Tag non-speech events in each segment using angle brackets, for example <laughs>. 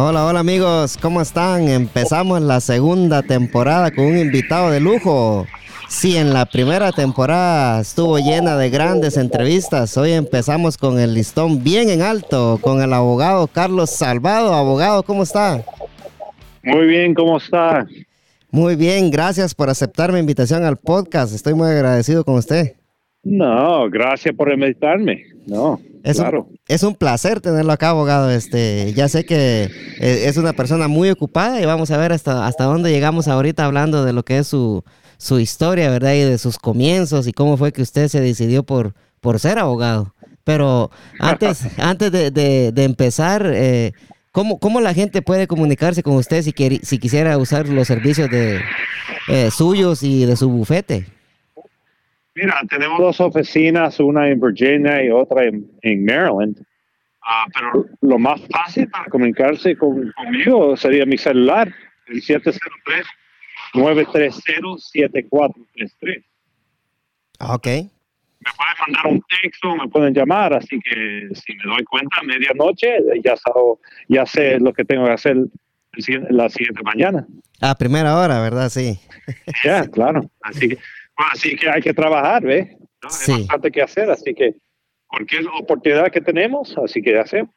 Hola, hola amigos, ¿cómo están? Empezamos la segunda temporada con un invitado de lujo. Sí, en la primera temporada estuvo llena de grandes entrevistas. Hoy empezamos con el listón bien en alto, con el abogado Carlos Salvado. Abogado, ¿cómo está? Muy bien, ¿cómo está? Muy bien, gracias por aceptar mi invitación al podcast. Estoy muy agradecido con usted. No, gracias por invitarme. No, es claro. Un, es un placer tenerlo acá, abogado. Este, ya sé que eh, es una persona muy ocupada y vamos a ver hasta, hasta dónde llegamos ahorita hablando de lo que es su, su historia, ¿verdad? Y de sus comienzos y cómo fue que usted se decidió por, por ser abogado. Pero antes, <laughs> antes de, de, de empezar, eh, ¿cómo, ¿cómo, la gente puede comunicarse con usted si, quiere, si quisiera usar los servicios de eh, suyos y de su bufete? Mira, tenemos dos oficinas, una en Virginia y otra en, en Maryland. Uh, pero lo más fácil para comunicarse con, conmigo sería mi celular, el 703-930-7433. Ok. Me pueden mandar un texto, me pueden llamar, así que si me doy cuenta a medianoche, ya, sabo, ya sé lo que tengo que hacer la siguiente mañana. A primera hora, ¿verdad? Sí. Ya, yeah, <laughs> claro. Así que Así que hay que trabajar, ¿ves? ¿No? Sí. Hay bastante que hacer, así que cualquier oportunidad que tenemos, así que hacemos.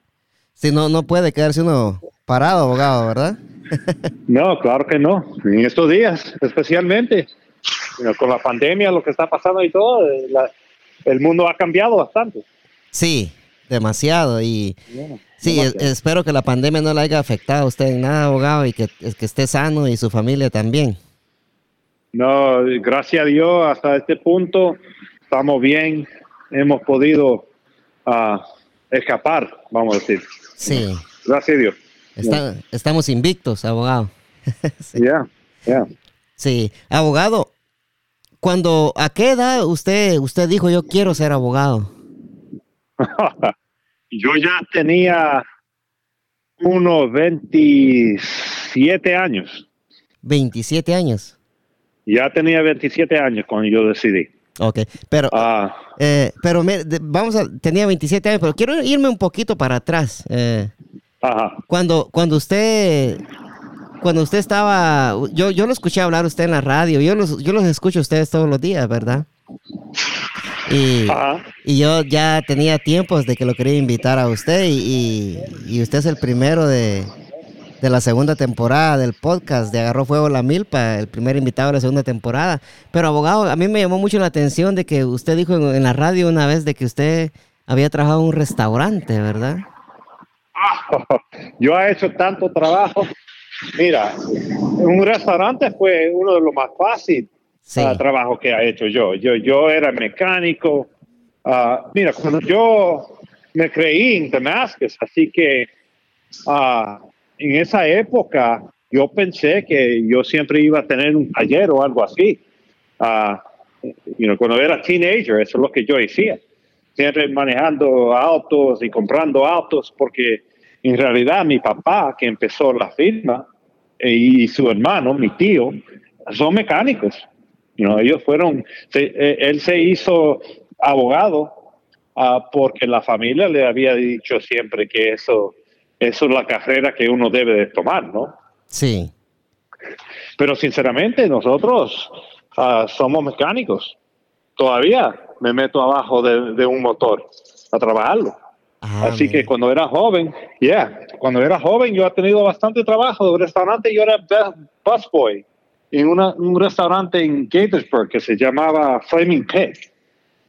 Sí, no, no puede quedarse uno parado, abogado, ¿verdad? <laughs> no, claro que no. En estos días, especialmente, con la pandemia, lo que está pasando y todo, la, el mundo ha cambiado bastante. Sí, demasiado. Y yeah, sí, demasiado. Es, espero que la pandemia no le haya afectado a usted en nada, abogado, y que, que esté sano y su familia también. No, gracias a Dios, hasta este punto estamos bien, hemos podido uh, escapar, vamos a decir. Sí. Gracias a Dios. Está, yeah. Estamos invictos, abogado. <laughs> sí. Yeah, yeah. sí, abogado, cuando a qué edad usted usted dijo yo quiero ser abogado? <laughs> yo ya tenía unos 27 años. 27 años. Ya tenía 27 años cuando yo decidí. Ok, pero, uh, eh, pero me, vamos a, tenía 27 años, pero quiero irme un poquito para atrás. Eh, ajá. Cuando, cuando usted, cuando usted estaba, yo, yo lo escuché hablar usted en la radio, yo los, yo los escucho a ustedes todos los días, ¿verdad? Y, ajá. y yo ya tenía tiempos de que lo quería invitar a usted y, y, y usted es el primero de, de la segunda temporada del podcast de Agarró Fuego la Milpa, el primer invitado de la segunda temporada. Pero abogado, a mí me llamó mucho la atención de que usted dijo en, en la radio una vez de que usted había trabajado en un restaurante, ¿verdad? <laughs> Yo he hecho tanto trabajo. Mira, un restaurante fue uno de los más fáciles sí. uh, trabajos que he hecho yo. Yo, yo era mecánico. Uh, mira, cuando yo me creí en Damascus, así que uh, en esa época yo pensé que yo siempre iba a tener un taller o algo así. Uh, cuando era teenager, eso es lo que yo hacía. Siempre manejando autos y comprando autos, porque en realidad mi papá, que empezó la firma, y su hermano, mi tío, son mecánicos. You ellos fueron, se, eh, él se hizo abogado uh, porque la familia le había dicho siempre que eso eso es la carrera que uno debe de tomar, ¿no? Sí. Pero sinceramente nosotros uh, somos mecánicos. Todavía me meto abajo de, de un motor a trabajarlo. Ah, Así mira. que cuando era joven, yeah, cuando era joven yo he tenido bastante trabajo de restaurante. Yo era busboy en una, un restaurante en Gaithersburg que se llamaba Flaming Pig.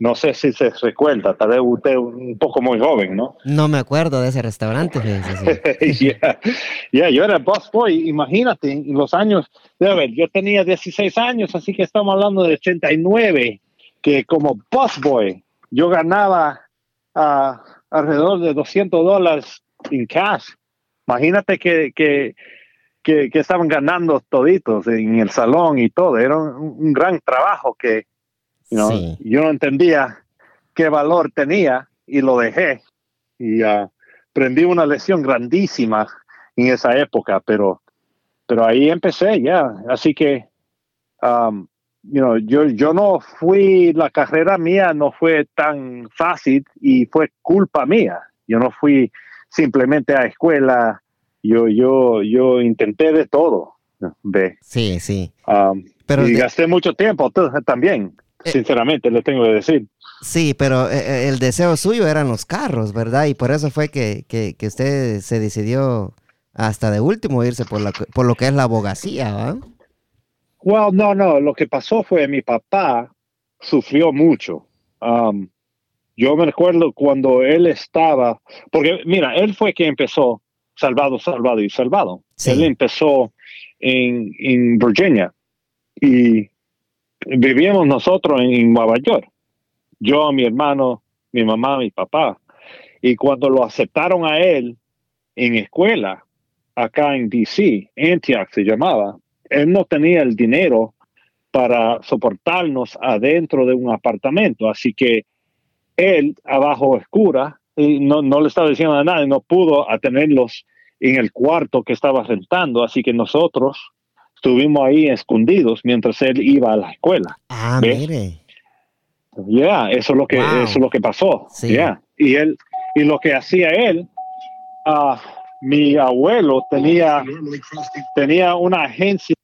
No sé si se recuerda, tal vez usted un poco muy joven, ¿no? No me acuerdo de ese restaurante, fíjese. sí. <laughs> yeah. yeah, yo era busboy, imagínate, en los años, a ver, yo tenía 16 años, así que estamos hablando de 89, que como busboy yo ganaba uh, alrededor de 200 dólares en cash. Imagínate que, que, que, que, estaban ganando toditos en el salón y todo, era un, un gran trabajo que You know, Sí. Yo no entendía qué valor tenía y lo dejé. Y uh, aprendí una lección grandísima en esa época, pero, pero ahí empecé ya. Así que, um, you know, yo, yo no fui, la carrera mía no fue tan fácil y fue culpa mía. Yo no fui simplemente a escuela yo, yo, yo intenté de todo, ve. Sí, sí. Um, pero y gasté mucho tiempo también, eh, sinceramente, le tengo que decir. Sí, pero eh, eh, el deseo suyo eran los carros, ¿verdad? Y por eso fue que, que, que usted se decidió hasta de último irse por, la, por lo que es la abogacía, ¿verdad? Well, no, no, lo que pasó fue mi papá sufrió mucho. Um, yo me recuerdo cuando él estaba, porque mira, él fue quien empezó Salvado, Salvado y Salvado. Él empezó en, en, Virginia y vivíamos nosotros en, Nueva York. Yo, mi hermano, mi mamá, mi papá. Y cuando lo aceptaron a él en escuela, acá en DC, Antioch se llamaba, él no tenía el dinero para soportarnos adentro de un apartamento. Así que él, abajo oscura, y no, no le estaba diciendo a nadie, no pudo atenerlos en el cuarto que estaba rentando. Así que nosotros estuvimos ahí escondidos mientras él iba a la escuela. Ah, mire. Ya, eso es lo que eso es lo que pasó. Sí. Y él y lo que hacía él, uh, mi abuelo tenía tenía una agencia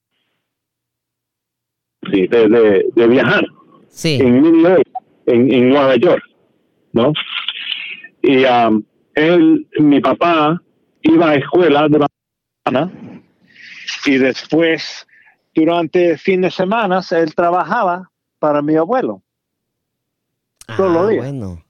de, de, viajar en en, Nueva York, ¿no? Y um, él, mi papá, iba a escuela de la y después, durante fin de semana, él trabajaba para mi abuelo. Todos ah, Bueno.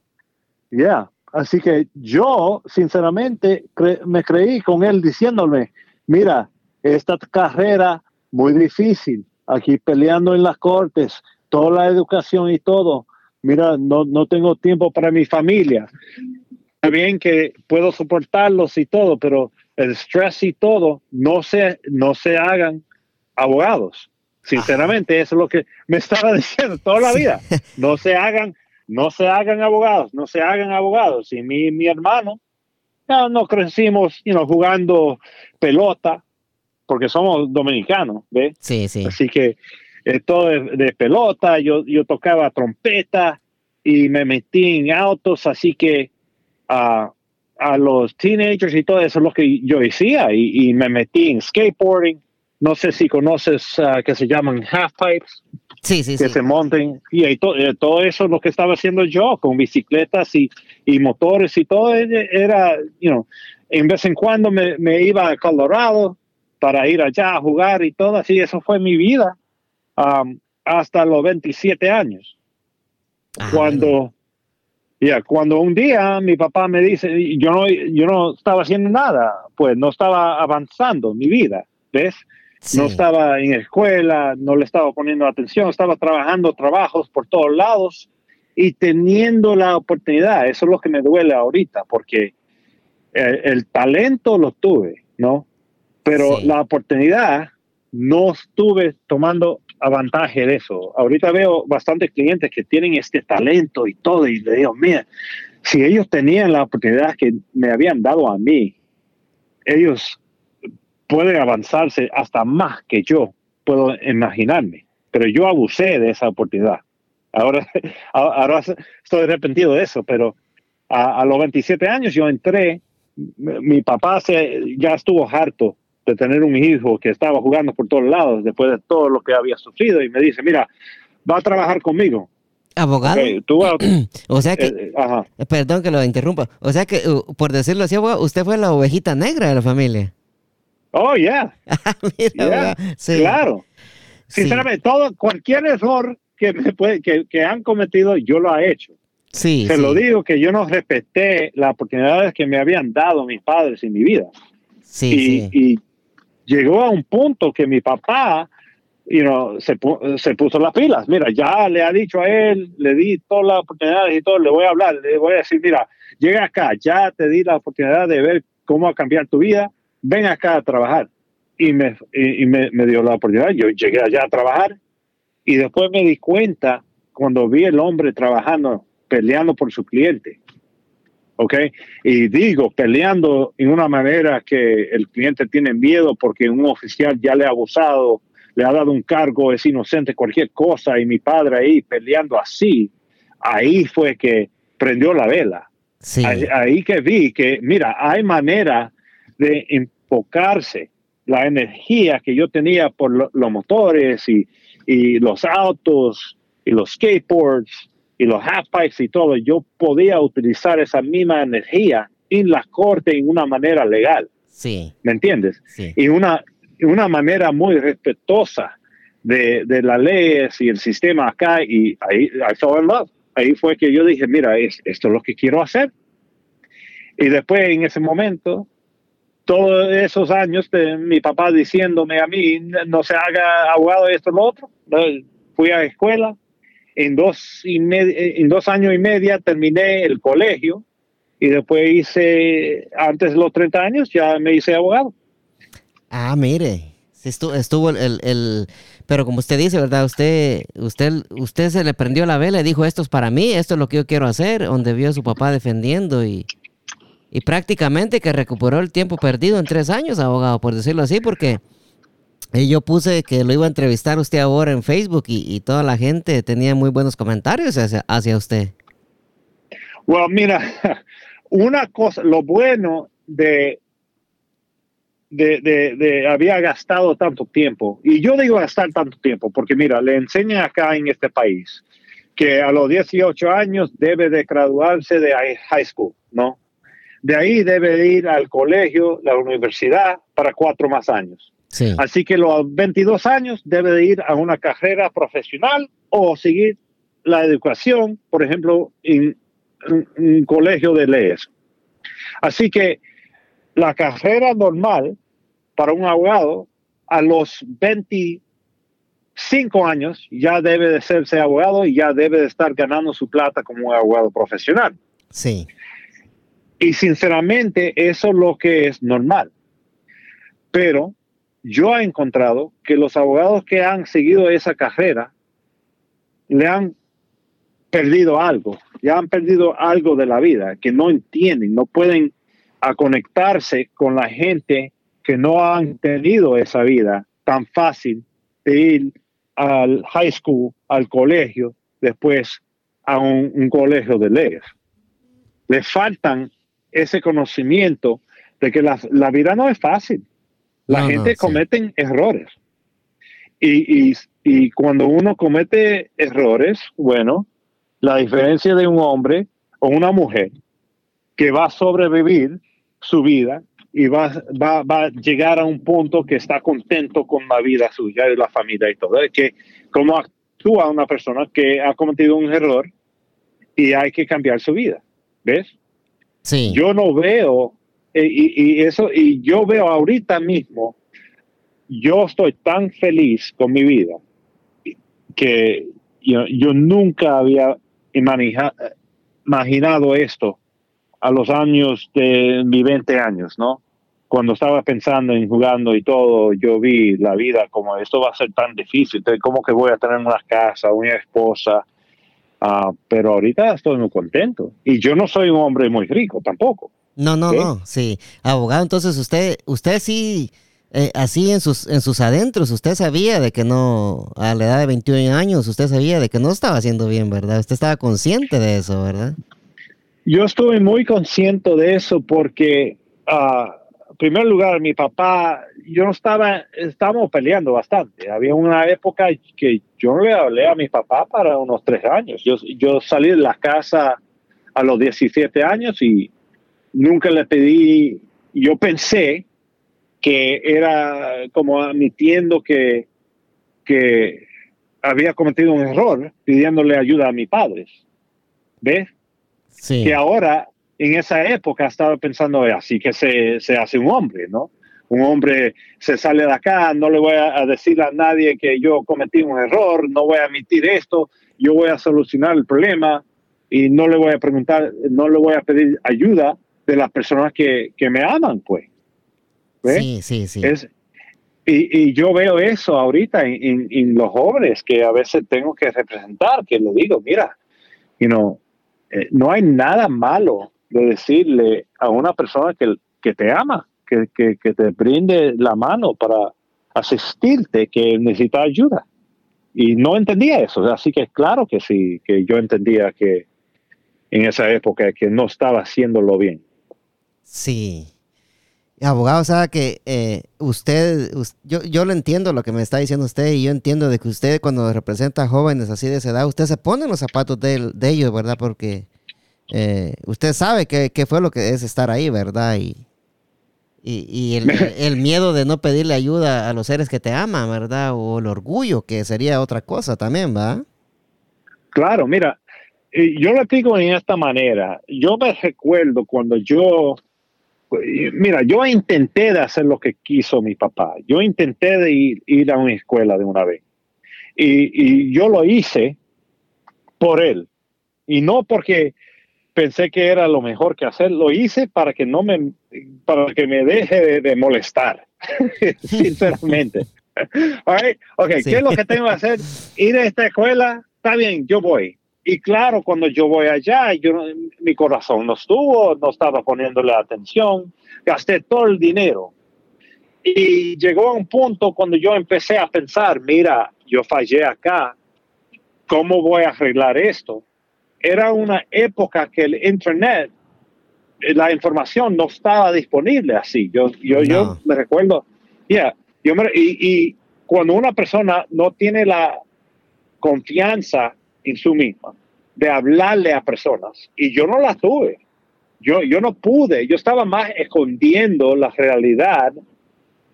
Ya, así que yo, sinceramente, me creí con él diciéndome, mira, esta carrera muy difícil, aquí peleando en las cortes, toda la educación y todo. Mira, no, no tengo tiempo para mi familia. Está bien que puedo soportarlos y todo, pero el estrés y todo, no se, no se hagan abogados. Sinceramente, eso es lo que me estaba <laughs> diciendo toda la vida. No se hagan, no se hagan abogados, no se hagan abogados. Y mi, mi hermano, ya no crecimos jugando pelota, porque somos dominicanos, ¿ves? Sí, sí. Así que eh, todo de, pelota, yo, yo tocaba trompeta y me metí en autos, así que a los teenagers y todo eso es lo que yo hacía y, me metí en skateboarding. No sé si conoces uh, que se llaman half pipes. Sí, sí, que se monten y, eh, todo eso es lo que estaba haciendo yo con bicicletas y, y motores y todo era, you know, en vez en cuando me, me iba a Colorado para ir allá a jugar y todo así. Eso fue mi vida um, hasta los 27 años. Ah, cuando, ya cuando un día mi papá me dice, yo no, yo no estaba haciendo nada, pues no estaba avanzando mi vida, ¿ves? No estaba en escuela, no le estaba poniendo atención, estaba trabajando trabajos por todos lados y teniendo la oportunidad. Eso es lo que me duele ahorita, porque el, el talento lo tuve, ¿no? pero la oportunidad no estuve tomando avantaje de eso. Ahorita veo bastantes clientes que tienen este talento y todo, y le digo, mira, si ellos tenían la oportunidad que me habían dado a mí, ellos pueden avanzarse hasta más que yo puedo imaginarme, pero yo abusé de esa oportunidad. Ahora, <laughs> ahora estoy arrepentido de eso, pero a, a los 27 años yo entré, mi papá se, ya estuvo harto de tener un hijo que estaba jugando por todos lados después de todo lo que había sufrido y me dice, mira, va a trabajar conmigo. ¿Abogado? <clears throat> o sea que, eh, eh, perdón que lo interrumpa, o sea que, uh, por decirlo así, usted fue la ovejita negra de la familia. Oh, yeah. <laughs> Claro. Sinceramente, todo, cualquier error que, me puede, que, que, han cometido, yo lo he hecho. Sí. Se lo digo que yo no respeté las oportunidades que me habían dado mis padres en mi vida. Sí, y, y llegó a un punto que mi papá you know, se, se puso las pilas. Mira, ya le ha dicho a él, le di todas las oportunidades y todo, le voy a hablar, le voy a decir, mira, llega acá, ya te di la oportunidad de ver cómo cambiar tu vida, ven acá a trabajar. Y me, y, me, me, dio la oportunidad, yo llegué allá a trabajar y después me di cuenta cuando vi el hombre trabajando, peleando por su cliente, ¿ok? Y digo, peleando en una manera que el cliente tiene miedo porque un oficial ya le ha abusado, le ha dado un cargo, es inocente, cualquier cosa, y mi padre ahí peleando así, ahí fue que prendió la vela. Ahí, que vi que, mira, hay manera de enfocarse la energía que yo tenía por los motores y, los autos y los skateboards y los half pipes y todo, yo podía utilizar esa misma energía en la corte en una manera legal. Sí. ¿Me entiendes? Sí. Y una, una manera muy respetuosa de, de las leyes y el sistema acá. Y ahí, ahí fue que yo dije, mira, es, esto es lo que quiero hacer. Y después en ese momento todos esos años de mi papá diciéndome a mí, no se haga abogado esto, lo otro. Fui a escuela, en dos, y en dos años y media terminé el colegio y después hice, antes de los 30 años, ya me hice abogado. Ah, mire, estuvo, estuvo el, el, pero como usted dice, ¿verdad? Usted, usted, usted se le prendió la vela y dijo, esto es para mí, esto es lo que yo quiero hacer, donde vio a su papá defendiendo y, y prácticamente que recuperó el tiempo perdido en tres años, abogado, por decirlo así, porque eh, yo puse que lo iba a entrevistar usted ahora en Facebook y, toda la gente tenía muy buenos comentarios hacia, hacia usted. Bueno, mira, <laughs> una cosa, lo bueno de, de, de, de, había gastado tanto tiempo, y yo digo gastar tanto tiempo, porque mira, le enseñan acá en este país que a los 18 años debe de graduarse de high school, ¿no? De ahí debe ir al colegio, la universidad, para cuatro más años. Así que los 22 años debe de ir a una carrera profesional o seguir la educación, por ejemplo, en, un colegio de leyes. Así que la carrera normal para un abogado a los 25 años ya debe de serse abogado y ya debe de estar ganando su plata como un abogado profesional. Sí. Y sinceramente eso es lo que es normal. Pero yo he encontrado que los abogados que han seguido esa carrera le han perdido algo, ya han perdido algo de la vida, que no entienden, no pueden a conectarse con la gente que no han tenido esa vida tan fácil de ir al high school, al colegio, después a un, colegio de leyes. Le faltan ese conocimiento de que la, vida no es fácil. La gente comete errores. Y, y, cuando uno comete errores, bueno, la diferencia de un hombre o una mujer que va a sobrevivir su vida y va, va, va, a llegar a un punto que está contento con la vida suya y la familia y todo, es que como actúa una persona que ha cometido un error y hay que cambiar su vida, ¿ves? Yo no veo, eh, y, eso, y yo veo ahorita mismo, yo estoy tan feliz con mi vida que yo, nunca había imaginado esto a los años de mis 20 años, ¿no? Cuando estaba pensando en jugando y todo, yo vi la vida como esto va a ser tan difícil, ¿cómo que voy a tener una casa, una esposa? Ah, pero ahorita estoy muy contento. Y yo no soy un hombre muy rico tampoco. No, no, no, sí. Abogado, entonces usted, usted sí, eh, así en sus, en sus adentros, usted sabía de que no, a la edad de 21 años, usted sabía de que no estaba haciendo bien, ¿verdad? Usted estaba consciente de eso, ¿verdad? Yo estuve muy consciente de eso porque uh, primer lugar, mi papá, yo no estaba, estábamos peleando bastante. Había una época que yo no le hablé a mi papá para unos tres años. Yo, yo salí de la casa a los 17 años y nunca le pedí, yo pensé que era como admitiendo que, que había cometido un error pidiéndole ayuda a mis padres. ¿Ves? Sí. Que ahora en esa época estaba pensando, así que se, se, hace un hombre, ¿no? Un hombre se sale de acá, no le voy a, decir a nadie que yo cometí un error, no voy a admitir esto, yo voy a solucionar el problema y no le voy a preguntar, no le voy a pedir ayuda de las personas que, que me aman, pues. Sí, sí, sí. Es, y, y, yo veo eso ahorita en, en, los jóvenes que a veces tengo que representar, que lo digo, mira, you know, eh, no hay nada malo de decirle a una persona que, que te ama, que, que, te brinde la mano para asistirte, que necesita ayuda. Y no entendía eso, así que claro que sí, que yo entendía que en esa época que no estaba haciéndolo bien. Sí. Abogado, o sea que eh, usted, yo, yo lo entiendo lo que me está diciendo usted y yo entiendo de que usted cuando representa a jóvenes así de esa edad, usted se pone en los zapatos de, de ellos, ¿verdad? Porque eh, usted sabe qué fue lo que es estar ahí, ¿verdad? Y, y, el, <laughs> el, miedo de no pedirle ayuda a los seres que te aman, ¿verdad? O el orgullo, que sería otra cosa también, ¿va? Claro, mira, yo lo digo en esta manera. Yo me recuerdo cuando yo Mira, yo intenté de hacer lo que quiso mi papá. Yo intenté de ir, a una escuela de una vez. Y, yo lo hice por él. Y no porque pensé que era lo mejor que hacer. Lo hice para que no me, para que me deje de, molestar. <laughs> Sinceramente. <laughs> Ok, ¿qué es lo que tengo que hacer? Ir a esta escuela. Está bien, yo voy. Y claro, cuando yo voy allá, yo, mi corazón no estuvo, no estaba poniéndole atención, gasté todo el dinero. Y llegó a un punto cuando yo empecé a pensar, mira, yo fallé acá, ¿cómo voy a arreglar esto? Era una época que el Internet, eh, la información no estaba disponible así. Yo, yo, yo me recuerdo, yeah, yo y, y cuando una persona no tiene la confianza en su misma, de hablarle a personas. Y yo no la tuve. Yo, yo no pude. Yo estaba más escondiendo la realidad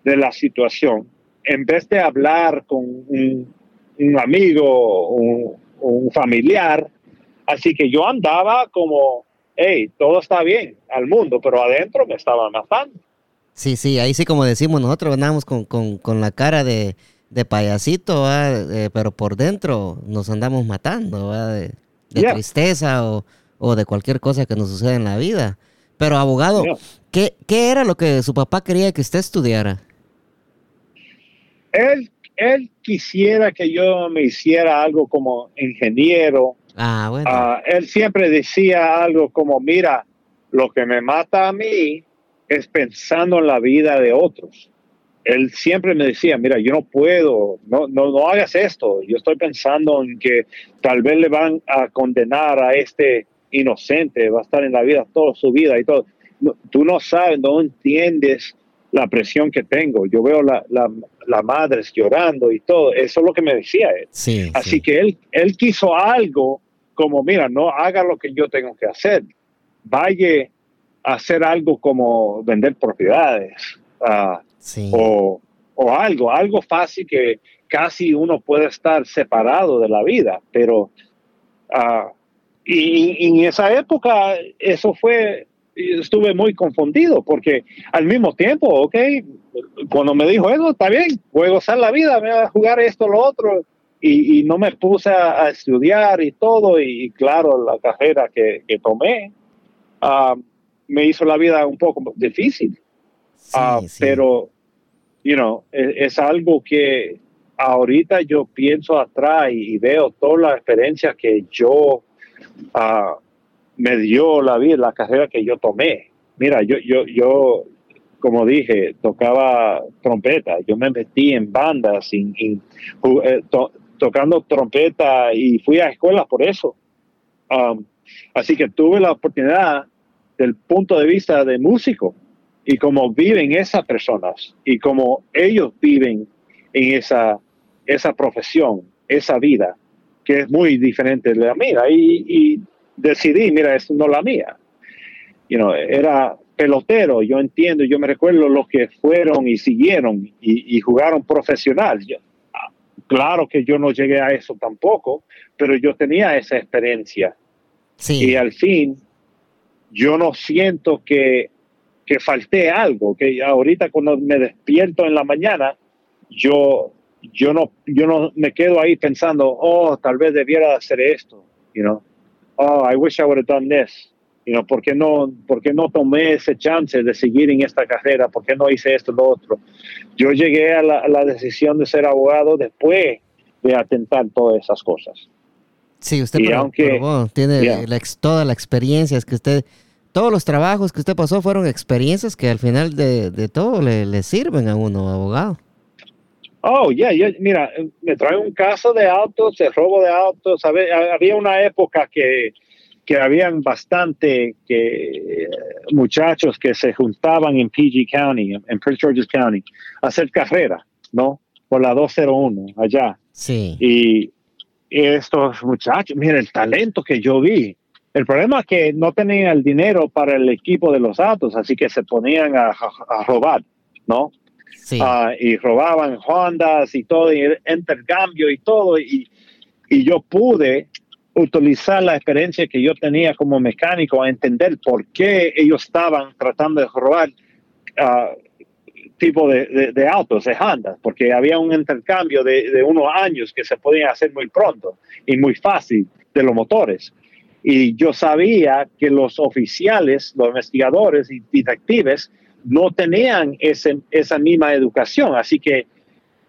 de la situación en vez de hablar con un, amigo, un, un familiar. Así que yo andaba como, hey, todo está bien al mundo, pero adentro me estaba matando. Sí, sí, ahí sí como decimos nosotros, andamos con, con, con la cara de, de payasito, eh, pero por dentro nos andamos matando, de, tristeza o, de cualquier cosa que nos suceda en la vida. Pero abogado, ¿qué, era lo que su papá quería que usted estudiara? Él, él quisiera que yo me hiciera algo como ingeniero. Ah, bueno. Ah, él siempre decía algo como, mira, lo que me mata a mí es pensando en la vida de otros él siempre me decía, mira, yo no puedo, no, no, no hagas esto. Yo estoy pensando en que tal vez le van a condenar a este inocente, va a estar en la vida toda su vida y todo. tú no sabes, no entiendes la presión que tengo. Yo veo la, la, la madres llorando y todo. Eso es lo que me decía él. Sí, Así que él, él quiso algo como, mira, no haga lo que yo tengo que hacer. Vaya a hacer algo como vender propiedades. Uh, o, algo, algo fácil que casi uno puede estar separado de la vida, pero uh, y, en esa época eso fue, estuve muy confundido porque al mismo tiempo, ok, cuando me dijo eso, está bien, voy a gozar la vida, voy a jugar esto, lo otro, y, no me puse a, estudiar y todo, y, claro, la carrera que, tomé uh, me hizo la vida un poco difícil. Ah, pero you know, es, algo que ahorita yo pienso atrás y, veo toda la experiencia que yo uh, me dio la vida, la carrera que yo tomé. Mira, yo, yo, yo, como dije, tocaba trompeta. Yo me metí en bandas, eh, tocando trompeta y fui a escuelas por eso. Um, así que tuve la oportunidad del punto de vista de músico y cómo viven esas personas y cómo ellos viven en esa, esa profesión, esa vida, que es muy diferente de la mía. Y, decidí, mira, es no la mía. You know, era pelotero, yo entiendo, yo me recuerdo los que fueron y siguieron y, jugaron profesional. claro que yo no llegué a eso tampoco, pero yo tenía esa experiencia. Sí. Y al fin, yo no siento que que falté algo, que ahorita cuando me despierto en la mañana, yo, yo, no, yo no me quedo ahí pensando, oh, tal vez debiera hacer esto, you know, oh, I wish I would have done this, you know, ¿por qué no, por qué no tomé ese chance de seguir en esta carrera? ¿Por qué no hice esto, lo otro? Yo llegué a la, decisión de ser abogado después de atentar todas esas cosas. Sí, usted tiene toda la experiencia, es que usted todos los trabajos que usted pasó fueron experiencias que al final de, todo le, sirven a uno, abogado. Oh, ya, yeah, mira, me trae un caso de autos, de robo de autos. Había una época que que habían bastante que, muchachos que se juntaban en PG County, en Prince George's County, a hacer carrera, ¿no? Por la 201 allá. Sí. Y estos muchachos, mira el talento que yo vi. El problema es que no tenían el dinero para el equipo de los autos, así que se ponían a, a robar, ¿no? Sí. Ah, y robaban Hondas y todo, y intercambio y todo. Y, y yo pude utilizar la experiencia que yo tenía como mecánico a entender por qué ellos estaban tratando de robar ah, tipo de, de- de autos, de Honda, porque había un intercambio de, de unos años que se podía hacer muy pronto y muy fácil de los motores. Y yo sabía que los oficiales, los investigadores y detectives no tenían ese- esa misma educación, así que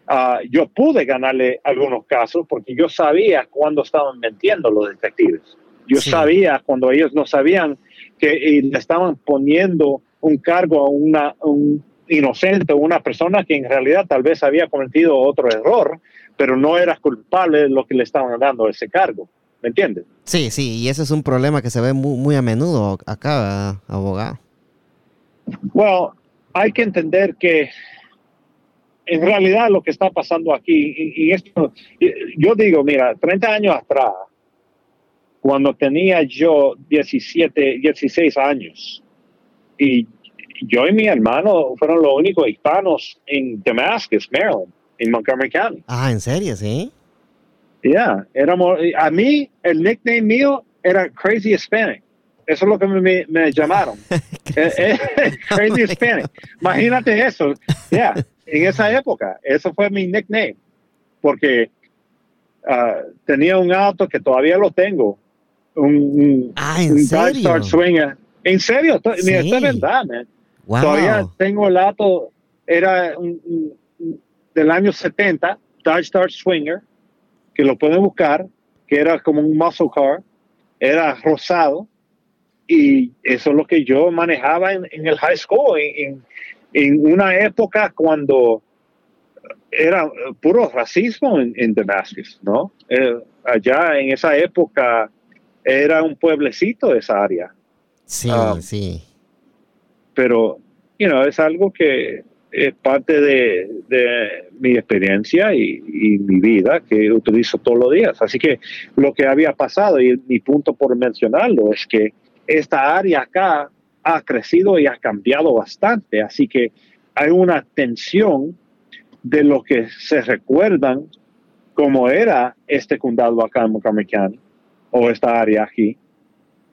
Ah, yo pude ganarle algunos casos porque yo sabía cuándo estaban mintiendo los detectives. Yo Sí. sabía cuando ellos no sabían que le estaban poniendo un cargo a una, un inocente, una persona que en realidad tal vez había cometido otro error, pero no era culpable de lo que le estaban dando ese cargo. ¿Me entiendes? Sí, sí, y ese es un problema que se ve muy, muy a menudo acá, ¿verdad, abogado. Bueno, hay que entender que en realidad lo que está pasando aquí, y, y esto, y- yo digo, mira, 30 años atrás, cuando tenía yo 17, 16 años, y yo y mi hermano fueron los únicos hispanos en Damascus, Maryland, en Montgomery County. Ah, ¿en serio, sí? Ya, éramos, a mí el nickname mío era Crazy Hispanic. Eso es lo que me, me- llamaron. <laughs> Eh, eh, Crazy Hispanic. Imagínate eso. Ya, en esa época, eso fue mi nickname. Porque ah, tenía un auto que todavía lo tengo. Un, un, Ah, ¿en un serio? Swinger. En serio, mira, esto es verdad, man. Wow. Todavía tengo el auto, era un- del año 70, Dodge Dart Swinger, que lo pueden buscar, que era como un muscle car, era rosado, y eso es lo que yo manejaba en, en el high school, en, en- una época cuando era puro racismo en, en Damascus, ¿no? Eh, allá en esa época era un pueblecito esa área Sí, Ah. sí. pero you know, es algo que es parte de, de mi experiencia y, y mi vida que utilizo todos los días. Así que lo que había pasado y mi punto por mencionarlo es que esta área acá ha crecido y ha cambiado bastante. Así que hay una tensión de lo que se recuerdan como era este condado acá en Montgomery County o esta área aquí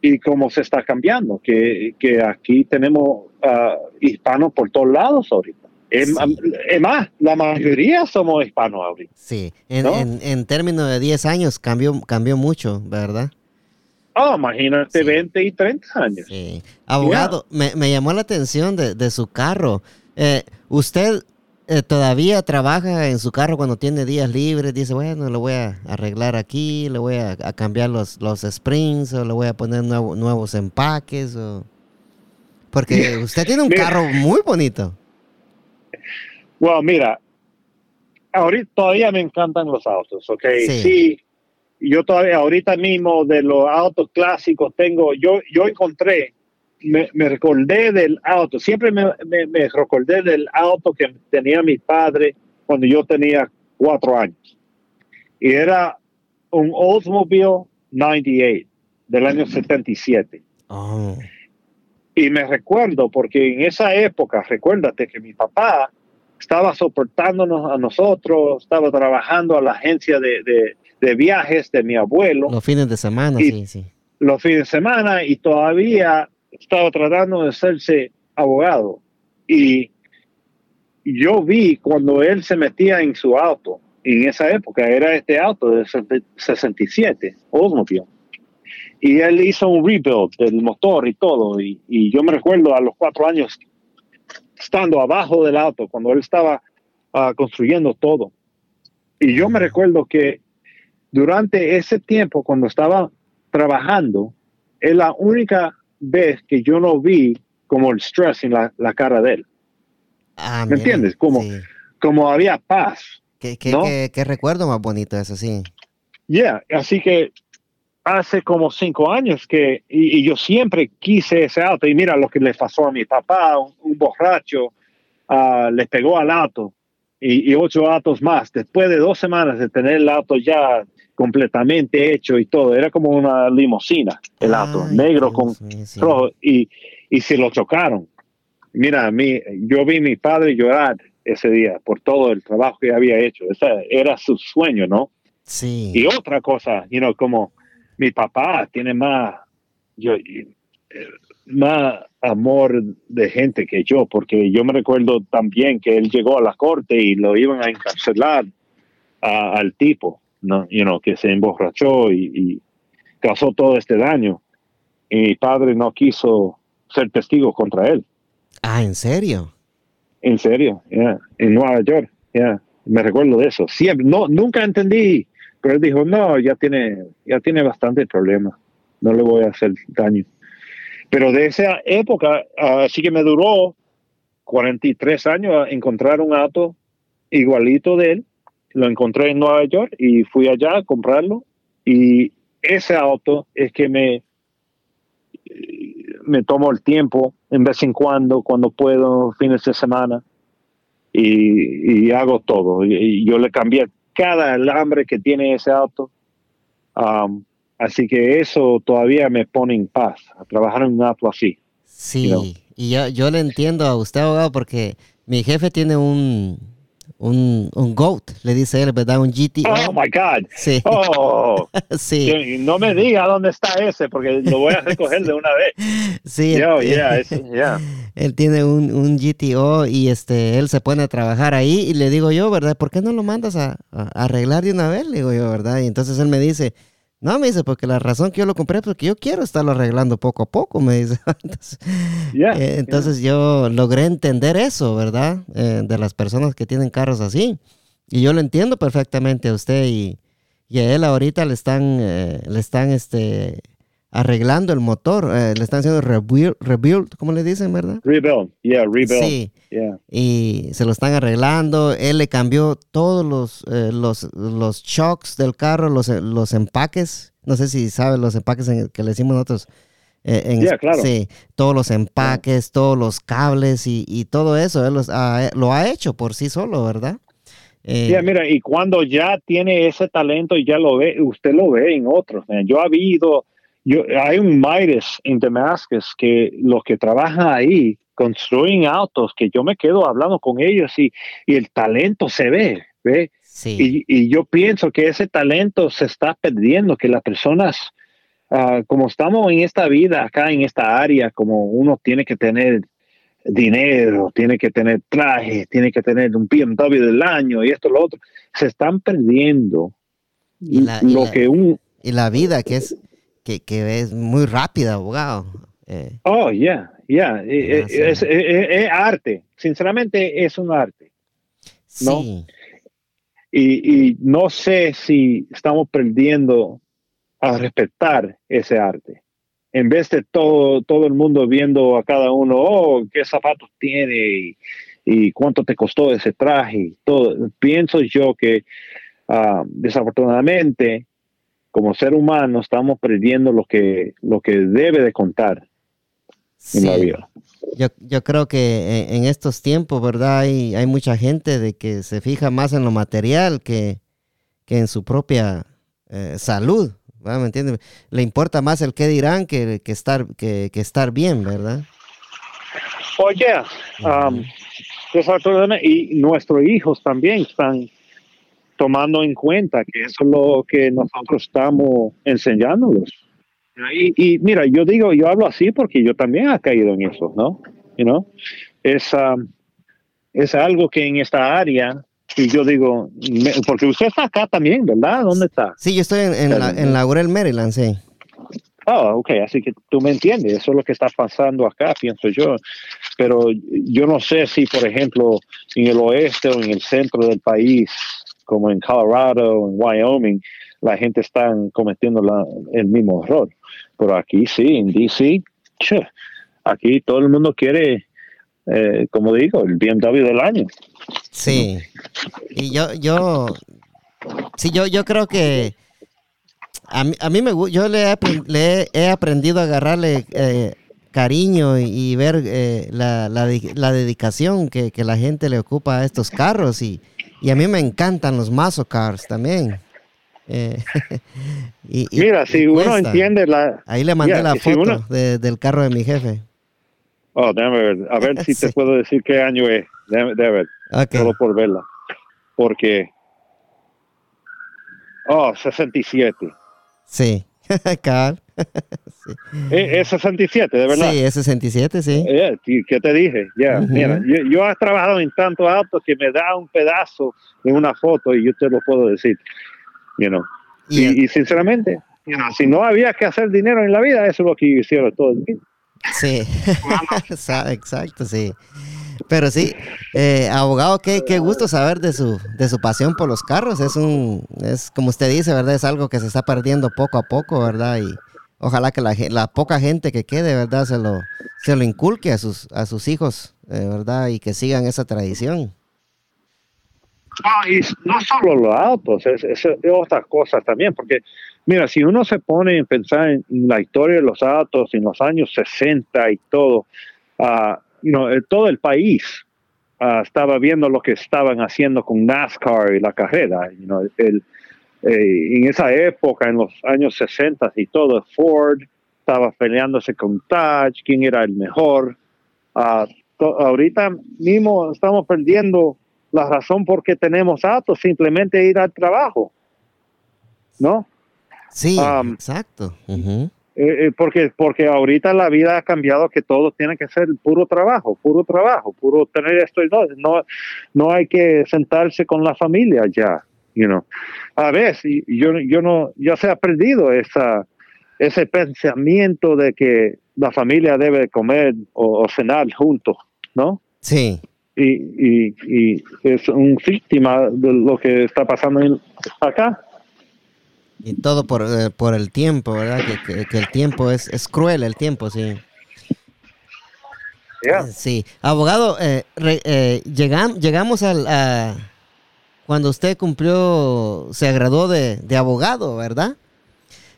y cómo se está cambiando, que, que aquí tenemos ah, hispanos por todos lados ahorita. Es, más, la mayoría somos hispanos ahorita. Sí, en, ¿No? en, en términos de 10 años cambió, cambió mucho, ¿verdad? Oh, imagínate, Sí. 20 y 30 años. Sí. Abogado, me, me llamó la atención de, de su carro. Eh, ¿Usted eh, todavía trabaja en su carro cuando tiene días libres? Dice, bueno, lo voy a arreglar aquí, le voy a, a cambiar los, los springs o le voy a poner nuevo- nuevos empaques. O... Porque <laughs> usted tiene un carro muy bonito. Bueno, mira, ahorita todavía me encantan los autos, ¿ok? Sí. Sí. yo todavía, ahorita mismo de los autos clásicos tengo, yo, yo encontré, me, me recordé del auto, siempre me, me, me recordé del auto que tenía mi padre cuando yo tenía cuatro años. Y era un Oldsmobile 98 del año 77. Oh, Y me recuerdo, porque en esa época, recuérdate que mi papá estaba soportándonos a nosotros, estaba trabajando a la agencia de, de- de viajes de mi abuelo los fines de semana, Y- sí, sí. los fines de semana y todavía estaba tratando de hacerse abogado. Y yo vi cuando él se metía en su auto, en esa época era este auto de 67, Oldsmobile. Y él hizo un rebuild del motor y todo. Y, y yo me recuerdo a los cuatro años estando abajo del auto cuando él estaba ah, construyendo todo. Y yo me recuerdo que durante ese tiempo, cuando estaba trabajando, es la única vez que yo no vi como el stress en la, la cara de él. Ah, ¿Me mira, entiendes? Como- sí. Como había paz. ¿Qué, qué, ¿no? qué- qué recuerdo más bonito eso, sí. Yeah, así que hace como cinco años que, y, yo siempre quise ese auto, y mira lo que le pasó a mi papá, un, borracho, uh, le pegó al auto, y, ocho autos más, después de dos semanas de tener el auto ya completamente hecho y todo, era como una limusina, el auto, negro con rojo, y, y se lo chocaron. Mira, a mí, yo vi a mi padre llorar ese día por todo el trabajo que había hecho, Ese era su sueño, ¿no? Sí. Y otra cosa, you know, como mi papá tiene más, yo, más amor de gente que yo, porque yo me recuerdo también que él llegó a la corte y lo iban a encarcelar al tipo, ¿no? You know, que se emborrachó y, causó todo este daño. Y mi padre no quiso ser testigo contra él. Ah, ¿en serio? En serio, yeah. en Nueva York, yeah. me recuerdo de eso. Siempre, no, nunca entendí pero él dijo, no, ya tiene, ya tiene bastante problema, no le voy a hacer daño. Pero de esa época, así que me duró 43 años encontrar un auto igualito de él. Lo encontré en Nueva York y fui allá a comprarlo. Y ese auto es que me, me tomo el tiempo en vez en cuando, cuando puedo, fines de semana, y, hago todo. y yo le cambié cada alambre que tiene ese auto. Um, así que eso todavía me pone en paz, a trabajar en un auto así. Sí, y yo, yo le entiendo a usted, abogado, porque mi jefe tiene un, un, un GOAT, le dice él, ¿verdad? Un GT. Oh, my God. Sí. Oh, <laughs> sí. No me diga dónde está ese, porque lo voy a recoger de <laughs> una vez. Sí. Yo, yeah, yeah. <laughs> Él tiene un, un, GTO y este, él se pone a trabajar ahí y le digo yo, ¿verdad? ¿Por qué no lo mandas a, a arreglar de una vez? Le digo yo, ¿verdad? Y entonces él me dice, no, me dice, porque la razón que yo lo compré es porque yo quiero estarlo arreglando poco a poco, me dice. <laughs> entonces, eh, entonces yo logré entender eso, ¿verdad? Eh, de las personas que tienen carros así. Y yo lo entiendo perfectamente a usted y, y a él ahorita le están, eh, le están este, arreglando el motor, eh, le están haciendo rebuild, rebuild, ¿cómo le dicen, verdad? Rebuild, yeah, rebuild. Sí, y se lo están arreglando. Él le cambió todos los, eh, los, los shocks del carro, los, los empaques. No sé si sabe los empaques que le decimos nosotros. Eh, en, claro. Sí, todos los empaques, todos los cables y, y todo eso. Él los lo ha hecho por sí solo, ¿verdad? Eh, mira, y cuando ya tiene ese talento y ya lo ve, usted lo ve en otros. Yo ha habido yo, hay un Midas en Damascus que los que trabajan ahí construyen autos que yo me quedo hablando con ellos y, y el talento se ve, ¿ve? Sí. Y, y, yo pienso que ese talento se está perdiendo, que las personas, ah, como estamos en esta vida, acá en esta área, como uno tiene que tener dinero, tiene que tener traje, tiene que tener un BMW del año y esto, lo otro, se están perdiendo lo que un... Y la vida, que es que, que es muy rápida, abogado. Eh. oh, yeah, yeah. Eh, eh, es, arte. Sinceramente, es un arte. ¿no? Sí. Y, y, no sé si estamos perdiendo a respetar ese arte. En vez de todo, todo el mundo viendo a cada uno, oh, qué zapatos tiene y, y cuánto te costó ese traje. Todo. Pienso yo que uh, desafortunadamente como ser humano estamos perdiendo lo que, lo que debe de contar en la vida. Yo, yo creo que en, estos tiempos, ¿verdad? Hay, hay mucha gente de que se fija más en lo material que, que en su propia eh, salud, ¿me entiendes? Le importa más el qué dirán que, que estar, que, que, estar bien, ¿verdad? Oye, um, y nuestros hijos también están tomando en cuenta que eso es lo que nosotros estamos enseñándolos. Y, mira, yo digo, yo hablo así porque yo también he caído en eso, ¿no? You know? es, um, es algo que en esta área, y yo digo, porque usted está acá también, ¿verdad? ¿Dónde está? Sí, yo estoy en, en, la, en Laurel, Maryland, sí. Oh, ok, así que tú me entiendes, eso es lo que está pasando acá, pienso yo. Pero yo no sé si, por ejemplo, en el oeste o en el centro del país, como en Colorado, en Wyoming, la gente está cometiendo el mismo error. Pero aquí sí, en DC, aquí todo el mundo quiere, eh, como digo, el BMW del año. Sí. Y yo, yo, sí, yo, yo creo que a, mí, a mí me yo le he, le he aprendido a agarrarle eh, cariño y, ver eh, la, la, la, dedicación que, que, la gente le ocupa a estos carros y, y a mí me encantan los muscle cars también. Eh, <laughs> y, Mira, si uno entiende la... Ahí le mandé la foto del carro de mi jefe. Oh, déjame ver. A ver si <laughs> te puedo decir qué año es. Déjame, ver. Solo por verla. Porque... Oh, 67. Sí, <laughs> <laughs> Carl. Es, 67, de verdad. Sí, es 67, sí. Eh, ¿Qué te dije? Ya, mira, yo, he trabajado en tantos autos que me da un pedazo en una foto y yo te lo puedo decir. You know. y, sinceramente, si no había que hacer dinero en la vida, eso es lo que hicieron todo el. Sí, <laughs> exacto, sí. Pero sí, eh, abogado, qué, qué gusto saber de su, de su pasión por los carros. Es un, es como usted dice, ¿verdad? Es algo que se está perdiendo poco a poco, ¿verdad? Y ojalá que la, la poca gente que quede, ¿verdad? Se lo, se lo inculque a sus, a sus hijos, eh, ¿verdad? Y que sigan esa tradición. No, y no solo los autos, es, es, otras cosas también, porque mira, si uno se pone a pensar en, la historia de los autos en los años 60 y todo, uh, todo el país uh, estaba viendo lo que estaban haciendo con NASCAR y la carrera. el, eh, en esa época, en los años 60 y todo, Ford estaba peleándose con Touch, quién era el mejor. Uh, ahorita mismo estamos perdiendo la razón por qué tenemos autos, simplemente ir al trabajo, ¿no? Sí, exacto. Eh, eh, porque, porque ahorita la vida ha cambiado que todo tiene que ser puro trabajo, puro trabajo, puro tener esto y no, no, no hay que sentarse con la familia ya, you know. A veces yo, yo no, ya se ha perdido esa, ese pensamiento de que la familia debe comer o cenar juntos, ¿no? Sí y, y, es un víctima de lo que está pasando acá. Y todo por, eh, por el tiempo, ¿verdad? Que, que, el tiempo es, es cruel, el tiempo, sí. Sí, abogado, eh, eh llegamos al, a, cuando usted cumplió, se graduó de, de abogado, ¿verdad?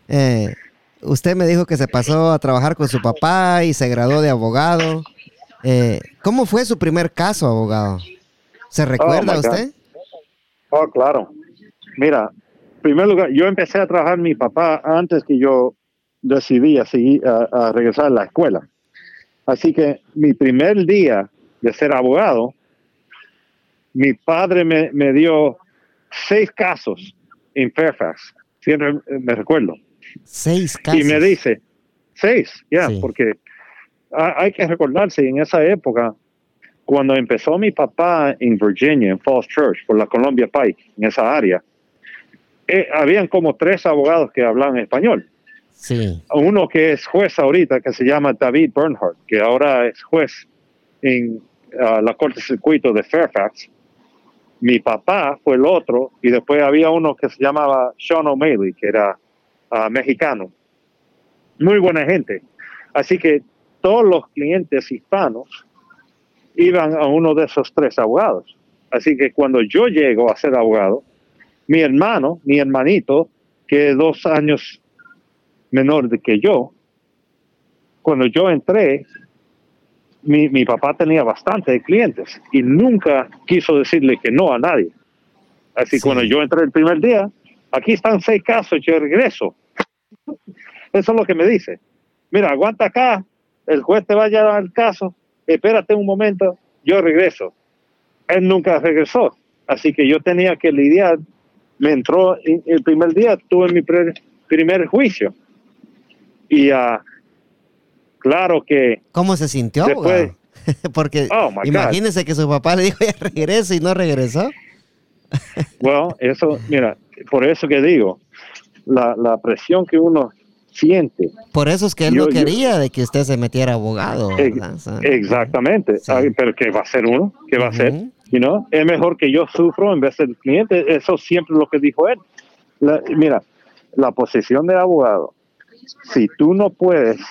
Eh, usted me dijo que se pasó a trabajar con su papá y se graduó de abogado. Eh, ¿Cómo fue su primer caso, abogado? ¿Se recuerda oh, usted? Oh, claro. Mira, en primer lugar, yo empecé a trabajar mi papá antes que yo decidí a, seguir, a, regresar a la escuela. Así que mi primer día de ser abogado, mi padre me, me dio seis casos en Fairfax. Siempre me recuerdo. Seis casos. Y me dice, seis, ya, porque hay que recordarse, en esa época, cuando empezó mi papá en Virginia, en Falls Church, por la Columbia Pike, en esa área, eh, habían como tres abogados que hablaban español. Sí. Uno que es juez ahorita, que se llama David Bernhardt, que ahora es juez en ah, la Corte Circuito de Fairfax. Mi papá fue el otro, y después había uno que se llamaba Sean O'Malley, que era ah, mexicano. Muy buena gente. Así que todos los clientes hispanos iban a uno de esos tres abogados. Así que cuando yo llego a ser abogado, mi hermano, mi hermanito, que es dos años menor de que yo, cuando yo entré, mi, mi papá tenía bastantes clientes y nunca quiso decirle que no a nadie. Así que cuando yo entré el primer día, aquí están seis casos, yo regreso. Eso es lo que me dice. Mira, aguanta acá, el juez te va a llevar el caso, espérate un momento, yo regreso. Él nunca regresó, así que yo tenía que lidiar. Me entró el primer día, tuve mi primer juicio. Y uh, claro que... ¿Cómo se sintió? Después, <laughs> Porque oh, imagínese que su papá le dijo ya regrese y no regresó. bueno, eso, mira, por eso que digo, la, la presión que uno siente. Por eso es que él no quería de que usted se metiera abogado. exactamente. pero ¿qué va a ser uno? ¿Qué va a ser? You Es mejor que yo sufro en vez del cliente. Eso siempre lo que dijo él. mira, la posición de abogado, si tú no puedes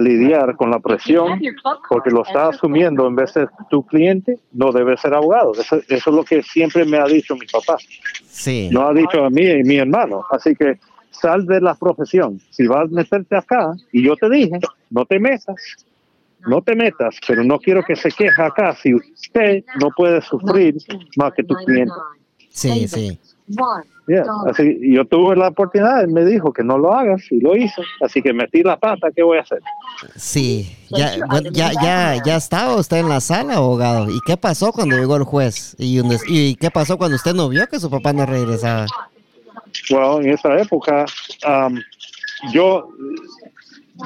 lidiar con la presión porque lo estás asumiendo en vez de tu cliente, no debes ser abogado. Eso, eso, es lo que siempre me ha dicho mi papá. Sí. No ha dicho a mí y mi hermano. Así que sal de la profesión. Si vas a meterte acá, y yo te dije, no te metas, no te metas, pero no quiero que se queje acá si usted no puede sufrir más que tu cliente. Sí, sí. Yeah. Así, yo tuve la oportunidad, él me dijo que no lo hagas y lo hizo. Así que metí la pata, ¿qué voy a hacer? Sí, ya, bueno, ya, ya, ya estaba usted en la sala, abogado. ¿Y qué pasó cuando llegó el juez? ¿Y, un des- y qué pasó cuando usted no vio que su papá no regresaba? Bueno, en esa época, um, yo,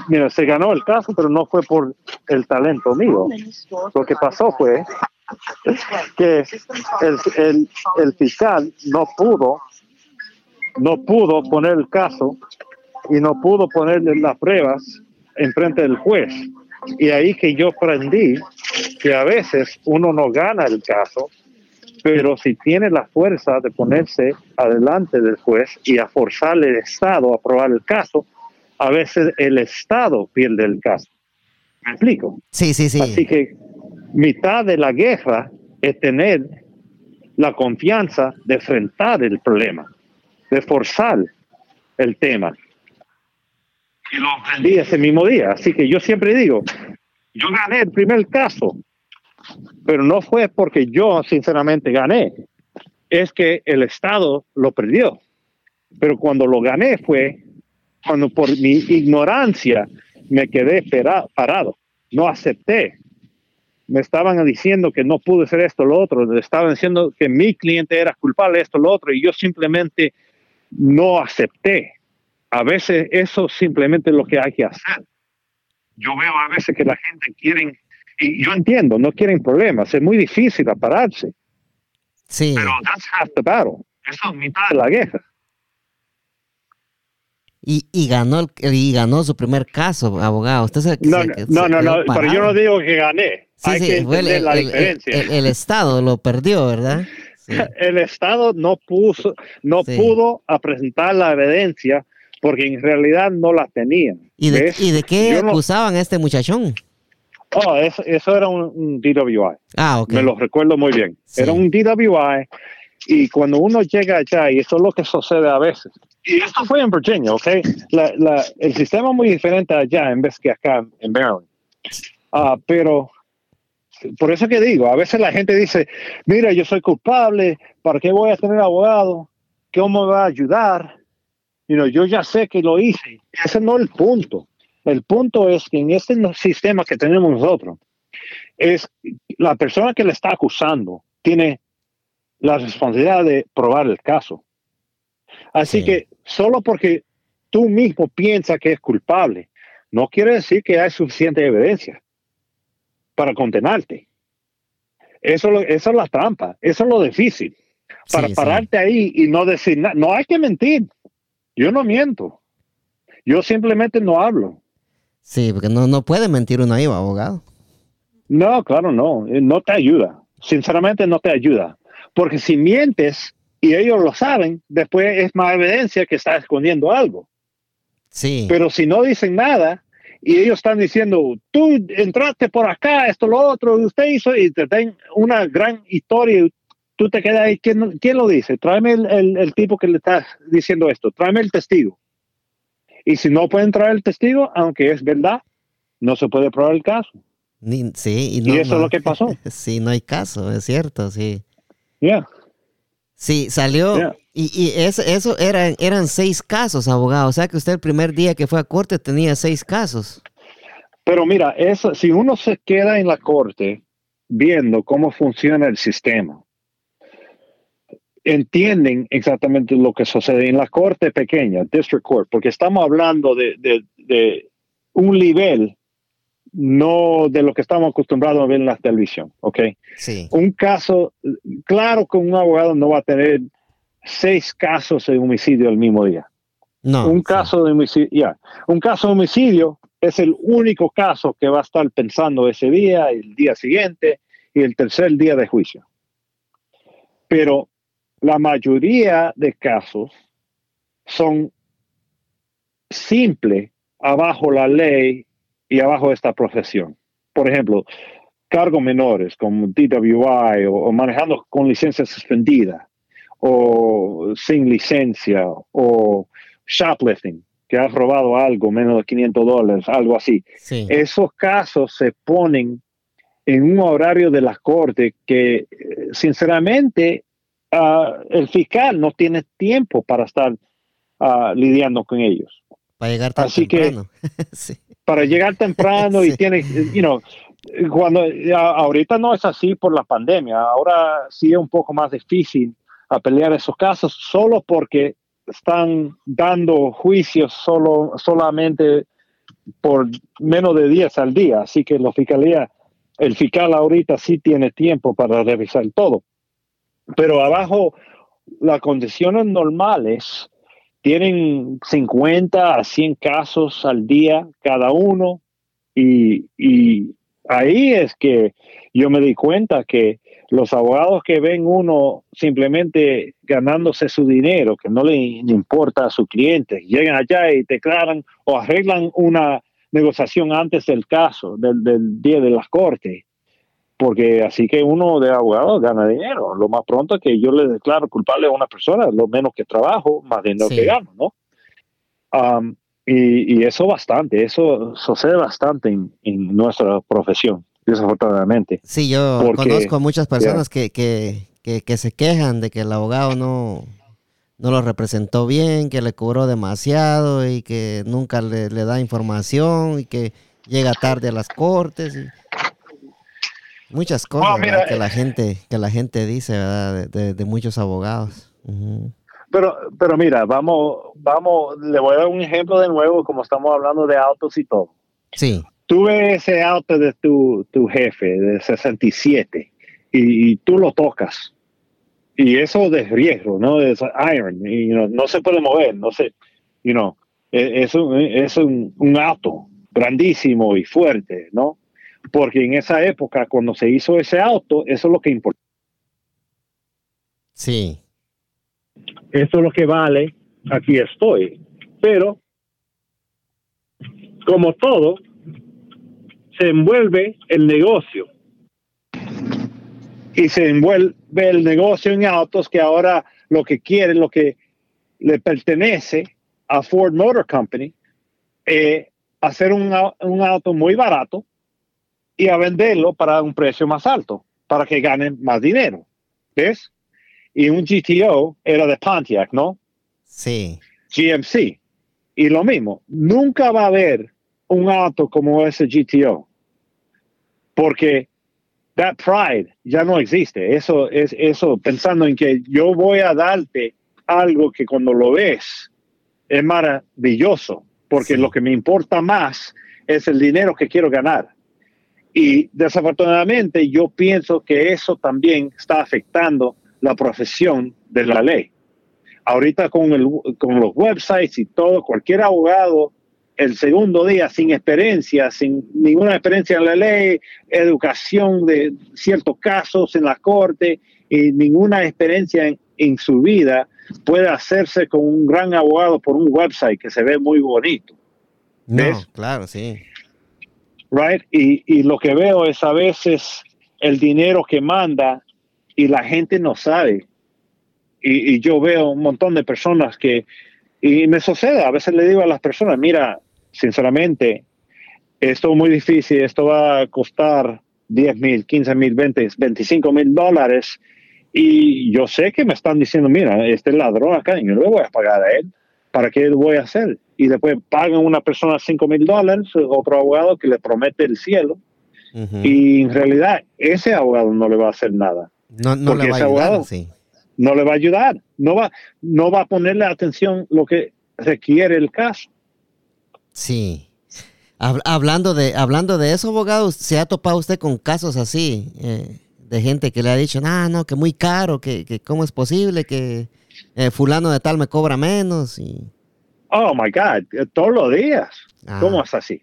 mira, se ganó el caso, pero no fue por el talento mío. Lo que pasó fue que el, el, el fiscal no pudo, no pudo poner el caso y no pudo ponerle las pruebas enfrente del juez. Y ahí que yo aprendí que a veces uno no gana el caso, pero si tiene la fuerza de ponerse adelante del juez y a forzarle al Estado a aprobar el caso, a veces el Estado pierde el caso. ¿Me explico? Sí, sí, Así sí. que mitad de la guerra es tener la confianza de enfrentar el problema, de forzar el tema. Y lo aprendí ese mismo día. Así que yo siempre digo, yo gané el primer caso, pero no fue porque yo sinceramente gané, es que el Estado lo perdió. Pero cuando lo gané fue cuando por mi ignorancia me quedé parado, no acepté. Me estaban diciendo que no pude hacer esto, lo otro, me estaban diciendo que mi cliente era culpable esto, lo otro, y yo simplemente no acepté. A veces eso simplemente es lo que hay que hacer. Yo veo a veces que la gente quiere, y yo entiendo, no quieren problemas, es muy difícil pararse, Sí. pero that's half the battle. Eso es mitad de la guerra. Y, y ganó el- y ganó su primer caso, abogado. Usted se, No, se- no, se no, pero yo no digo que gané. Sí, hay sí, que fue el, entender la el- diferencia. el- el Estado lo perdió, ¿verdad? Sí. <laughs> el Estado no puso, no Sí. pudo a presentar la evidencia porque en realidad no la tenían. ¿Y de. ¿Y de qué Yo no- acusaban a este muchachón? Oh, eso, eso era un, un DWI. Ah, ok. Me lo recuerdo muy bien. Era un DWI y cuando uno llega allá, y eso es lo que sucede a veces. Y esto fue en Virginia, ¿ok? El sistema muy diferente allá en vez que acá en Maryland. Ah, pero por eso que digo, a veces la gente dice, mira, yo soy culpable, ¿para qué voy a tener abogado? ¿Cómo me va a ayudar? You know, yo ya sé que lo hice. Ese no es el punto. El punto es que en este sistema que tenemos nosotros, es la persona que le está acusando tiene la responsabilidad de probar el caso. Así Sí. que solo porque tú mismo piensas que es culpable, no quiere decir que hay suficiente evidencia para condenarte. Eso, es la trampa, eso es lo difícil. Para Sí, sí. pararte ahí y no decir nada, no hay que mentir. Yo no miento. Yo simplemente no hablo. Sí, porque no, no puede mentir uno ahí, abogado. No, claro, no. Eh, No te ayuda. Sinceramente, no te ayuda. Porque si mientes y ellos lo saben, después es más evidencia que estás escondiendo algo. Sí. Pero si no dicen nada y ellos están diciendo, tú entraste por acá, esto, lo otro, usted hizo, y te den una gran historia y tú te quedas ahí, ¿quién, quién lo dice? Tráeme el, el- el tipo que le está diciendo esto, tráeme el testigo. Y si no pueden traer el testigo, aunque es verdad, no se puede probar el caso. Ni- sí, y, Y no- eso es no- lo que pasó. <laughs> Sí, no hay caso, es cierto, sí. Yeah. Sí, salió. Yeah. Y, y eso, eso eran, eran seis casos, abogado. O sea que usted el primer día que fue a corte tenía seis casos. Pero mira, eso, si uno se queda en la corte viendo cómo funciona el sistema, entienden exactamente lo que sucede en la corte pequeña, District Court, porque estamos hablando de, de- de un nivel no de lo que estamos acostumbrados a ver en la televisión, ¿ok? Sí. Un caso, claro que un abogado no va a tener seis casos de homicidio el mismo día No. un sí. caso de homicidio, ya, un caso de homicidio es el único caso que va a estar pensando ese día, el día siguiente y el tercer día de juicio. Pero la mayoría de casos son simples abajo la ley y abajo esta profesión. Por ejemplo, cargos menores como DWI o, o manejando con licencia suspendida o sin licencia o shoplifting, que has robado algo, menos de 500 dólares, algo así. Esos casos se ponen en un horario de las cortes que, sinceramente, ah, el fiscal no tiene tiempo para estar uh, lidiando con ellos. Para llegar tan Así temprano. <laughs> Que, Para llegar temprano <laughs> y tiene, you know, cuando ahorita no es así por la pandemia, ahora sí es un poco más difícil a pelear esos casos solo porque están dando juicios solo solamente por menos de 10 al día, así que la fiscalía, el fiscal ahorita sí tiene tiempo para revisar todo. Pero abajo las condiciones normales tienen 50 a 100 casos al día cada uno y, y ahí es que yo me di cuenta que los abogados que ven uno simplemente ganándose su dinero, que no le, importa a su cliente, llegan allá y declaran o arreglan una negociación antes del caso, del, día de las cortes, porque así que uno de abogados gana dinero. Lo más pronto que yo le declaro culpable a una persona, lo menos que trabajo, más dinero que gano, ¿no? Um, y, eso bastante, eso sucede bastante en, nuestra profesión, desafortunadamente. Sí, yo conozco muchas personas que, que, se quejan de que el abogado no, no lo representó bien, que le cobró demasiado y que nunca le, da información y que llega tarde a las cortes. Y muchas cosas que la gente que la gente dice ¿verdad? De, muchos abogados. Pero, pero mira, vamos, vamos, le voy a dar un ejemplo de nuevo, como estamos hablando de autos y todo. Sí. Tuve ese auto de tu, tu jefe de 67 y, y tú lo tocas. Y eso de riesgo, ¿no? Es iron, y, no se puede mover, no sé, you know, e, es, un, es un, un auto grandísimo y fuerte, ¿no? Porque en esa época, cuando se hizo ese auto, eso es lo que importa. Sí. Eso es lo que vale, aquí estoy. Pero, como todo, se envuelve el negocio. Y se envuelve el negocio en autos que ahora lo que quieren, lo que le pertenece a Ford Motor Company, es hacer un, un auto muy barato y a venderlo para un precio más alto, para que ganen más dinero. ¿Ves? y un GTO era de Pontiac, ¿no? Sí. GMC. Y lo mismo, nunca va a haber un auto como ese GTO. Porque that pride ya no existe. Eso es eso pensando en que yo voy a darte algo que cuando lo ves es maravilloso, porque lo que me importa más es el dinero que quiero ganar. Y desafortunadamente yo pienso que eso también está afectando la profesión de la ley. Ahorita con, el, con los websites y todo, cualquier abogado, el segundo día sin experiencia, sin ninguna experiencia en la ley, educación de ciertos casos en la corte y ninguna experiencia en, su vida, puede hacerse con un gran abogado por un website que se ve muy bonito. No, claro, sí. Right? Y, y lo que veo es a veces el dinero que manda y la gente no sabe. Y, yo veo un montón de personas que, y me sucede, a veces le digo a las personas, mira, sinceramente, esto es muy difícil, esto va a costar 10 mil, 15 mil, 20, 25 mil dólares. Y yo sé que me están diciendo, mira, este ladrón acá, yo no le voy a pagar a él. ¿Para qué voy a hacer? Y después pagan una persona 5 mil dólares, otro abogado que le promete el cielo. Y en realidad ese abogado no le va a hacer nada. No, no le va a ayudar, no le va a ayudar, no va, no va a ponerle atención lo que requiere el caso. Sí. Hablando de, hablando de eso, abogado, ¿se ha topado usted con casos así? Eh, de gente que le ha dicho, ah, no, que muy caro, que, que cómo es posible que eh, fulano de tal me cobra menos. Y... Oh, my God, eh, todos los días. Ah. ¿Cómo es así?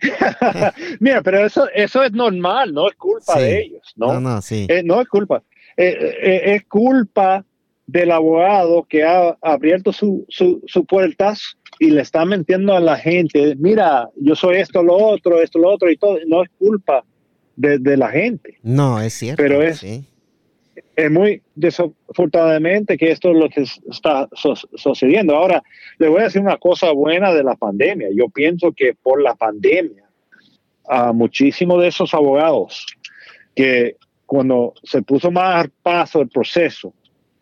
<laughs> Mira, pero eso, eso es normal, no es culpa de ellos, ¿no? No, sí. Eh, no es culpa. Eh, es culpa del abogado que ha abierto su, su, su, puertas y le está mintiendo a la gente, mira, yo soy esto, lo otro, esto, lo otro y todo. No es culpa de, la gente. No, es cierto. Pero es, es muy desafortunadamente que esto es lo que está sucediendo. Ahora, le voy a decir una cosa buena de la pandemia. Yo pienso que por la pandemia, a muchísimos de esos abogados que cuando se puso más paso el proceso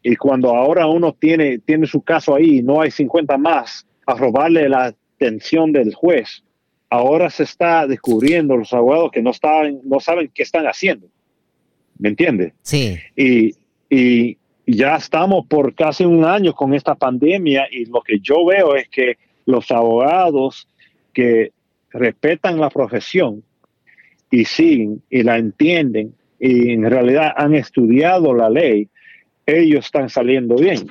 y cuando ahora uno tiene, tiene su caso ahí y no hay 50 más a robarle la atención del juez, ahora se está descubriendo los abogados que no, no saben qué están haciendo. ¿Me entiende? Sí. Y, y ya estamos por casi un año con esta pandemia y lo que yo veo es que los abogados que respetan la profesión y siguen y la entienden y en realidad han estudiado la ley, ellos están saliendo bien.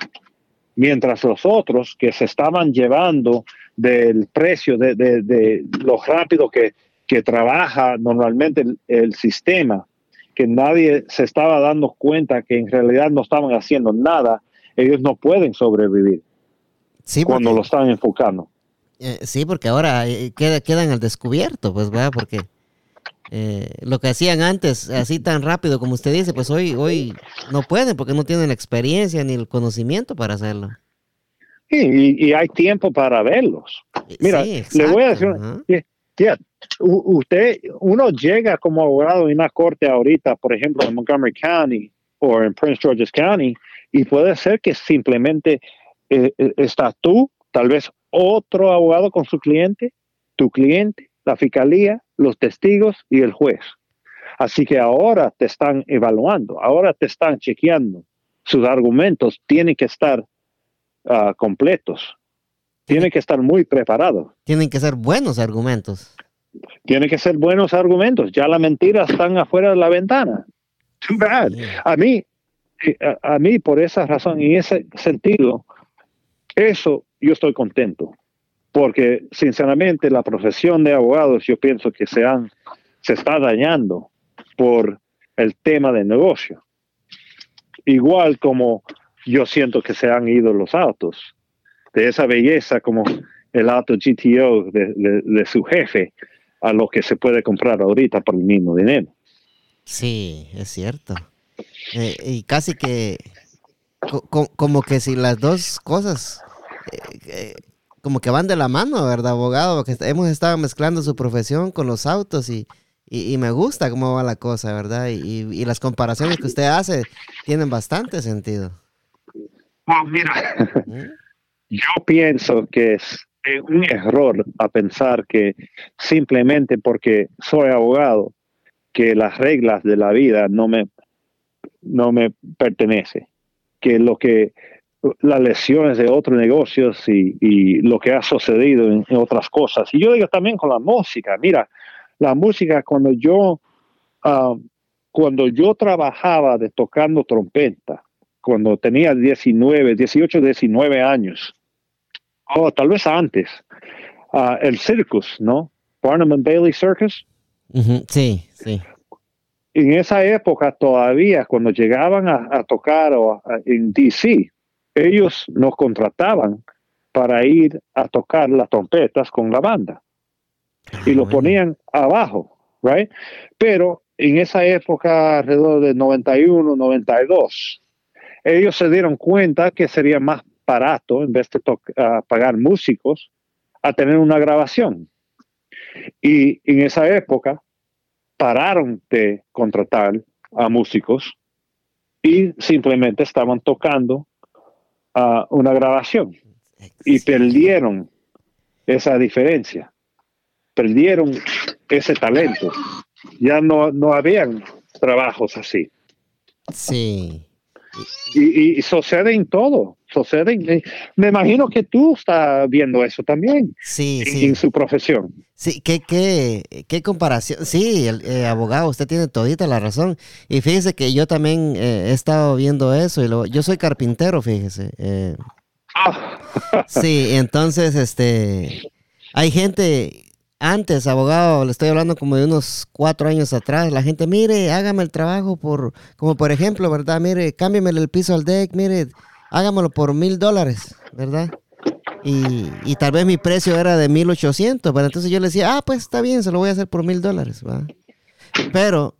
Mientras los otros que se estaban llevando del precio de, de, lo rápido que, que trabaja normalmente el, sistema, que nadie se estaba dando cuenta que en realidad no estaban haciendo nada, ellos no pueden sobrevivir sí, cuando lo están enfocando. Eh, sí, porque ahora eh, queda, quedan al descubierto, pues, ¿verdad? Porque eh, lo que hacían antes, así tan rápido como usted dice, pues hoy, hoy no pueden porque no tienen la experiencia ni el conocimiento para hacerlo. Sí, y, hay tiempo para verlos. Mira, le voy a decir, usted, uno llega como abogado en una corte ahorita, por ejemplo, en Montgomery County o en Prince George's County, y puede ser que simplemente eh, estás tú, tal vez otro abogado con su cliente, tu cliente, la fiscalía, los testigos y el juez. Así que ahora te están evaluando, ahora te están chequeando. Sus argumentos tienen que estar ah, completos, tienen que estar muy preparados. Tienen que ser buenos argumentos. Tienen que ser buenos argumentos. Ya las mentiras están afuera de la ventana. Too bad. A mí, eh, a, a mí por esa razón y ese sentido, eso yo estoy contento porque sinceramente la profesión de abogados yo pienso que se, han, se está dañando por el tema de negocio. Igual como yo siento que se han ido los autos, de esa belleza como el auto GTO de, su jefe a lo que se puede comprar ahorita por el mismo dinero. Sí, es cierto. Eh, y casi que como que si las dos cosas eh, eh, como que van de la mano, ¿verdad, abogado? Porque hemos estado mezclando su profesión con los autos y, y, me gusta cómo va la cosa, ¿verdad? Y, y, las comparaciones que usted hace tienen bastante sentido. Bueno, mira, ¿Mm? yo pienso que es un error a pensar que simplemente porque soy abogado, que las reglas de la vida no me, no me pertenece. Que lo que las lesiones de otros negocios y, lo que ha sucedido en, otras cosas. Y yo digo también con la música, mira, la música cuando yo, ah, cuando yo trabajaba de tocando trompeta, cuando tenía 19, 18, 19 años, o tal vez antes, uh, el circus, ¿no? Barnum and Bailey Circus. Sí, sí. En esa época todavía, cuando llegaban a, tocar en DC, ellos nos contrataban para ir a tocar las trompetas con la banda y lo ponían abajo, right? Pero en esa época, alrededor de 91, 92, ellos se dieron cuenta que sería más barato, en vez de pagar músicos, a tener una grabación. Y en esa época pararon de contratar a músicos y simplemente estaban tocando una grabación y perdieron esa diferencia, perdieron ese talento. Ya no, no habían trabajos así. Sí. Y, y, sucede en todo, sucede me imagino que tú estás viendo eso también. Sí, en, sí. en su profesión. Sí, qué, qué, qué comparación. Sí, el eh, abogado, usted tiene todita la razón. Y fíjese que yo también eh, he estado viendo eso. Y lo, yo soy carpintero, fíjese. Eh. Ah. sí, entonces, este, hay gente, antes, abogado, le estoy hablando como de unos cuatro años atrás, la gente, mire, hágame el trabajo por, como por ejemplo, ¿verdad? Mire, cámbiame el piso al deck, mire, hágamelo por mil dólares, ¿verdad? Y, y, tal vez mi precio era de 1800, pero entonces yo le decía, ah, pues está bien, se lo voy a hacer por mil dólares, ¿va? Pero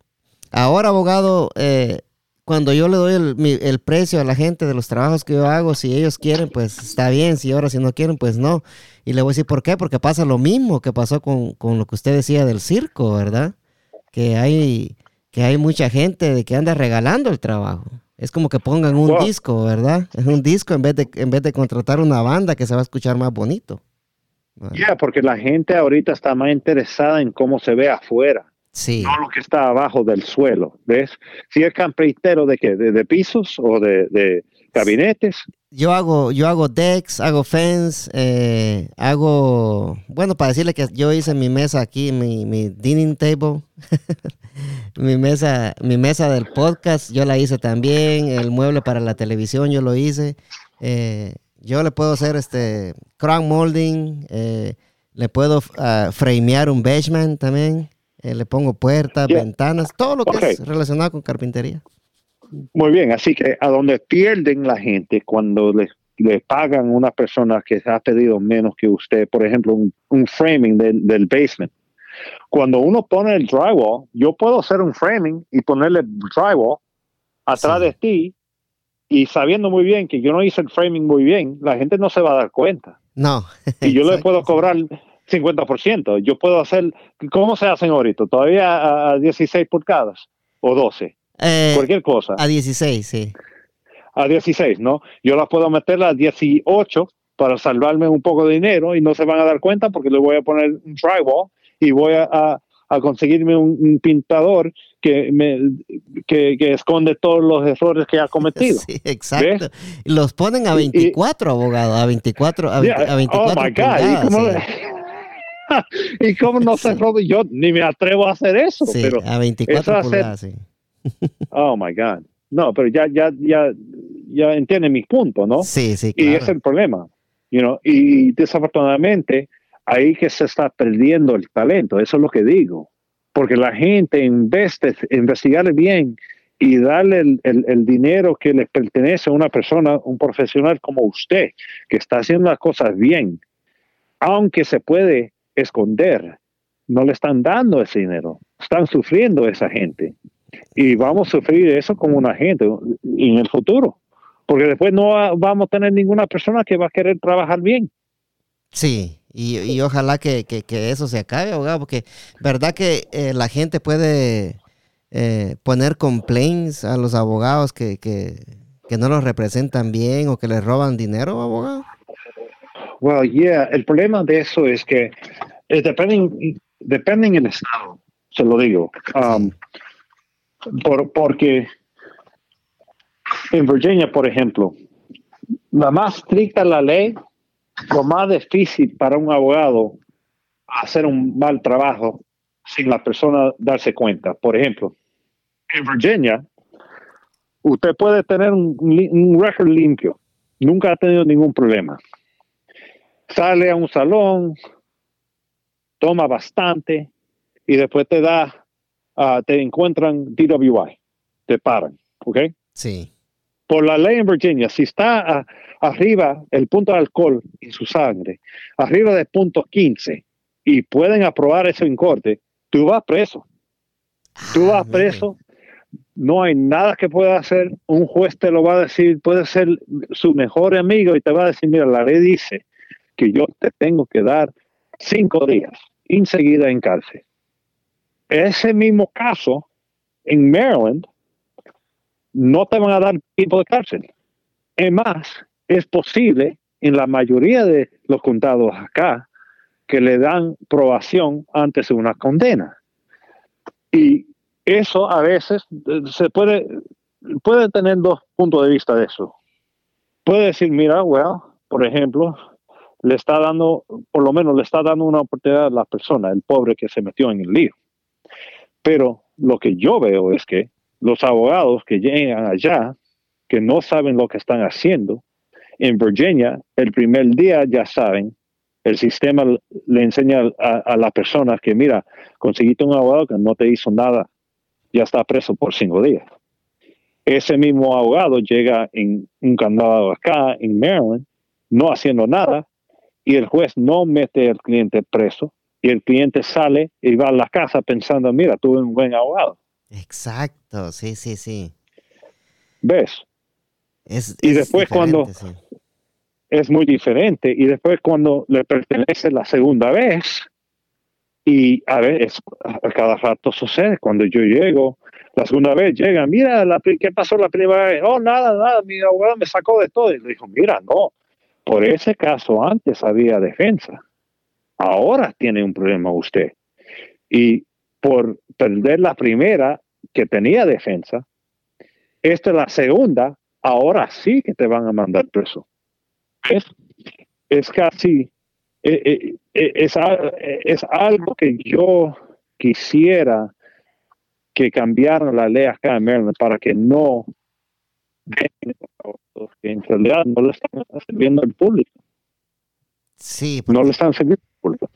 ahora, abogado, eh, cuando yo le doy el, el, precio a la gente de los trabajos que yo hago, si ellos quieren, pues está bien, si ahora si no quieren, pues no. Y le voy a decir por qué, porque pasa lo mismo que pasó con, con lo que usted decía del circo, ¿verdad? Que hay, que hay mucha gente de que anda regalando el trabajo. Es como que pongan un disco, ¿verdad? Es un disco en vez de en vez de contratar una banda que se va a escuchar más bonito. Ya, porque la gente ahorita está más interesada en cómo se ve afuera. Sí. No lo que está abajo del suelo, ¿ves? Si es campeitero de qué, de, pisos o de, de, gabinetes. Yo hago, yo hago decks, hago fence, eh, hago, bueno, para decirle que yo hice mi mesa aquí, mi, mi dining table, <laughs> mi mesa, mi mesa del podcast, yo la hice también, el mueble para la televisión yo lo hice. Eh, yo le puedo hacer este crown molding, eh, le puedo uh, framear un basement también, eh, le pongo puertas, ventanas, todo lo que es relacionado con carpintería. Muy bien, así que a donde pierden la gente cuando le, le pagan a una persona que ha pedido menos que usted, por ejemplo, un, framing del basement. Cuando uno pone el drywall, yo puedo hacer un framing y ponerle drywall atrás de ti y sabiendo muy bien que yo no hice el framing muy bien, la gente no se va a dar cuenta. No. y yo le <laughs> puedo cobrar 50%. Yo puedo hacer, ¿cómo se hacen ahorita? ¿Todavía a 16 pulgadas o 12? Eh, Cualquier cosa. A 16, sí. A 16, ¿no? Yo las puedo meter a 18 para salvarme un poco de dinero y no se van a dar cuenta porque le voy a poner un drywall y voy a, a conseguirme un, pintador que, me, que, esconde todos los errores que ha cometido. Sí, exacto. Los ponen a 24, abogado, a 24, a, 24 oh my God. <laughs> ¿Y cómo, no se robe? Yo ni me atrevo a hacer eso. Sí, pero a 24 pulgadas, sí. <laughs> oh my God. No, pero ya, ya, ya, ya entiende mi punto, ¿no? Sí, sí. Claro. Y ese es el problema. You know? Y desafortunadamente, ahí que se está perdiendo el talento, eso es lo que digo, porque la gente en vez de investigar bien y darle el, el, dinero que le pertenece a una persona, un profesional como usted, que está haciendo las cosas bien, aunque se puede esconder, no le están dando ese dinero, están sufriendo esa gente. Y vamos a sufrir eso como una gente en el futuro, porque después no vamos a tener ninguna persona que va a querer trabajar bien. Sí, y, ojalá que, eso se acabe, abogado, porque verdad que eh, la gente puede eh, poner complaints a los abogados que, no los representan bien o que les roban dinero, abogado. Well, yeah, el problema de eso es que eh, depende, depende en el estado, se lo digo. Um, por, porque en Virginia, por ejemplo, la más estricta la ley lo más difícil para un abogado hacer un mal trabajo sin la persona darse cuenta. Por ejemplo, en Virginia, usted puede tener un, un récord limpio, nunca ha tenido ningún problema. Sale a un salón, toma bastante y después te da, uh, te encuentran DWI, te paran, ¿ok? Sí. Por la ley en Virginia, si está arriba el punto de alcohol en su sangre, arriba del punto 15, y pueden aprobar eso en corte, tú vas preso. Tú ah, vas preso, no hay nada que pueda hacer, un juez te lo va a decir, puede ser su mejor amigo y te va a decir, mira, la ley dice que yo te tengo que dar cinco días enseguida en cárcel. Ese mismo caso, en Maryland, no te van a dar tiempo de cárcel. Es más, es posible en la mayoría de los condados acá que le dan probación antes de una condena. Y eso a veces eh, se puede, puede tener dos puntos de vista de eso. Puede decir, mira, well, por ejemplo, le está dando, por lo menos le está dando una oportunidad a la persona, el pobre que se metió en el lío. Pero lo que yo veo es que los abogados que llegan allá, que no saben lo que están haciendo, en Virginia, el primer día ya saben, el sistema le enseña a, las personas que, mira, conseguiste un abogado que no te hizo nada, ya está preso por cinco días. Ese mismo abogado llega en un candado acá, en Maryland, no haciendo nada, y el juez no mete al cliente preso, y el cliente sale y va a la casa pensando, mira, tuve un buen abogado. Exacto, sí, sí, sí. ¿Ves? Es, Y es después cuando- sí. es muy diferente. Y después cuando le pertenece la segunda vez, y a ver, es- a cada rato sucede, cuando yo llego, la segunda vez llega, mira, la, ¿qué pasó la primera vez? Oh, nada, nada, mi abogado me sacó de todo. Y le dijo, mira, no, por ese caso antes había defensa. Ahora tiene un problema usted. Y por perder la primera que tenía defensa, esta es la segunda, ahora sí que te van a mandar preso es, es casi, eh, eh, eh, es, es algo que yo quisiera que cambiaran la ley acá en Maryland para que no que en realidad no le están sirviendo al público, Sí, porque, no le están sirviendo al público.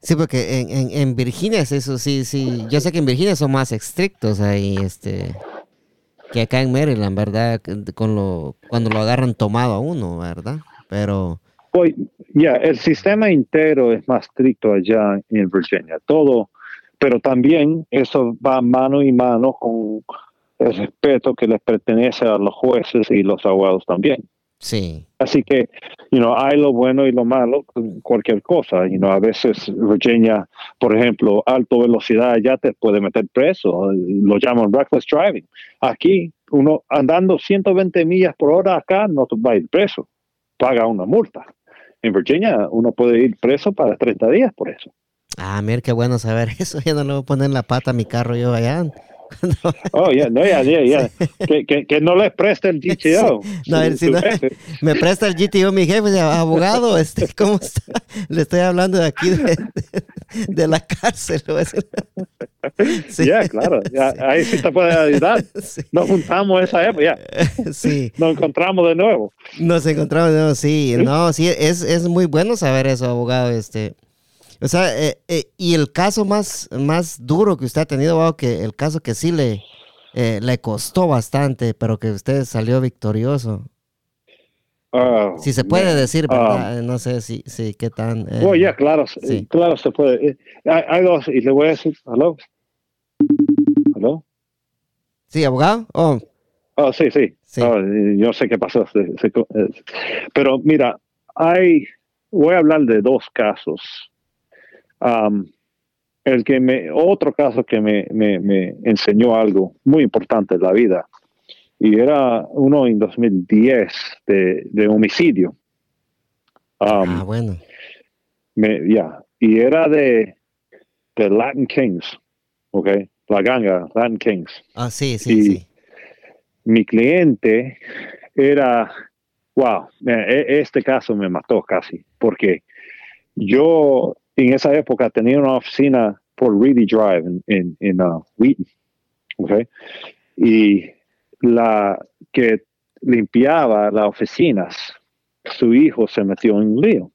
sí, porque en, en, en Virginia es eso, sí, sí. Yo sé que en Virginia son más estrictos ahí, este, que acá en Maryland, ¿verdad? Con lo, cuando lo agarran tomado a uno, ¿verdad? Pero, Pues, ya, el sistema entero es más estricto allá en Virginia, todo, pero también eso va mano y mano con el respeto que les pertenece a los jueces y los abogados también. sí, Así que, you know, hay lo bueno y lo malo cualquier cosa. You know, a veces Virginia, por ejemplo, alto velocidad ya te puede meter preso. Lo llaman reckless driving. Aquí, uno andando 120 millas por hora acá no te va a ir preso. Paga una multa. En Virginia uno puede ir preso para 30 días por eso. Ah, mira qué bueno saber <laughs> eso. Ya no le voy a poner la pata a mi carro yo allá. <laughs> Oh, ya, no, ya, ya. Que, que, que no les preste el GTO. No, él Su no-. <laughs> Me presta el GTO mi jefe, abogado, este, ¿cómo está? Le estoy hablando de aquí de, de- de la cárcel. <laughs> Sí. Ya, claro. ahí sí te puede ayudar. Nos juntamos esa época, ya. sí, Nos encontramos de nuevo. nos encontramos, de nuevo, sí, no, sí, es, es muy bueno saber eso, abogado, este, o sea, eh, eh, y el caso más, más duro que usted ha tenido, que el caso que sí le, eh, le costó bastante, pero que usted salió victorioso, Ah, si se puede decir, Ah, ¿verdad? Eh, no sé si, si, qué tan... eh, oh, ya, claro, sí. claro se puede. Eh, Hay, hay dos, y le voy a decir, ¿aló? ¿Aló? Sí, abogado, oh, Oh, sí, sí. Sí. Oh, yo sé qué pasó. pero mira, hay, voy a hablar de dos casos. El que me, otro caso que me, me, me enseñó algo muy importante en la vida, y era uno en 2010 de, de homicidio. Ah, bueno, ya, y era de, de Latin Kings, ¿ok? La ganga, Latin Kings ah, sí, sí, y- sí, mi cliente era, wow, e- este caso me mató casi, porque yo en esa época tenía una oficina por Reedy Drive en, en, en, uh, Wheaton, ¿ok? Y la que limpiaba las oficinas, su hijo se metió en un lío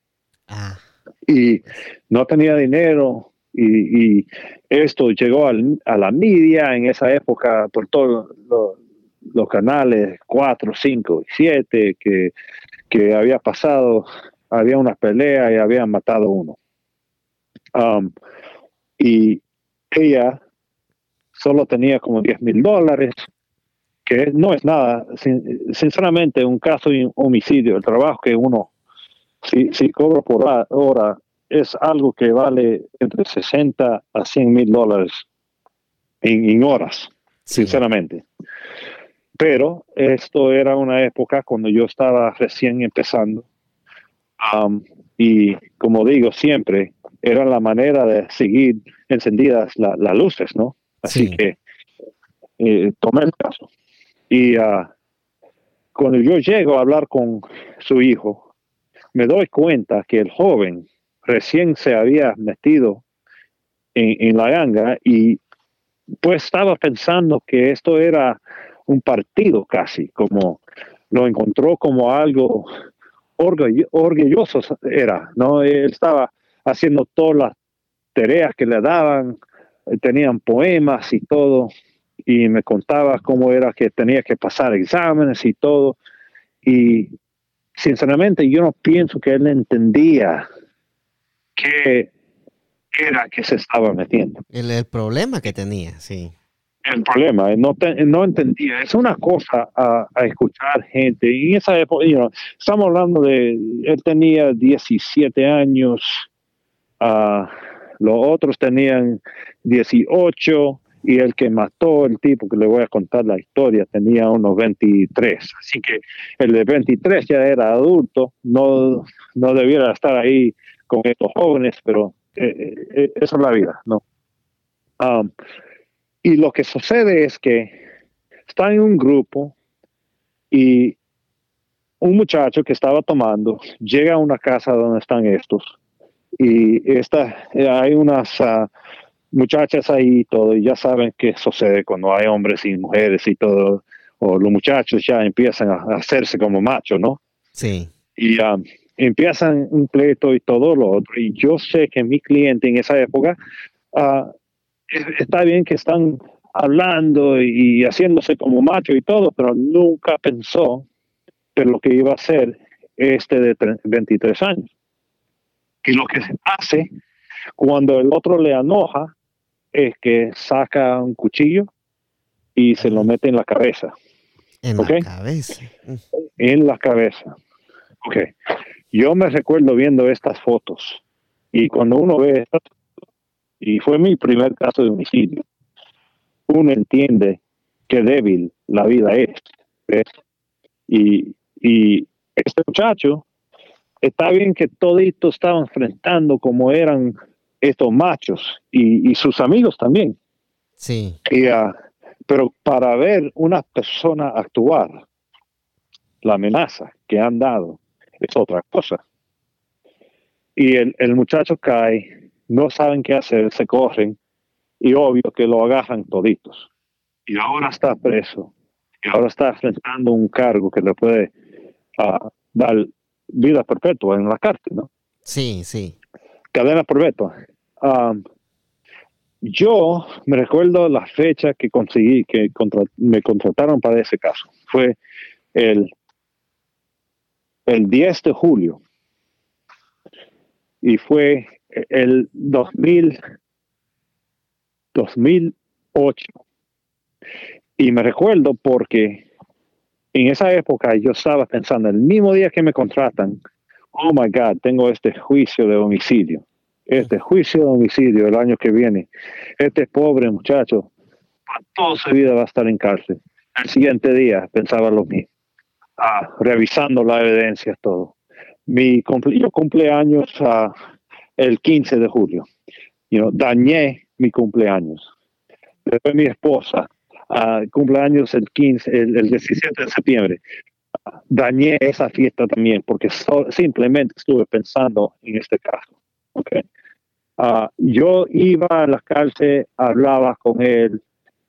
ah, y no tenía dinero y, y esto llegó al- a la media en esa época por todos lo- los canales 4, 5 y 7 que, que había pasado, había una pelea y habían matado uno. Um, y ella solo tenía como 10 mil dólares, que no es nada, sin- sinceramente un caso de homicidio, el trabajo que uno si, si cobro por hora- es algo que vale entre 60 a 100 mil dólares en, en horas, Sí. sinceramente. Pero esto era una época cuando yo estaba recién empezando. Am, y como digo siempre, era la manera de seguir encendidas la- las luces, ¿no? Así Sí. que eh, tomé el caso. Y ah, cuando yo llego a hablar con su hijo, me doy cuenta que el joven recién se había metido en, en la ganga y pues estaba pensando que esto era un partido casi, como lo encontró como algo orgulloso era, ¿no? Él estaba haciendo todas las tareas que le daban, tenían poemas y todo, y me contaba cómo era que tenía que pasar exámenes y todo, y sinceramente yo no pienso que él entendía qué era que se estaba metiendo. el, el problema que tenía, sí. El problema, no, no entendía. Es una cosa a, escuchar gente. Y en esa época, estamos hablando de, él tenía 17 años, uh, los otros tenían 18 y el que mató el tipo que le voy a contar la historia tenía unos 23. Así que el de 23 ya era adulto, no, no debiera estar ahí con estos jóvenes, pero eh, eh, eh, eso es la vida, ¿no? Um, y lo que sucede es que está en un grupo y un muchacho que estaba tomando llega a una casa donde están estos y esta, hay unas uh, muchachas ahí y todo, y ya saben qué sucede cuando hay hombres y mujeres y todo, o los muchachos ya empiezan a hacerse como machos, ¿no? Sí. Y um, empiezan un pleito y todo lo otro. Y yo sé que mi cliente en esa época uh, está bien que están hablando y haciéndose como macho y todo, pero nunca pensó de lo que iba a ser este de 23 años. Y lo que se hace cuando el otro le enoja es que saca un cuchillo y se lo mete en la cabeza. En la cabeza. En la cabeza. Ok. Yo me recuerdo viendo estas fotos y cuando uno ve estas y fue mi primer caso de homicidio, uno entiende qué débil la vida es. Y, y este muchacho, está bien que toditos estaban enfrentando como eran estos machos y, sus amigos también. Sí. Ah, pero para ver una persona actuar, la amenaza que han dado es otra cosa. Y el, el muchacho cae, no saben qué hacer, se corren y obvio que lo agarran toditos. Y ahora está preso. Y ahora está enfrentando un cargo que le puede uh, dar vida perpetua en la cárcel, ¿no? Sí, sí cadena perpetua. Um, yo me recuerdo la fecha que conseguí, que me contrataron para ese caso. Fue el, el 10 de julio. Y fue el 2000, 2008. Y me recuerdo porque en esa época yo estaba pensando, el mismo día que me contratan, oh my God, tengo este juicio de homicidio, este juicio de homicidio el año que viene. Este pobre muchacho, toda su vida va a estar en cárcel. El siguiente día pensaba lo mismo, ah, revisando la evidencia, todo. Mi yo cumpleaños uh, el 15 de julio. You dañé mi cumpleaños. Después mi esposa, uh, cumpleaños el 15, el 17 de septiembre dañé esa fiesta también porque simplemente estuve pensando en este caso. Okay. Uh, yo iba a la cárcel, hablaba con él.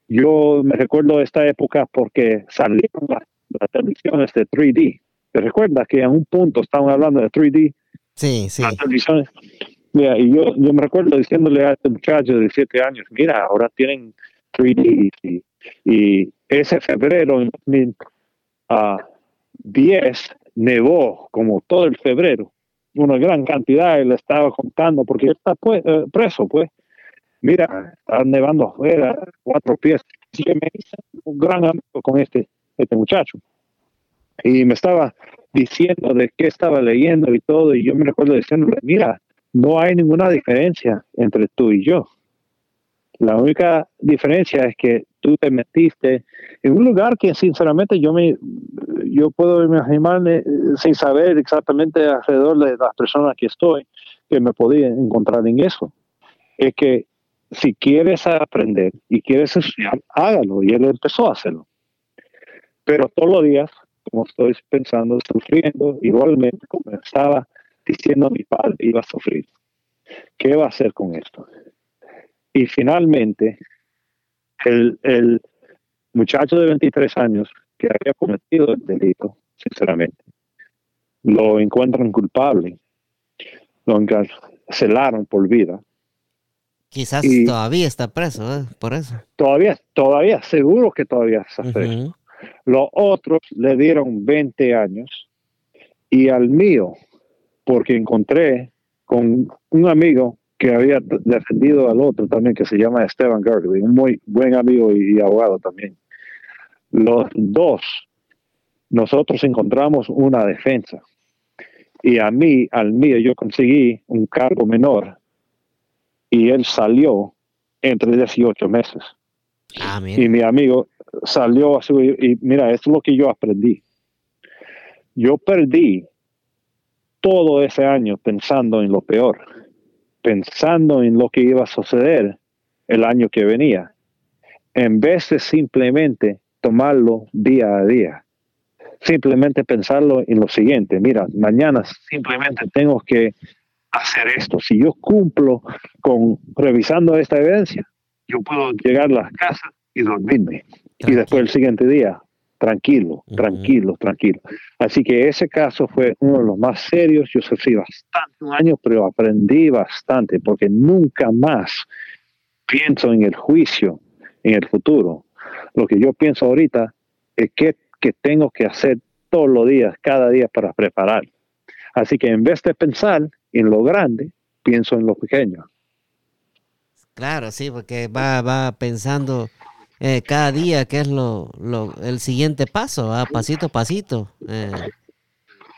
Yo me recuerdo de esta época porque salieron las, televisiones de 3D. ¿Te recuerdas que en un punto estaban hablando de 3D? Sí, sí. Las televisiones. Y yo, yo me recuerdo diciéndole a este muchacho de 17 años, mira, ahora tienen 3D. Y, y ese febrero en 10 nevó como todo el febrero, una gran cantidad, le estaba contando, porque él está pues, eh, preso, pues. Mira, está nevando afuera, cuatro pies. Así que me hice un gran amigo con este, este muchacho. Y me estaba diciendo de qué estaba leyendo y todo, y yo me recuerdo diciéndole, mira, no hay ninguna diferencia entre tú y yo. La única diferencia es que tú te metiste en un lugar que sinceramente yo me yo puedo imaginarme eh, sin saber exactamente alrededor de las personas que estoy que me podía encontrar en eso. Es que si quieres aprender y quieres estudiar, hágalo. Y él empezó a hacerlo. Pero todos los días, como estoy pensando, sufriendo, igualmente como estaba diciendo mi padre, iba a sufrir. ¿Qué va a hacer con esto? Y finalmente, el, el muchacho de 23 años que había cometido el delito, sinceramente, lo encuentran culpable, lo encarcelaron por vida. Quizás todavía está preso, ¿eh? por eso. Todavía, todavía, seguro que todavía está preso. Los otros le dieron 20 años y al mío, porque encontré con un amigo que había defendido al otro también, que se llama Esteban Gergely, un muy buen amigo y, abogado también. Los dos, nosotros encontramos una defensa. Y a mí, al mío, yo conseguí un cargo menor y él salió entre 18 meses. Ah, y mi amigo salió así, y mira, esto es lo que yo aprendí. Yo perdí todo ese año pensando en lo peor pensando en lo que iba a suceder el año que venía, en vez de simplemente tomarlo día a día. Simplemente pensarlo en lo siguiente, mira, mañana simplemente tengo que hacer esto. Si yo cumplo con revisando esta evidencia, yo puedo llegar a la casa y dormirme. Y después el siguiente día tranquilo, tranquilo, tranquilo. Así que ese caso fue uno de los más serios. Yo sufrí bastante un año, pero aprendí bastante porque nunca más pienso en el juicio en el futuro. Lo que yo pienso ahorita es que, que tengo que hacer todos los días, cada día para preparar. Así que en vez de pensar en lo grande, pienso en lo pequeño. Claro, sí, porque va, va pensando eh, cada día qué es lo, lo, el siguiente paso, pasito a pasito. Eh,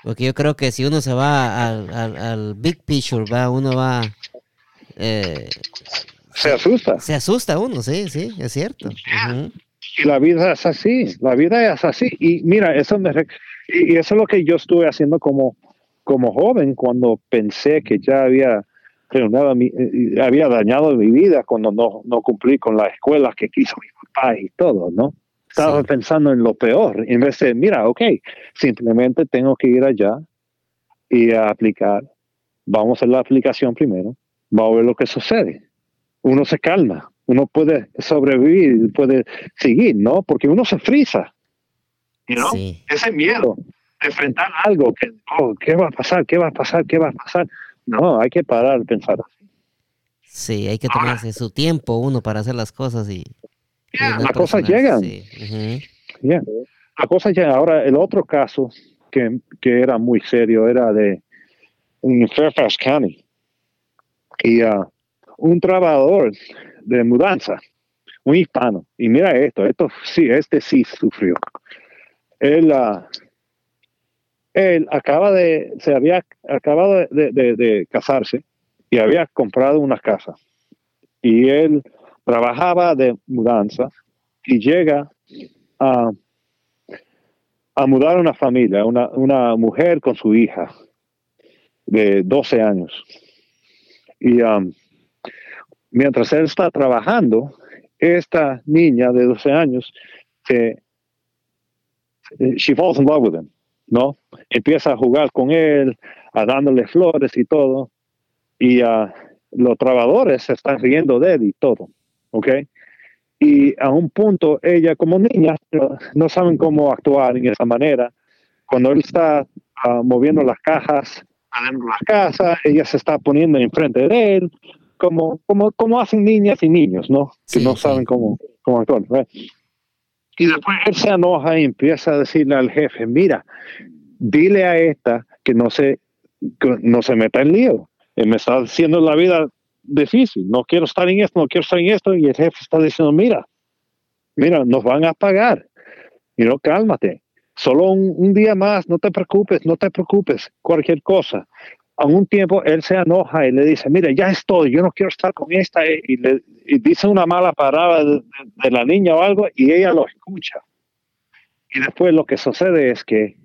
porque yo creo que si uno se va al, al, big picture, va, uno va... Eh, se asusta. Se asusta uno, sí, sí, es cierto. Y la vida es así, la vida es así. Y mira, eso me, y eso es lo que yo estuve haciendo como, como joven cuando pensé que ya había eh, había dañado mi vida cuando no, no cumplí con la escuela que quiso mi papá y todo, ¿no? Estaba pensando en lo peor, en vez de, mira, ok, simplemente tengo que ir allá y aplicar. Vamos a hacer la aplicación primero, vamos a ver lo que sucede. Uno se calma, uno puede sobrevivir, puede seguir, ¿no? Porque uno se frisa. ¿no? Ese miedo de enfrentar algo, que, oh, ¿qué va a pasar? ¿Qué va a pasar? ¿Qué va a pasar? No, hay que parar de pensar así. Sí, hay que tomarse su tiempo uno para hacer las cosas y... las cosas llegan. Sí. Las cosas llegan. Ahora, el otro caso que, era muy serio era de en Fairfax County. Y uh, un trabajador de mudanza, un hispano. Y mira esto, esto sí, este sí sufrió. Él uh, él acaba de, se había acabado de, casarse y había comprado una casa. Y él trabajaba de mudanza y llega a, a mudar una familia, una, una, mujer con su hija de 12 años. Y um, mientras él está trabajando, esta niña de 12 años se, she falls in love with him ¿no? Empieza a jugar con él, a dándole flores y todo, y uh, los trabajadores se están riendo de él y todo, ¿ok? Y a un punto, ella como niña no saben cómo actuar en esa manera. Cuando él está ah, moviendo las cajas adentro de la casa, ella se está poniendo enfrente de él, como, como, como hacen niñas y niños, ¿no? que no saben cómo, cómo actuar. Y después él se enoja y empieza a decirle al jefe, mira, dile a esta que no se, no se meta en lío. Él me está haciendo la vida difícil. No quiero estar en esto, no quiero estar en esto. Y el jefe está diciendo, mira, mira, nos van a pagar. Y no, cálmate. Solo un, día más, no te preocupes, no te preocupes, cualquier cosa. A un tiempo él se enoja y le dice, mira, ya estoy, yo no quiero estar con esta. Y le dice una mala palabra de, la niña o algo y ella lo escucha. Y después lo que sucede es que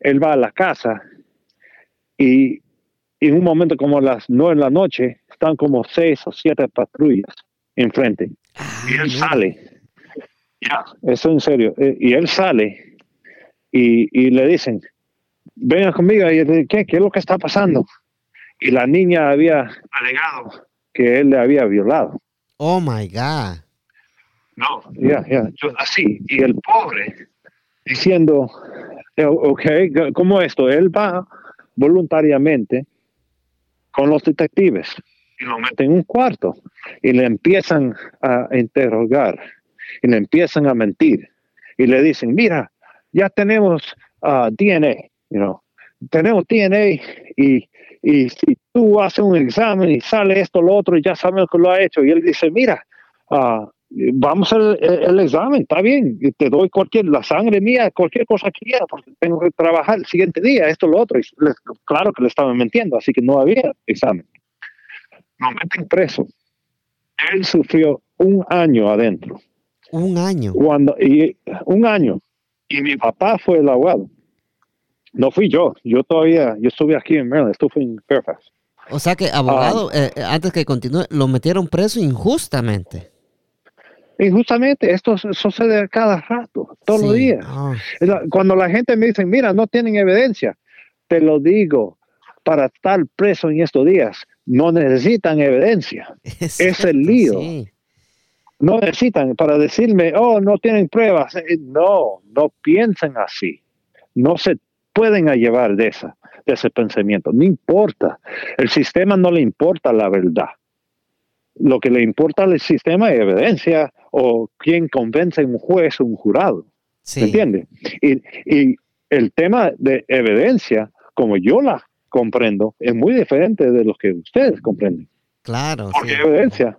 él va a la casa y, en un momento como las nueve de la noche están como seis o siete patrullas enfrente. y él ah, sale. Ya, eso en serio. Eh, y él sale y, le dicen, venga conmigo. Y ¿qué? ¿Qué es lo que está pasando? Y la niña había alegado que él le había violado. Oh my God. No, ya, ya, así. Y el pobre diciendo, eh, ok, ¿cómo esto? Él va voluntariamente con los detectives y lo meten en un cuarto y le empiezan a interrogar y le empiezan a mentir y le dicen, mira, ya tenemos uh, DNA, you know, tenemos DNA y, y si tú haces un examen y sale esto, lo otro, y ya sabemos que lo ha hecho. Y él dice, mira, uh, vamos al el, examen, está bien, te doy cualquier, la sangre mía, cualquier cosa que quiera, porque tengo que trabajar el siguiente día, esto, lo otro. Y claro que le estaban mintiendo, así que no había examen. Nos meten preso. Él sufrió un año adentro. Un año. Cuando, y, un año. Y mi papá fue el abogado. No fui yo. Yo todavía, yo estuve aquí en Maryland, estuve en Fairfax. O sea que, abogado, ah. eh, antes que continúe, lo metieron preso injustamente. Injustamente, esto sucede cada rato, todos los días. Cuando la gente me dice, mira, no tienen evidencia, te lo digo, para estar preso en estos días, no necesitan evidencia. <laughs> Es, el lío. No necesitan para decirme, oh, no tienen pruebas. Eh, no, no piensen así. No se pueden llevar de, esa, de ese pensamiento. No importa. El sistema no le importa la verdad. Lo que le importa al sistema es evidencia o quién convence a un juez o un jurado. Sí. ¿Entiende? Y, y el tema de evidencia, como yo la comprendo, es muy diferente de lo que ustedes comprenden. Claro. Porque evidencia,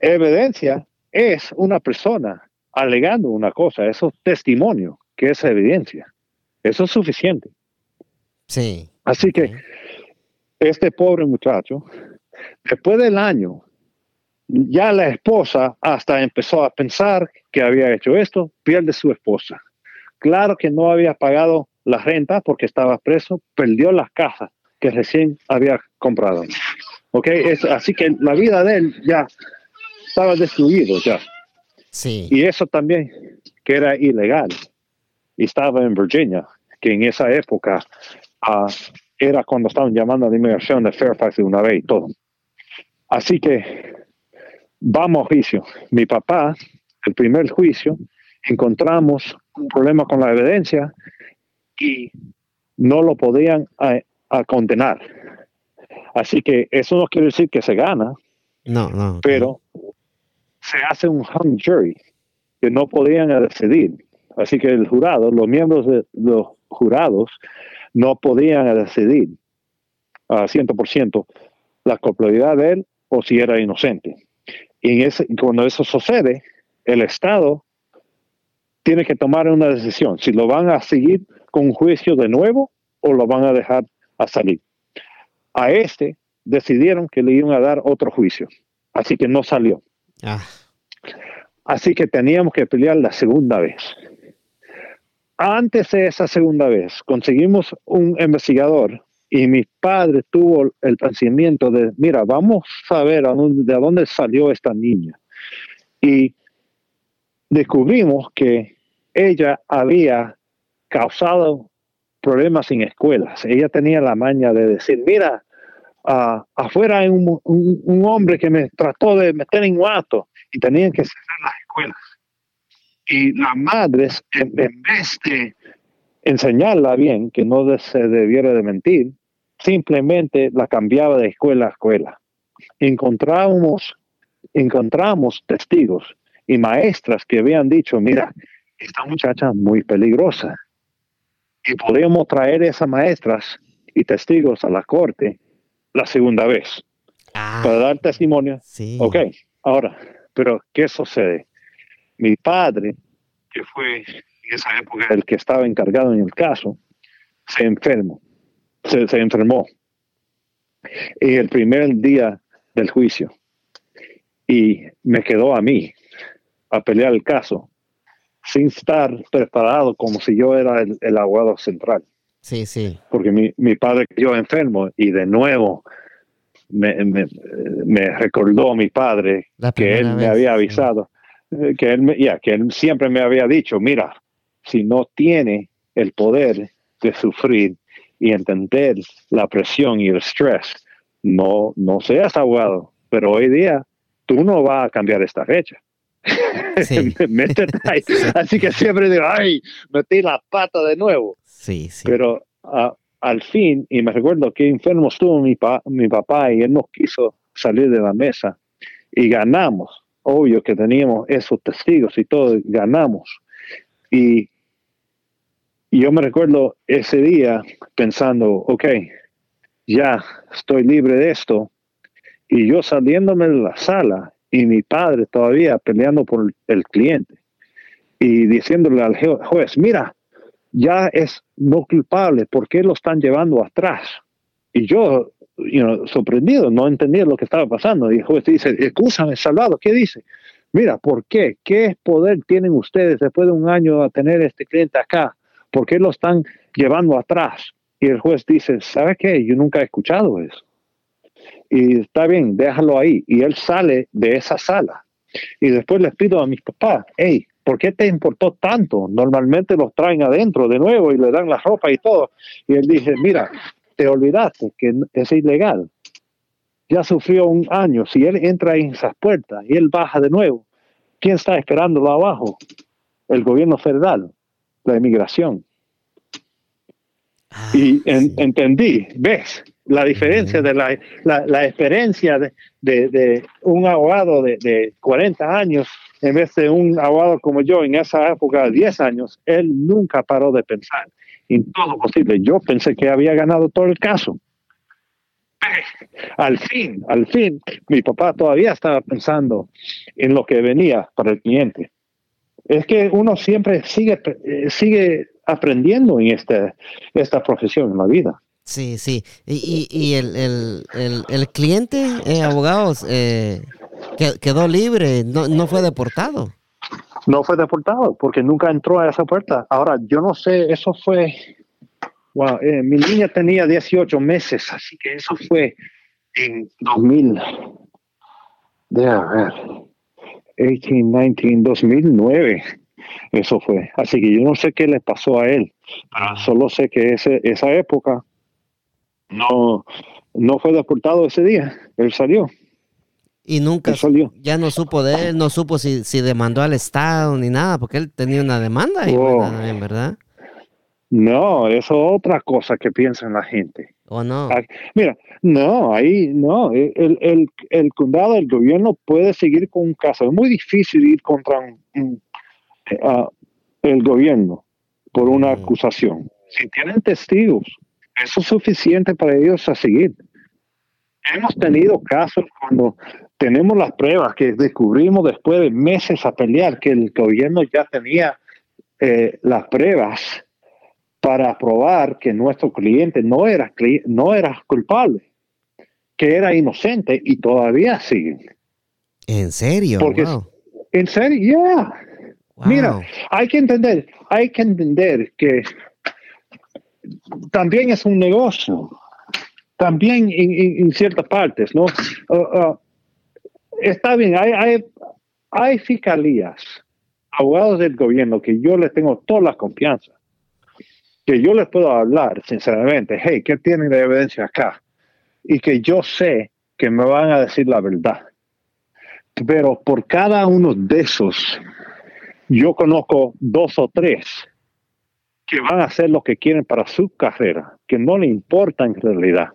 evidencia es una persona alegando una cosa, eso es testimonio, que es evidencia. Eso es suficiente. Sí. Así que este pobre muchacho, después del año, ya la esposa hasta empezó a pensar que había hecho esto, pierde su esposa. Claro que no había pagado la renta porque estaba preso, perdió las casas que recién había comprado. ¿Ok? Es, así que la vida de él ya estaba destruido ya. Sí. Y eso también, que era ilegal. Y estaba en Virginia, que en esa época uh, era cuando estaban llamando a la inmigración de Fairfax de una vez y todo. Así que vamos a juicio. Mi papá, el primer juicio, encontramos un problema con la evidencia y no lo podían a condenar. Así que eso no quiere decir que se gana. No, no. Pero se hace un hung jury que no podían decidir. Así que el jurado, los miembros de los jurados, no podían decidir a 100% la culpabilidad de él o si era inocente. Y en ese, cuando eso sucede, el Estado tiene que tomar una decisión, si lo van a seguir con un juicio de nuevo o lo van a dejar a salir. A este decidieron que le iban a dar otro juicio, así que no salió. Ah. Así que teníamos que pelear la segunda vez. Antes de esa segunda vez, conseguimos un investigador y mi padre tuvo el pensamiento de, mira, vamos a ver de dónde salió esta niña. Y descubrimos que ella había causado problemas en escuelas. Ella tenía la maña de decir, mira, afuera hay un, hombre que me trató de meter en guato y tenían que cerrar las escuelas. Y las madres, en, vez de enseñarla bien, que no se debiera de mentir, simplemente la cambiaba de escuela a escuela. Encontramos, encontramos testigos y maestras que habían dicho, mira, esta muchacha es muy peligrosa y podemos traer esas maestras y testigos a la corte la segunda vez ah. para dar testimonio. Sí. Ok, ahora, pero ¿qué sucede? Mi padre, que fue en esa época el que estaba encargado en el caso, se enfermó, se, se enfermó. Y el primer día del juicio, y me quedó a mí a pelear el caso sin estar preparado como si yo era el, el abogado central. Sí, sí. Porque mi, mi padre yo enfermo y de nuevo me, me, me recordó mi padre que él me había avisado, que, él, ya, que él siempre me había dicho, mira, si no tiene el poder de sufrir y entender la presión y el estrés, no, no seas abogado. Pero hoy día tú no vas a cambiar esta fecha. <laughs> <laughs> Así que siempre digo, ay, metí la pata de nuevo. Sí, sí. Pero ah, al fin, y me recuerdo que enfermo estuvo mi, mi papá y él nos quiso salir de la mesa y ganamos. Obvio que teníamos esos testigos y todo, ganamos. Y, Y yo me recuerdo ese día pensando, ok, ya estoy libre de esto. Y yo saliéndome de la sala y mi padre todavía peleando por el cliente y diciéndole al juez, mira, ya es no culpable, ¿por qué lo están llevando atrás? Y yo, sorprendido, no entendía lo que estaba pasando. Y el juez dice, escúchame, salvado, ¿qué dice? Mira, ¿por qué? ¿Qué poder tienen ustedes después de un año a tener este cliente acá? ¿Por qué lo están llevando atrás? Y el juez dice, ¿sabe qué? Yo nunca he escuchado eso. Y está bien, déjalo ahí. Y él sale de esa sala. Y después les pido a mis papás, hey, ¿por qué te importó tanto? Normalmente los traen adentro de nuevo y le dan la ropa y todo. Y él dice, mira, te olvidaste que es ilegal. Ya sufrió un año. Si él entra en esas puertas y él baja de nuevo, ¿quién está esperándolo abajo? El gobierno federal, la inmigración. Ah, y entendí, ¿ves? La diferencia de la, la, experiencia de, de, un abogado de, de 40 años en vez de un abogado como yo en esa época de 10 años, él nunca paró de pensar en todo posible. Yo pensé que había ganado todo el caso. Al fin, al fin, mi papá todavía estaba pensando en lo que venía para el cliente. Es que uno siempre sigue, eh, sigue aprendiendo en este, esta profesión en la vida. Sí, sí. Y, y, el, el, el, cliente, eh, abogados, eh, quedó libre, no, no fue deportado. No fue deportado porque nunca entró a esa puerta. Ahora, yo no sé, eso fue, wow, eh, mi niña tenía 18 meses, así que eso fue en 2000, de a ver, 18, 19, 2009, eso fue. Así que yo no sé qué le pasó a él, pero solo sé que ese, esa época no, no fue deportado ese día, él salió. Y nunca, ya no supo de él, no supo si, si demandó al Estado ni nada, porque él tenía una demanda, oh. ¿verdad? No, eso es otra cosa que piensa la gente. ¿O no? Mira, no, ahí no. El, el, el, condado, el gobierno puede seguir con un caso. Es muy difícil ir contra uh, el gobierno por una mm. acusación. Si tienen testigos, eso es suficiente para ellos a seguir. Hemos tenido casos cuando tenemos las pruebas que descubrimos después de meses a pelear que el gobierno ya tenía eh, las pruebas para probar que nuestro cliente no era, no era culpable, que era inocente y todavía siguen. ¿En serio? Porque, En serio, ya. Mira, hay que entender, hay que entender que también es un negocio, también en, ciertas partes, ¿no? Uh, uh, está bien, hay, hay, hay fiscalías, abogados del gobierno que yo les tengo toda la confianza, que yo les puedo hablar sinceramente, hey, ¿qué tienen de evidencia acá? Y que yo sé que me van a decir la verdad. Pero por cada uno de esos, yo conozco dos o tres que van a hacer lo que quieren para su carrera, que no le importa en realidad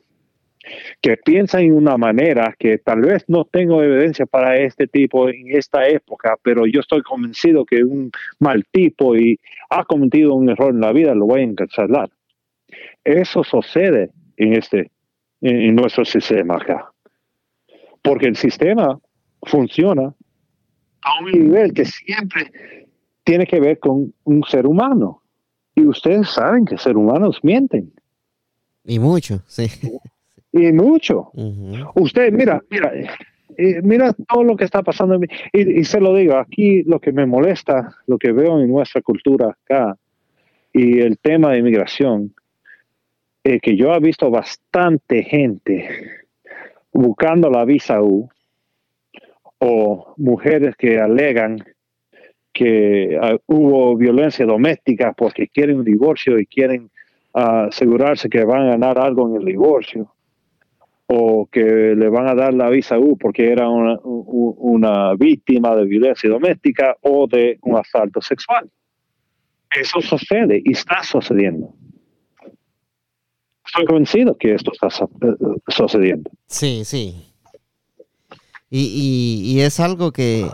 que piensan en una manera que tal vez no tengo evidencia para este tipo en esta época, pero yo estoy convencido que un mal tipo y ha cometido un error en la vida lo voy a encarcelar. Eso sucede en este en, nuestro sistema acá. Porque el sistema funciona a un nivel que siempre tiene que ver con un ser humano. Y ustedes saben que seres humanos mienten. Y mucho, sí <laughs> y mucho. Usted, mira, mira, eh, mira todo lo que está pasando. Y, y, se lo digo, aquí lo que me molesta, lo que veo en nuestra cultura acá, y el tema de inmigración, eh, que yo he visto bastante gente buscando la visa U, o mujeres que alegan que ah, hubo violencia doméstica porque quieren un divorcio y quieren ah, asegurarse que van a ganar algo en el divorcio o que le van a dar la visa U porque era una, víctima de violencia doméstica o de un asalto sexual. Eso sucede y está sucediendo. Estoy convencido que esto está eh, sucediendo. Sí, sí. Y, y, es algo que,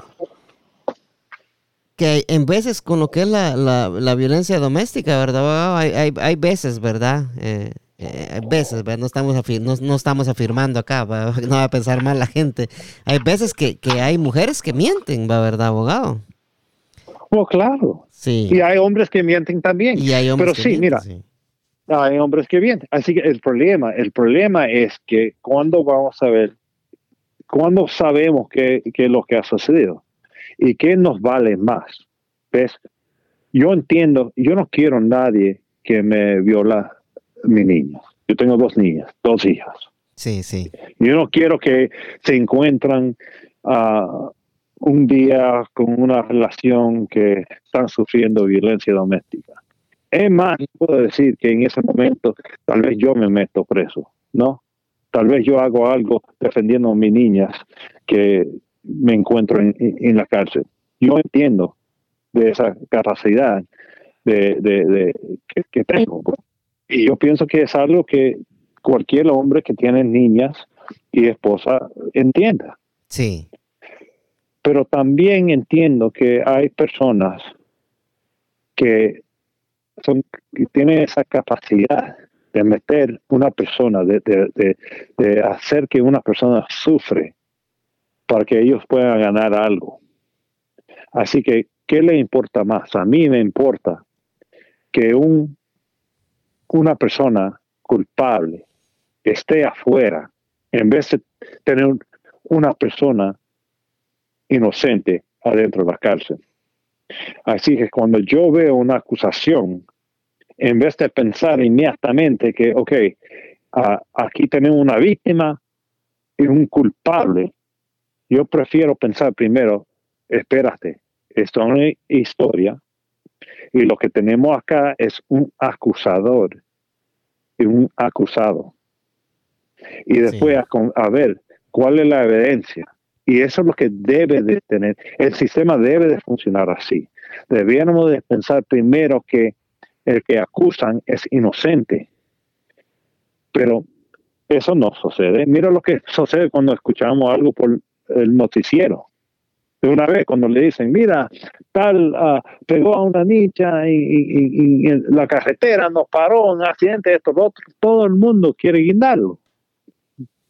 que en veces con lo que es la, la, violencia doméstica, ¿verdad? Hay, hay, hay veces, ¿verdad? Eh, eh, veces, ¿verdad? No estamos, no, no, estamos afirmando acá, <laughs> no va a pensar mal la gente. Hay veces que, que hay mujeres que mienten, ¿va, ¿verdad, abogado? Oh, claro. Sí. Y hay hombres que mienten también. Y hay hombres Pero sí, mira, hay hombres que mienten. Así que el problema, el problema es que cuando vamos a ver, cuando sabemos qué, qué es lo que ha sucedido y qué nos vale más. ¿Ves? Yo entiendo, yo no quiero nadie que me viola mi niña. Yo tengo dos niñas, dos hijas. Sí, sí. Yo no quiero que se encuentran uh, un día con una relación que están sufriendo violencia doméstica. Es más, puedo decir que en ese momento tal vez yo me meto preso, ¿no? Tal vez yo hago algo defendiendo a mis niñas que me encuentro en, la cárcel. Yo entiendo de esa capacidad de, que, tengo. Y yo pienso que es algo que cualquier hombre que tiene niñas y esposa entienda. Sí. Pero también entiendo que hay personas que, son, que tienen esa capacidad de meter una persona, de, de, hacer que una persona sufre para que ellos puedan ganar algo. Así que, ¿qué le importa más? A mí me importa que un, una persona culpable esté afuera en vez de tener una persona inocente adentro de la cárcel. Así que cuando yo veo una acusación, en vez de pensar inmediatamente que, ok, aquí tenemos una víctima y un culpable, yo prefiero pensar primero, espérate, esto es una historia y lo que tenemos acá es un acusador y un acusado. Y después a, ver cuál es la evidencia. Y eso es lo que debe de tener. El sistema debe de funcionar así. Debiéramos de pensar primero que el que acusan es inocente. Pero eso no sucede. Mira lo que sucede cuando escuchamos algo por el noticiero. De una vez cuando le dicen, mira, tal uh, pegó a una niña y, en la carretera nos paró, un accidente, esto, lo otro, todo el mundo quiere guindarlo.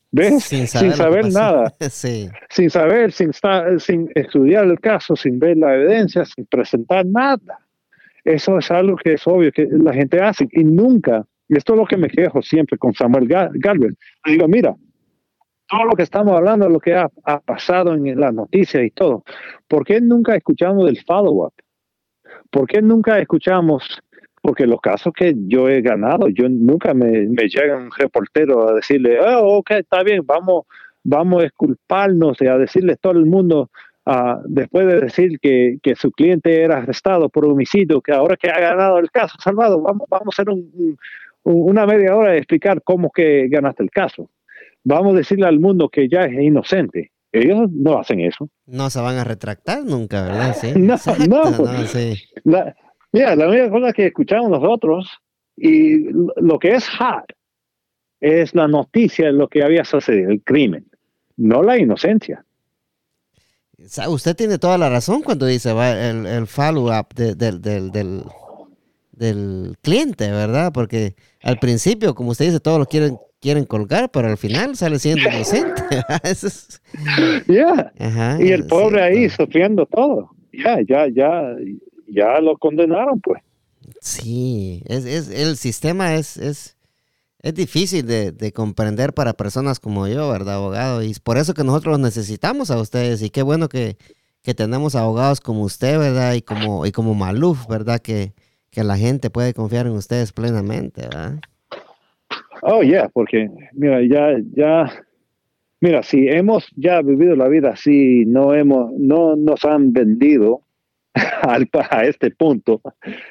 ¿Ves? Sin saber, nada. <laughs> Sin saber, sin, sin estudiar el caso, sin ver la evidencia, sin presentar nada. Eso es algo que es obvio que la gente hace y nunca, y esto es lo que me quejo siempre con Samuel Galvez. Digo, mira, todo lo que estamos hablando, lo que ha, pasado en las noticias y todo. ¿Por qué nunca escuchamos del follow-up? ¿Por qué nunca escuchamos? Porque los casos que yo he ganado, yo nunca me, llega un reportero a decirle, oh, ok, está bien, vamos, vamos a esculparnos y a decirle todo el mundo, uh, después de decir que, que, su cliente era arrestado por homicidio, que ahora que ha ganado el caso, Salvado, vamos, vamos a hacer una media hora de explicar cómo que ganaste el caso vamos a decirle al mundo que ya es inocente. Ellos no hacen eso. No se van a retractar nunca, ¿verdad? Sí. <laughs> no, no. sí. La, mira, la única cosa que escuchamos nosotros y lo que es hard es la noticia de lo que había sucedido, el crimen, no la inocencia. Usted tiene toda la razón cuando dice va, el, el follow-up del, del, del, cliente, ¿verdad? Porque al principio, como usted dice, todos lo quieren quieren colgar, pero al final sale siendo <laughs> inocente. <laughs> Ya. y el pobre ahí sufriendo todo. Ya, ya, ya, ya lo condenaron, pues. Sí, es, es, el sistema es, es, es difícil de, de, comprender para personas como yo, ¿verdad, abogado? Y es por eso que nosotros necesitamos a ustedes y qué bueno que, que tenemos abogados como usted, ¿verdad? Y como, y como Maluf, ¿verdad? Que, que la gente puede confiar en ustedes plenamente, ¿verdad? Oh, yeah, porque, mira, ya, ya, mira, si hemos ya vivido la vida así, no hemos, no nos han vendido <laughs> a este punto,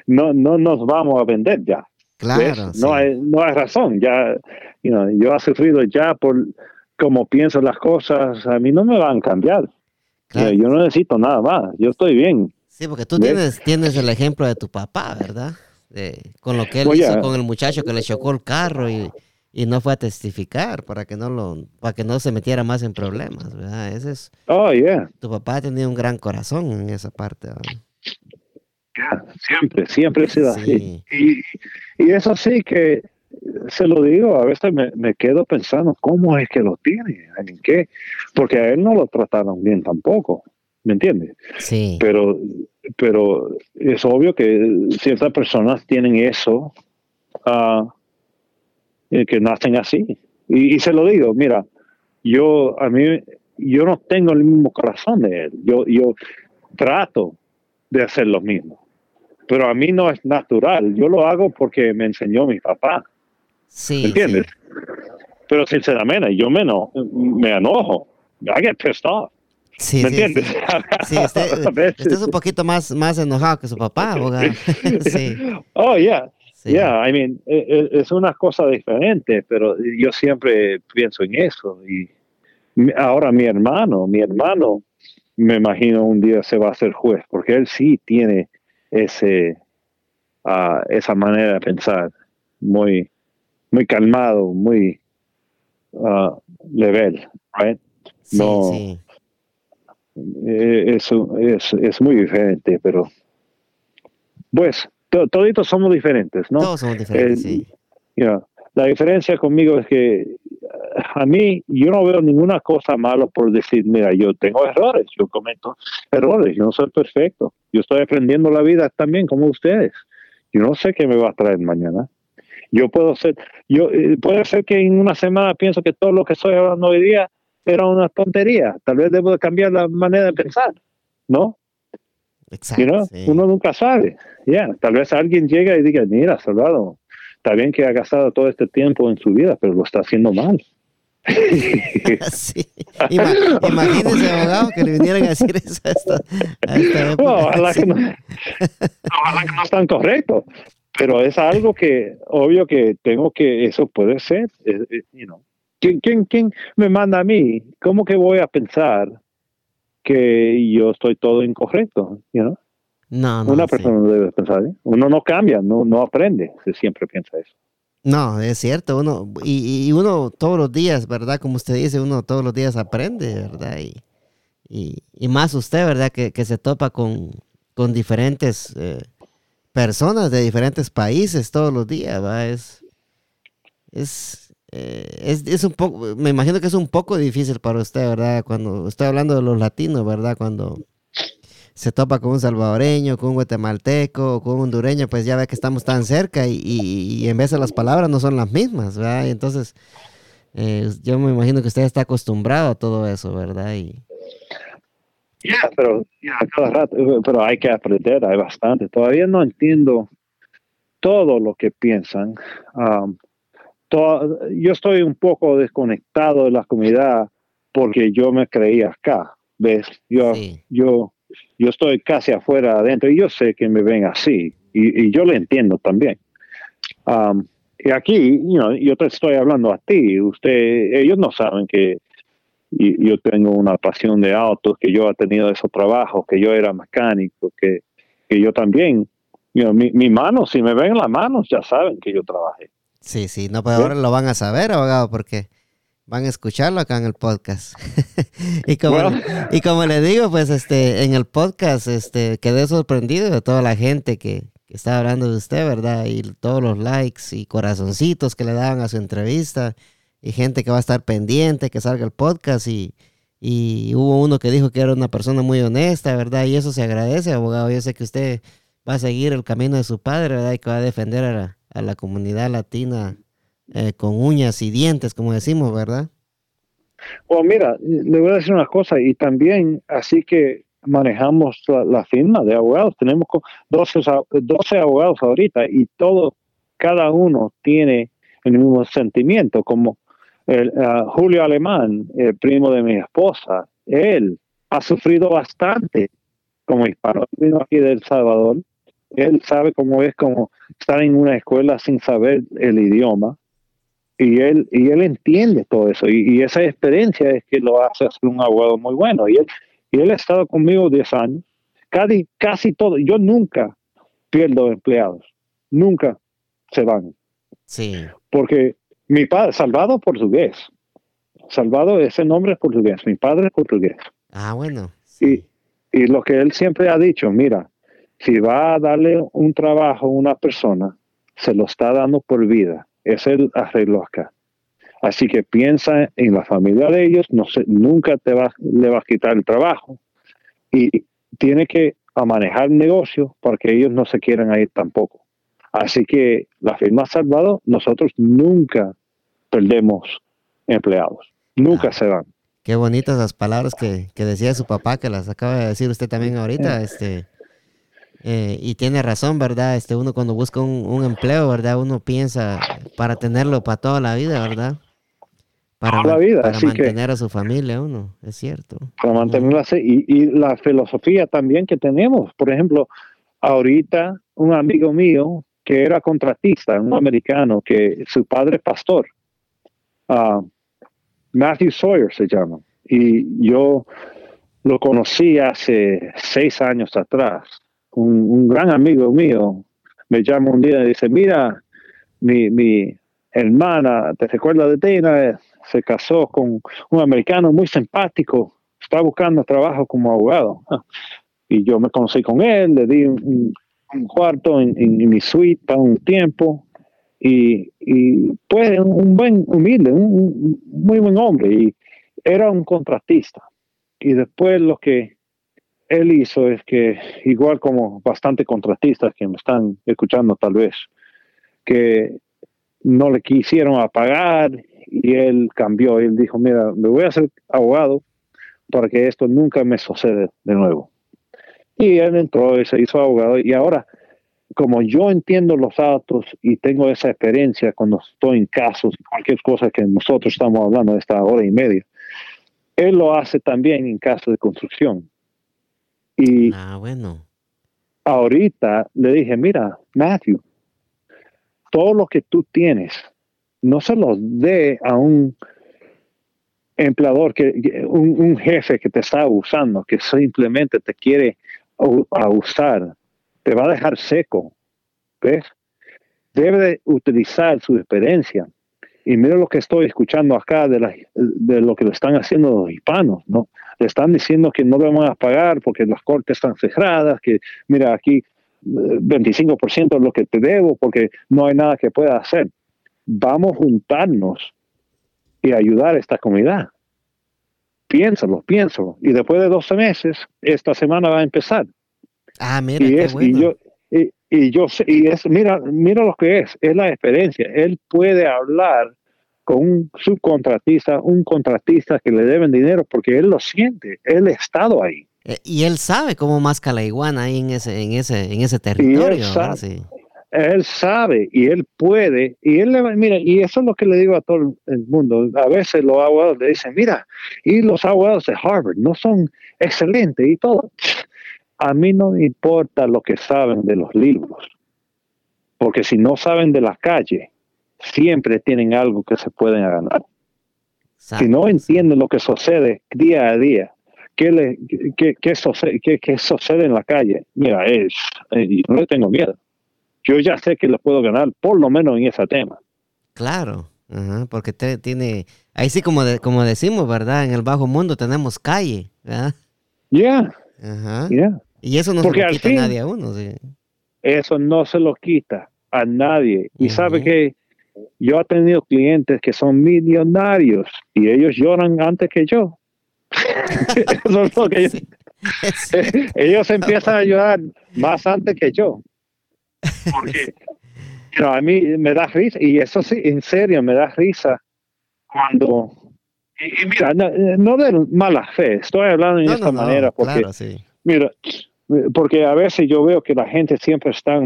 no, no nos vamos a vender ya. Claro. No, hay, no hay razón, ya, you know, yo he sufrido ya por como pienso las cosas, a mí no me van a cambiar. Yo no necesito nada más, yo estoy bien. Sí, porque tú tienes, tienes el ejemplo de tu papá, ¿verdad? Con lo que él hizo con el muchacho que le chocó el carro y, no fue a testificar para que no lo para que no se metiera más en problemas, ¿verdad? Ese es Oh, yeah. Tu papá ha tenido un gran corazón en esa parte. siempre, siempre ha sido así. Y, y es así que se lo digo, a veces me, quedo pensando, ¿cómo es que lo tiene? ¿En qué? Porque a él no lo trataron bien tampoco, ¿me entiendes? Sí. Pero, pero es obvio que ciertas personas tienen eso, uh, que nacen así. Y, se lo digo, mira, yo, a mí, yo no tengo el mismo corazón de él. Yo, yo trato de hacer lo mismo. Pero a mí no es natural. Yo lo hago porque me enseñó mi papá. Sí. ¿Entiendes? Pero sinceramente, yo me, me enojo. I get pissed off. Sí, ¿Me entiendes? Sí, <laughs> usted, <laughs> es un poquito más, más enojado que su papá, <laughs> abogado. sí. Oh, yeah. Yeah, I mean, e, e, es una cosa diferente, pero yo siempre pienso en eso. Y ahora mi hermano, mi hermano, me imagino un día se va a hacer juez, porque él sí tiene ese, uh, esa manera de pensar muy, muy calmado, muy uh, level, right? no, sí. Eh, eso es, es, muy diferente, pero pues toditos somos diferentes, ¿no? Todos somos diferentes, sí. la diferencia conmigo es que a mí yo no veo ninguna cosa mala por decir, mira, yo tengo errores, yo cometo errores, yo no soy perfecto, yo estoy aprendiendo la vida también como ustedes. Yo no sé qué me va a traer mañana. Yo puedo ser, yo eh, puede ser que en una semana pienso que todo lo que estoy hablando hoy día era una tontería. Tal vez debo cambiar la manera de pensar, ¿no? Exacto. Uno nunca sabe. Ya, tal vez alguien llega y diga, mira, Salvador, está bien que ha gastado todo este tiempo en su vida, pero lo está haciendo mal. <laughs> sí. imagínese, abogado, que le vinieran a decir eso a esta, ojalá, que no, ojalá que no están correctos pero es algo que, obvio que tengo que, eso puede ser, you know. ¿Quién, quién, quién me manda a mí? ¿Cómo que voy a pensar que yo estoy todo incorrecto? You know? No, no, Una persona no debe pensar, ¿eh? uno no cambia, no, no aprende, se siempre piensa eso. No, es cierto, uno, y, y, uno todos los días, ¿verdad? Como usted dice, uno todos los días aprende, ¿verdad? Y, y, y más usted, ¿verdad? Que, que se topa con, con diferentes eh, personas de diferentes países todos los días, ¿va? Es, eh, es, es, un poco, me imagino que es un poco difícil para usted, ¿verdad? Cuando estoy hablando de los latinos, ¿verdad? Cuando se topa con un salvadoreño, con un guatemalteco, con un hondureño, pues ya ve que estamos tan cerca y, en vez de las palabras no son las mismas, ¿verdad? Entonces, eh, yo me imagino que usted está acostumbrado a todo eso, ¿verdad? Y, ya, pero cada rato, pero hay que aprender, hay bastante. Todavía no entiendo todo lo que piensan. Yo estoy un poco desconectado de la comunidad porque yo me creía acá, ¿ves? Yo, yo, yo estoy casi afuera adentro y yo sé que me ven así y, yo lo entiendo también. Um, y aquí, yo te estoy hablando a ti, usted, ellos no saben que y yo tengo una pasión de autos, que yo he tenido esos trabajos, que yo era mecánico, que, que yo también, mi, mi mano, si me ven las manos, ya saben que yo trabajé. Sí, sí, no, pero ahora lo van a saber, abogado, porque van a escucharlo acá en el podcast. <laughs> y, como, y como le digo, pues este, en el podcast este, quedé sorprendido de toda la gente que, que está hablando de usted, ¿verdad? Y todos los likes y corazoncitos que le daban a su entrevista y gente que va a estar pendiente, que salga el podcast y, y hubo uno que dijo que era una persona muy honesta, ¿verdad? Y eso se agradece, abogado. Yo sé que usted va a seguir el camino de su padre, ¿verdad? Y que va a defender a la, comunidad latina eh, con uñas y dientes, como decimos, ¿verdad? Bueno, mira, le voy a decir una cosa, y también así que manejamos la, firma de abogados, tenemos 12, 12 abogados ahorita y todo, cada uno tiene el mismo sentimiento, como el, uh, Julio Alemán, el primo de mi esposa, él ha sufrido bastante como hispano, vino aquí de El Salvador. Él sabe cómo es como estar en una escuela sin saber el idioma. Y él, y él entiende todo eso. Y, esa experiencia es que lo hace ser un abogado muy bueno. Y él, y él ha estado conmigo 10 años. Casi, casi todo. Yo nunca pierdo empleados. Nunca se van. Sí. Porque mi padre, Salvado portugués. Salvado, ese nombre es portugués. Mi padre es portugués. Ah, bueno. Y, y lo que él siempre ha dicho, mira, si va a darle un trabajo a una persona, se lo está dando por vida. Es el arreglo acá. Así que piensa en la familia de ellos, no nunca te va, le vas a quitar el trabajo y tiene que manejar el negocio porque ellos no se quieran ir tampoco. Así que la firma Salvador, nosotros nunca perdemos empleados, nunca ah, se van. Qué bonitas las palabras que, decía su papá, que las acaba de decir usted también ahorita, este, eh, y tiene razón, ¿verdad? Este, uno cuando busca un, empleo, ¿verdad? Uno piensa para tenerlo para toda la vida, ¿verdad? Para, la vida, para mantener a su familia, uno, es cierto. Para mantenerla así. Y, y la filosofía también que tenemos, por ejemplo, ahorita un amigo mío que era contratista, un americano, que su padre es pastor, uh, Matthew Sawyer se llama, y yo lo conocí hace seis años atrás. Un, gran amigo mío me llama un día y dice, mira, mi, mi hermana, ¿te recuerdas de Tina? Se casó con un americano muy simpático, está buscando trabajo como abogado. <laughs> Y yo me conocí con él, le di un, un cuarto en, mi suite para un tiempo y, y pues un buen humilde, un, muy buen hombre y era un contratista. Y después lo que él hizo es que, igual como bastante contratistas que me están escuchando tal vez, que no le quisieron pagar y él cambió. Él dijo, mira, me voy a hacer abogado para que esto nunca me suceda de nuevo. Y él entró y se hizo abogado. Y ahora, como yo entiendo los datos y tengo esa experiencia cuando estoy en casos, cualquier cosa que nosotros estamos hablando de esta hora y media, él lo hace también en casos de construcción. Y ah, bueno. ahorita le dije, mira, Matthew, todo lo que tú tienes, no se lo dé a un empleador, que, un, jefe que te está usando, que simplemente te quiere a usar, te va a dejar seco. ¿Ves? Debe de utilizar su experiencia. Y mira lo que estoy escuchando acá de, de lo que le están haciendo los hispanos, ¿no? Le están diciendo que no van a pagar porque las cortes están cerradas, que mira aquí 25% es lo que te debo porque no hay nada que pueda hacer. Vamos a juntarnos y ayudar a esta comunidad piénsalo, piénsalo. Y después de 12 meses, esta semana va a empezar. Ah, mira, y, es, y yo, y, yo y es, mira, mira lo que es, es la experiencia. Él puede hablar con un subcontratista, un contratista que le deben dinero porque él lo siente, él ha estado ahí. Eh, y él sabe cómo masca la iguana ahí en ese, en ese, en ese territorio. Y él sabe, él sabe y él puede, y él le mira, y eso es lo que le digo a todo el mundo. A veces los abogados le dicen, mira, y los abogados de Harvard no son excelentes y todo. A mí no me importa lo que saben de los libros, porque si no saben de la calle, siempre tienen algo que se pueden ganar. Si no entienden lo que sucede día a día, ¿qué, le, qué, qué, sucede, qué, sucede en la calle? Mira, es, eh, no le tengo miedo yo ya sé que lo puedo ganar, por lo menos en ese tema. Claro, porque tiene, ahí sí como, como decimos, ¿verdad? En el bajo mundo tenemos calle, ¿verdad? Ya. Y eso no se lo quita a nadie a uno. Eso no se lo quita a nadie. Y sabe que yo he tenido clientes que son millonarios y ellos lloran antes que yo. <laughs> eso es lo que <laughs> ellos empiezan a llorar más antes que yo. Porque a mí me da risa, y eso sí, en serio, me da risa cuando... Y, mira, no, de mala fe, estoy hablando de esta manera porque... Mira, porque a veces yo veo que la gente siempre está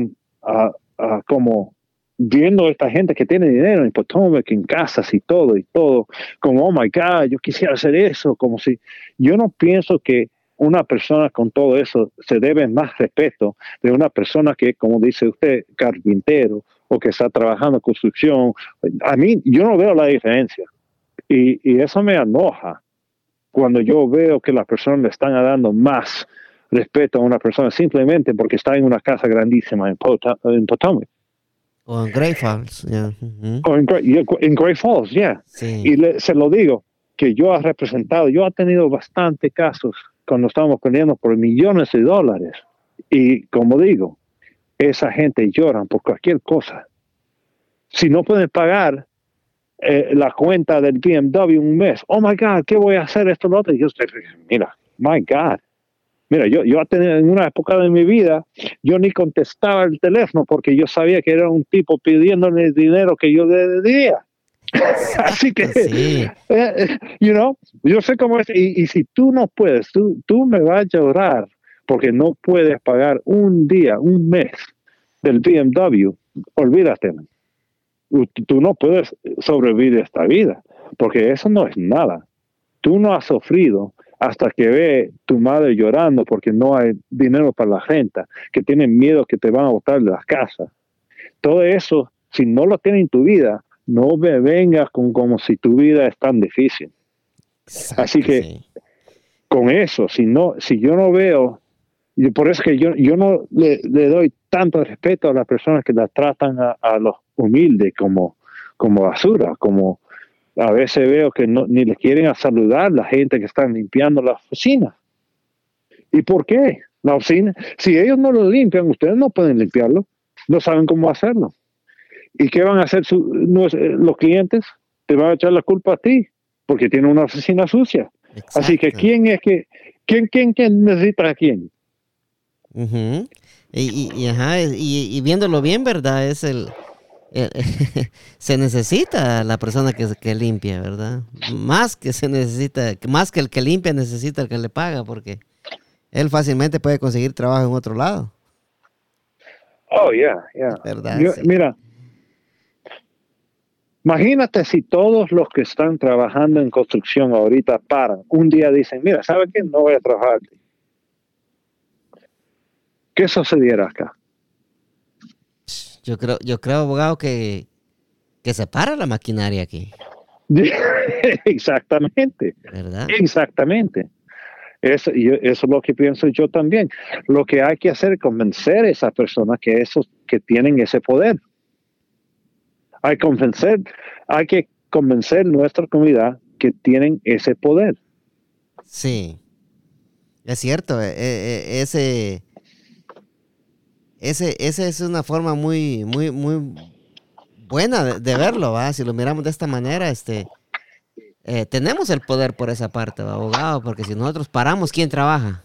como viendo esta gente que tiene dinero en Potomac, en casas y todo, y todo, como, oh my God, yo quisiera hacer eso, como si, yo no pienso que una persona con todo eso se debe más respeto de una persona que, como dice usted, carpintero o que está trabajando en construcción. A mí, yo no veo la diferencia. Y, eso me enoja cuando yo veo que las personas le están dando más respeto a una persona simplemente porque está en una casa grandísima en, Potomac. O en Great Falls, O en, Great Falls, ya. Y se lo digo, que yo he representado, yo he tenido bastante casos cuando estábamos peleando por millones de dólares Y como digo, esa gente llora por cualquier cosa. Si no pueden pagar eh, la cuenta del BMW un mes, oh my God, ¿qué voy a hacer esto? Lo otro? Y yo estoy, mira, my God. Mira, yo, yo en una época de mi vida, yo ni contestaba el teléfono porque yo sabía que era un tipo pidiéndole dinero que yo le debía. <laughs> Así que, sí. Eh, you know, yo sé cómo es. Y, y, si tú no puedes, tú, tú me vas a llorar porque no puedes pagar un día, un mes del BMW. Olvídate. Tú no puedes sobrevivir esta vida porque eso no es nada. Tú no has sufrido hasta que ve tu madre llorando porque no hay dinero para la renta, que tienen miedo que te van a botar de las casas. Todo eso, si no lo tienes en tu vida, no me vengas con como si tu vida es tan difícil. Así que con eso, si no, si yo no veo, y por eso que yo, yo no le, doy tanto respeto a las personas que las tratan a, a los humildes como, como basura, como a veces veo que no, ni les quieren a saludar la gente que están limpiando la oficina. ¿Y por qué? La oficina, si ellos no lo limpian, ustedes no pueden limpiarlo, no saben cómo hacerlo. ¿Y qué van a hacer los clientes? Te van a echar la culpa a ti, porque tienen una oficina sucia. Así que, ¿quién es que, quién, quién, quién necesita a quién? y, y, viéndolo bien, ¿verdad? Es el, eh, <laughs> se necesita la persona que, que, limpia, ¿verdad? Más que se necesita, más que el que limpia necesita el que le paga, porque él fácilmente puede conseguir trabajo en otro lado. Oh, yeah, yeah. Mira, imagínate si todos los que están trabajando en construcción ahorita paran, un día dicen, mira, ¿sabe qué? No voy a trabajar. ¿Qué sucediera acá? Yo creo, yo creo, abogado, que, que se para la maquinaria aquí. <laughs> Exactamente. ¿Verdad? Exactamente. Eso, eso es lo que pienso yo también. Lo que hay que hacer es convencer a esas personas que, esos, que tienen ese poder. Hay, convencer, hay que convencer nuestra comunidad que tienen ese poder. Sí, es cierto. E, e, ese, ese, esa es una forma muy, muy, muy buena de, verlo, ¿va? Si lo miramos de esta manera, este, eh, tenemos el poder por esa parte, abogado, porque si nosotros paramos, ¿quién trabaja?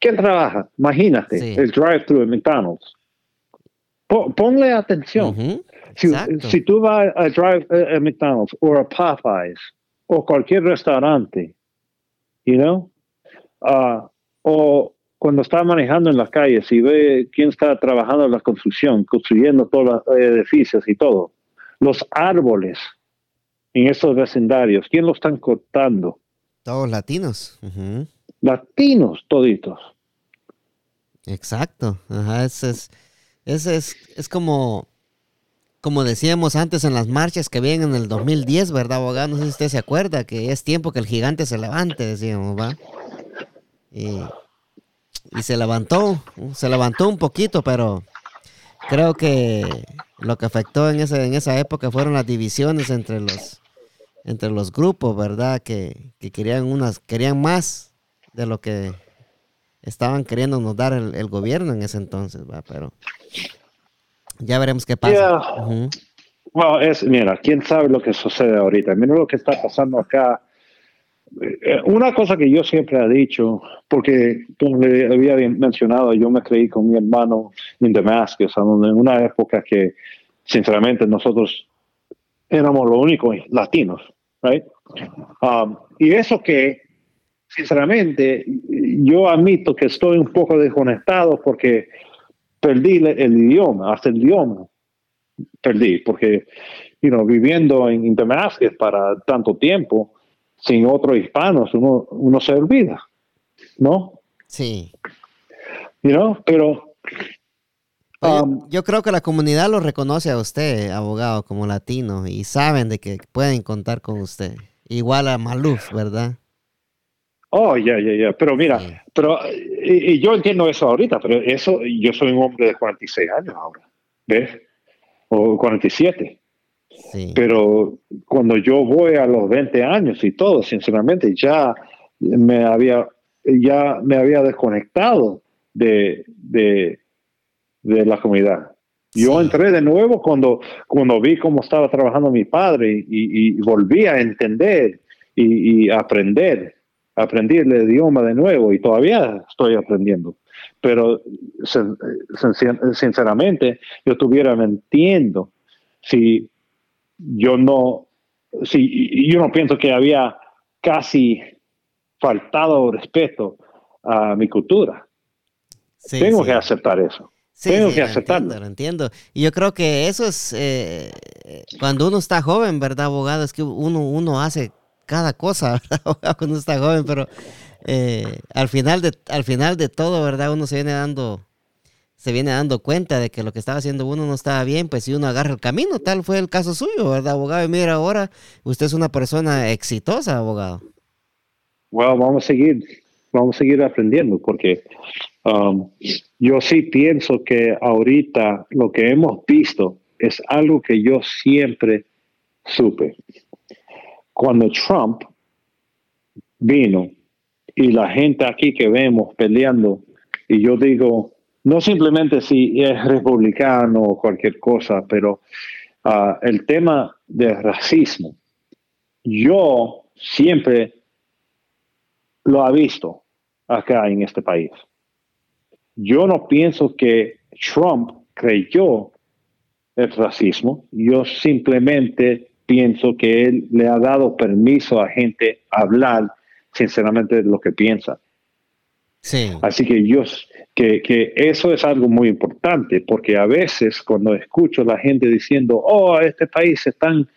¿Quién trabaja? Imagínate, el drive-thru de McDonald's. ponle atención. si, tú vas a drive a McDonald's o a Popeyes o cualquier restaurante, you know, uh, o cuando está manejando en las calles y ve quién está trabajando en la construcción, construyendo todos los edificios y todo, los árboles en esos vecindarios, ¿quién los están cortando? Todos latinos. Latinos toditos. Exacto. Ajá, es, es, es, es, como, como decíamos antes en las marchas que vienen en el 2010, ¿verdad, abogado? No sé si usted se acuerda que es tiempo que el gigante se levante, decíamos, ¿va? Y y se levantó, se levantó un poquito, pero creo que lo que afectó en, ese, en esa época fueron las divisiones entre los, entre los grupos, ¿verdad? Que, querían unas, querían más de lo que estaban queriendo nos dar el, gobierno en ese entonces, ¿va? Pero ya veremos qué pasa. Bueno, es, mira, quién sabe lo que sucede ahorita. Mira lo que está pasando acá una cosa que yo siempre he dicho, porque como le había mencionado, yo me creí con mi hermano en Damascus, en una época que sinceramente nosotros éramos los únicos latinos, right? Um, y eso que sinceramente yo admito que estoy un poco desconectado porque perdí el, idioma, hasta el idioma perdí, porque you know, viviendo en Damascus para tanto tiempo, sin otros hispanos uno, uno se olvida, ¿no? Sí. You pero... Um, yo, creo que la comunidad lo reconoce a usted, abogado, como latino, y saben de que pueden contar con usted. Igual a Maluf, ¿verdad? Oh, ya, ya, ya. Pero mira, pero y, yo entiendo eso ahorita, pero eso, yo soy un hombre de 46 años ahora, ¿ves? O 47. Pero cuando yo voy a los 20 años y todo, sinceramente, ya me había, ya me había desconectado de, de, la comunidad. Yo entré de nuevo cuando, cuando vi cómo estaba trabajando mi padre y, volví a entender y, aprender, aprendí el idioma de nuevo y todavía estoy aprendiendo. Pero sinceramente, yo estuviera mintiendo si yo no, si yo no pienso que había casi faltado respeto a mi cultura. Tengo que aceptar eso. Tengo que aceptarlo. Entiendo, entiendo. Y yo creo que eso es eh, cuando uno está joven, ¿verdad, abogado? Es que uno, uno hace cada cosa, <laughs> ¿verdad, cuando está joven, pero eh, al, final de, al final de todo, ¿verdad? Uno se viene dando se viene dando cuenta de que lo que estaba haciendo uno no estaba bien, pues si uno agarra el camino, tal fue el caso suyo, ¿verdad, abogado? Y mira, ahora usted es una persona exitosa, abogado. Bueno, vamos a seguir, vamos a seguir aprendiendo, porque um, yo sí pienso que ahorita lo que hemos visto es algo que yo siempre supe. Cuando Trump vino y la gente aquí que vemos peleando, y yo digo, no simplemente si es republicano o cualquier cosa, pero ah, el tema del racismo, yo siempre lo he visto acá en este país. Yo no pienso que Trump creyó el racismo, yo simplemente pienso que él le ha dado permiso a gente hablar sinceramente de lo que piensa. Sí. Así que yo, que, eso es algo muy importante, porque a veces cuando escucho a la gente diciendo, oh, este país es tan,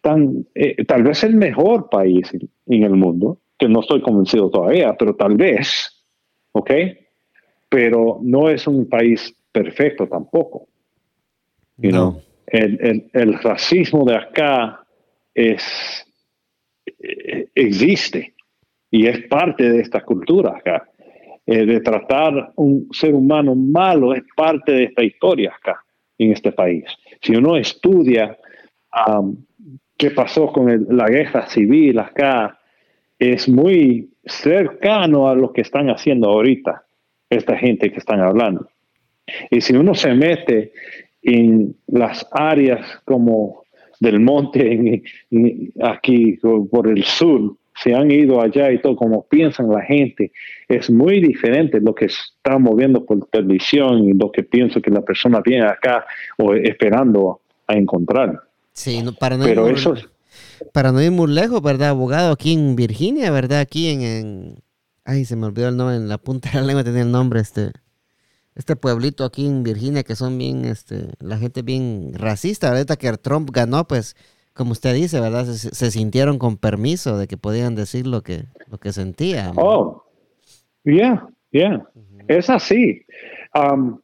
tan eh, tal vez el mejor país en, el mundo, que no estoy convencido todavía, pero tal vez, ¿ok? Pero no es un país perfecto tampoco. You el, el, racismo de acá es, eh, existe y es parte de esta cultura acá. Eh, de tratar un ser humano malo es parte de esta historia acá, en este país. Si uno estudia qué pasó con la guerra civil acá, es muy cercano a lo que están haciendo ahorita esta gente que están hablando. Y si uno se mete en las áreas como del monte aquí por el sur, se han ido allá y todo, como piensan la gente, es muy diferente lo que está moviendo por televisión y lo que pienso que la persona viene acá o esperando a encontrar. Sí, para no, Pero ir, eso, para no ir muy lejos, ¿verdad? Abogado aquí en Virginia, ¿verdad? Aquí en, Ay, se me olvidó el nombre, en la punta de la lengua tenía el nombre, este... Este pueblito aquí en Virginia que son bien, este, la gente bien racista, ahorita que Trump ganó, pues como usted dice, ¿verdad? Se, sintieron con permiso de que podían decir lo que, lo que sentían. Oh, yeah, yeah. Es así. Um,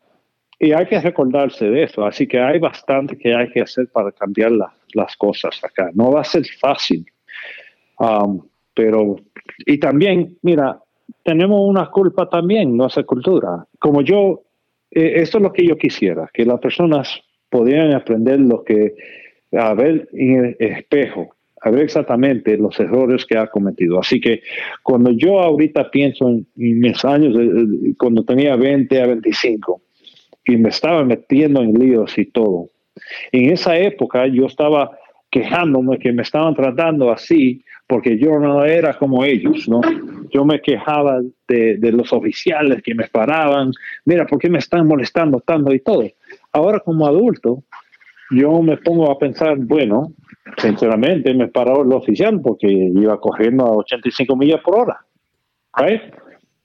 y hay que recordarse de eso. Así que hay bastante que hay que hacer para cambiar las cosas acá. No va a ser fácil. Um, pero, y también, mira, tenemos una culpa también, nuestra cultura. Como yo, eh, esto es lo que yo quisiera, que las personas pudieran aprender lo que a ver en el espejo, a ver exactamente los errores que ha cometido. Así que cuando yo ahorita pienso en, mis años, cuando tenía 20 a 25, y me estaba metiendo en líos y todo, en esa época yo estaba quejándome que me estaban tratando así porque yo no era como ellos, ¿no? Yo me quejaba de, de, los oficiales que me paraban, mira, ¿por qué me están molestando tanto y todo? Ahora como adulto, yo me pongo a pensar, bueno, sinceramente me paró el oficial porque iba corriendo a 85 millas por hora.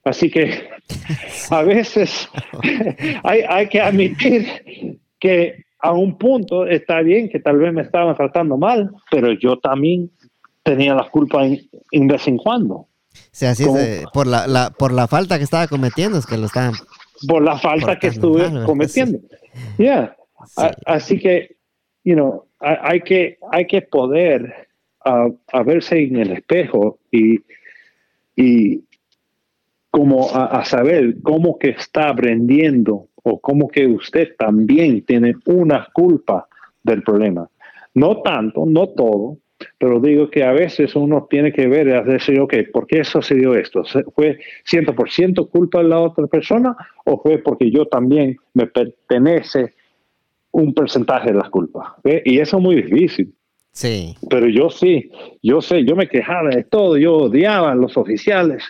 Así que <laughs> a veces <laughs> hay, hay que admitir que a un punto está bien que tal vez me estaban tratando mal, pero yo también tenía la culpa en, vez en cuando. Sí, así es, por, la, por la falta que estaba cometiendo, es que lo estaban. Por la falta que estuve <laughs> cometiendo. Ya. Así que you know, hay, que, hay que poder a verse en el espejo y, y como a, saber cómo que está aprendiendo o cómo que usted también tiene una culpa del problema. No tanto, no todo, pero digo que a veces uno tiene que ver, y decir, ok, ¿por qué sucedió esto? ¿Fue 100% culpa de la otra persona o fue porque yo también me pertenece un porcentaje de las culpas? Y eso es muy difícil. Sí. Pero yo sí, yo sé, yo me quejaba de todo, yo odiaba a los oficiales.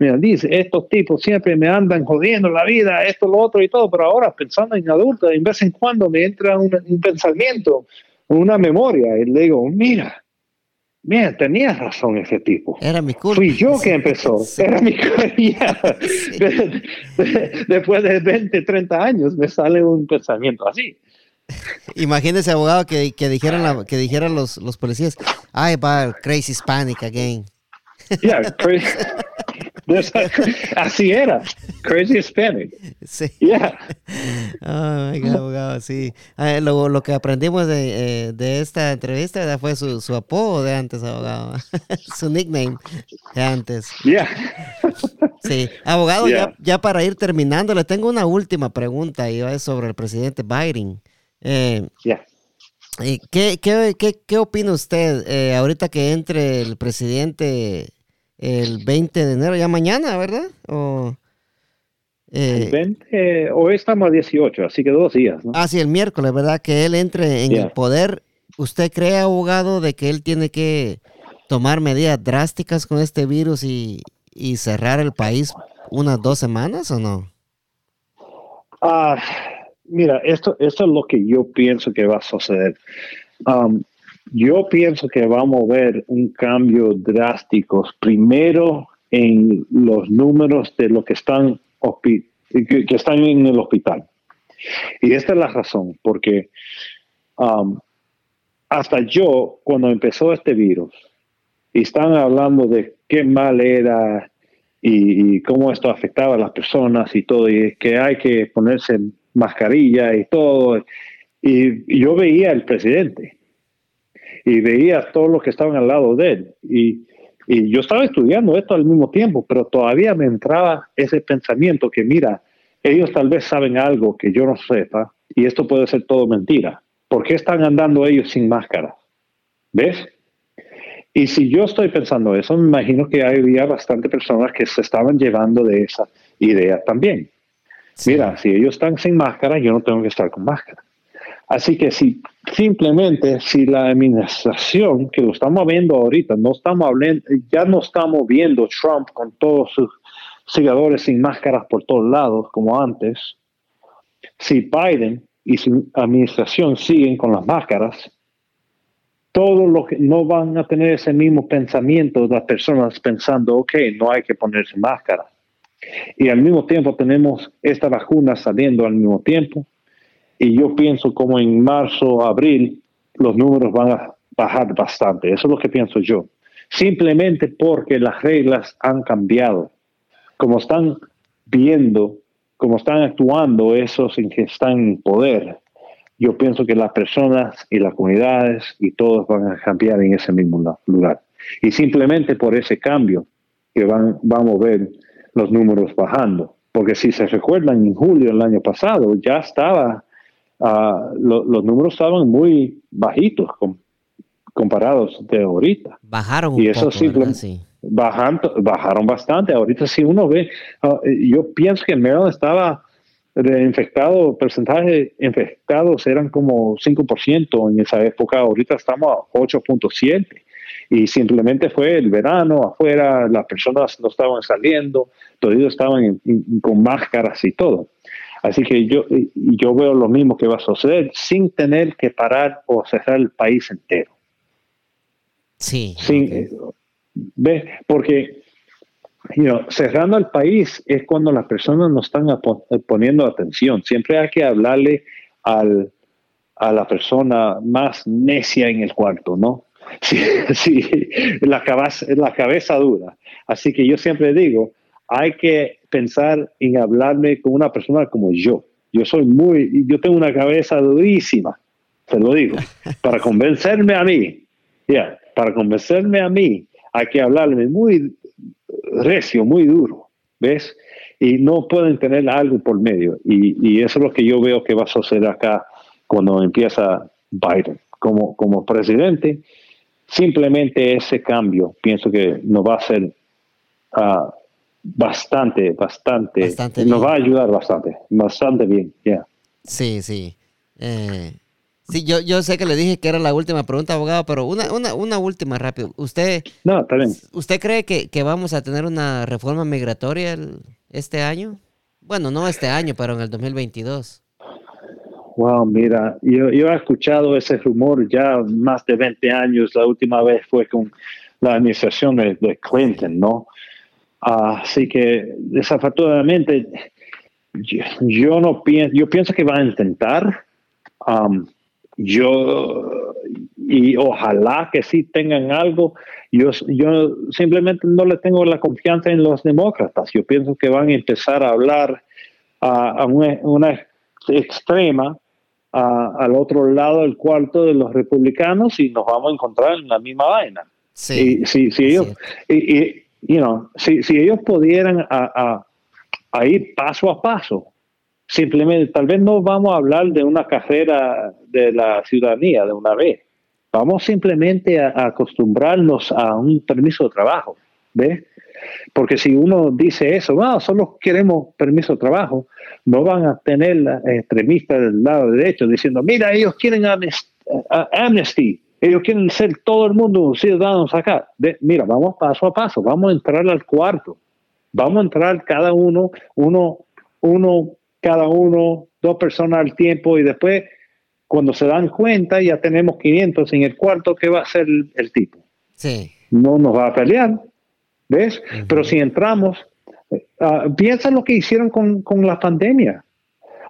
Mira, dice, estos tipos siempre me andan jodiendo la vida, esto, lo otro y todo, pero ahora pensando en adulto, en vez en cuando me entra un, pensamiento, una memoria, y le digo, mira, mira, tenía razón ese tipo. Era mi culpa. Fui yo que empezó. <laughs> Era mi culpa. <laughs> <laughs> Después de 20, 30 años me sale un pensamiento así. Imagínese, abogado, que, que dijeran, que dijeran los, los policías, ay, va, crazy Hispanic again. Yeah, crazy. <laughs> Así era, crazy Hispanic. Sí. Yeah. <laughs> Oh, my God, abogado, sí. Ah, lo, lo, que aprendimos de, eh, de esta entrevista fue su, su, apodo de antes, abogado. <laughs> su nickname de antes. Yeah. Sí. Abogado, ya, ya para ir terminando, le tengo una última pregunta y es sobre el presidente Biden. Eh, ¿qué, qué, qué, qué, opina usted eh, ahorita que entre el presidente el 20 de enero, ya mañana, verdad? O, eh, el 20, hoy estamos a 18, así que dos días. ¿no? Ah, sí, el miércoles, ¿verdad? Que él entre en el poder. ¿Usted cree, abogado, de que él tiene que tomar medidas drásticas con este virus y, y cerrar el país unas dos semanas o no? Ah mira, esto, esto es lo que yo pienso que va a suceder. Um, yo pienso que vamos a ver un cambio drástico, primero en los números de los que están, que, están en el hospital. Y esta es la razón, porque um, hasta yo, cuando empezó este virus, y están hablando de qué mal era y, y, cómo esto afectaba a las personas y todo, y que hay que ponerse mascarilla y todo. Y, yo veía al presidente y veía a todos los que estaban al lado de él. Y, y yo estaba estudiando esto al mismo tiempo, pero todavía me entraba ese pensamiento que, mira, ellos tal vez saben algo que yo no sepa y esto puede ser todo mentira. ¿Por qué están andando ellos sin máscara? ¿Ves? Y si yo estoy pensando eso, me imagino que había bastante personas que se estaban llevando de esa idea también. Mira, si ellos están sin máscara, yo no tengo que estar con máscara. Así que si simplemente si la administración que lo estamos viendo ahorita, no estamos hablando, ya no estamos viendo Trump con todos sus seguidores sin máscaras por todos lados como antes. Si Biden y su administración siguen con las máscaras, todos los que no van a tener ese mismo pensamiento de las personas pensando, ok, no hay que ponerse máscara. Y al mismo tiempo tenemos esta vacuna saliendo al mismo tiempo. Y yo pienso como en marzo, abril, los números van a bajar bastante. Eso es lo que pienso yo. Simplemente porque las reglas han cambiado. Como están viendo, como están actuando esos que están en poder, yo pienso que las personas y las comunidades y todos van a cambiar en ese mismo lugar. Y simplemente por ese cambio que van, vamos a ver los números bajando. Porque si se recuerdan, en julio del año pasado ya estaba, uh, los números estaban muy bajitos comparados de ahorita. Bajaron y eso sí. Bajando, bajaron bastante. Ahorita si uno ve, uh, yo pienso que en Maryland estaba de infectado, porcentaje de infectados eran como 5% en esa época, ahorita estamos a 8.7 y simplemente fue el verano afuera, las personas no estaban saliendo, todos estaban con máscaras y todo. Así que yo, yo veo lo mismo que va a suceder sin tener que parar o cerrar el país entero. Sí. ¿Ve? Porque cerrando el país es cuando las personas no están poniendo atención. Siempre hay que hablarle al, a la persona más necia en el cuarto, ¿no? Sí, <laughs> sí, la, cabeza, la cabeza dura. Así que yo siempre digo, hay que pensar en hablarme con una persona como yo. Yo soy muy, yo tengo una cabeza durísima, te lo digo. <laughs> Para convencerme a mí, ya, para convencerme a mí, hay que hablarme muy recio, muy duro, ¿ves? Y no pueden tener algo por medio. Y, y eso es lo que yo veo que va a suceder acá cuando empieza Biden como, como presidente simplemente ese cambio pienso que nos va a hacer ah, bastante, bastante, nos va a ayudar bastante, bastante bien, ya. Sí, sí. Eh, sí, yo, yo sé que le dije que era la última pregunta, abogado, pero una, una, una última rápido. ¿Usted, no, está bien. ¿usted cree que, que vamos a tener una reforma migratoria este año? Bueno, no este año, pero en el 2022. Wow, mira, yo, yo he escuchado ese rumor ya más de 20 años. La última vez fue con la administración de, Clinton, ¿no? así que desafortunadamente yo, no pienso, yo pienso que va a intentar. Um, yo y ojalá que sí tengan algo. Yo, yo simplemente no le tengo la confianza en los demócratas. Yo pienso que van a empezar a hablar a, una, extrema al otro lado del cuarto de los republicanos y nos vamos a encontrar en la misma vaina. Sí. si, ellos, y, si, si, ellos pudieran a, a, ir paso a paso, simplemente, tal vez no vamos a hablar de una carrera de la ciudadanía de una vez, vamos simplemente a, acostumbrarnos a un permiso de trabajo, ¿ves? Porque si uno dice eso, wow, solo queremos permiso de trabajo, no van a tener extremistas del lado derecho diciendo, mira, ellos quieren amnesty, ellos quieren ser todo el mundo ciudadanos acá. mira, vamos paso a paso, vamos a entrar al cuarto, vamos a entrar cada uno, uno, uno, cada uno, dos personas al tiempo y después, cuando se dan cuenta, ya tenemos 500 en el cuarto, ¿qué va a hacer el, tipo? Sí. No nos va a pelear, ¿ves? Pero si entramos, uh, piensa lo que hicieron con, con, la pandemia.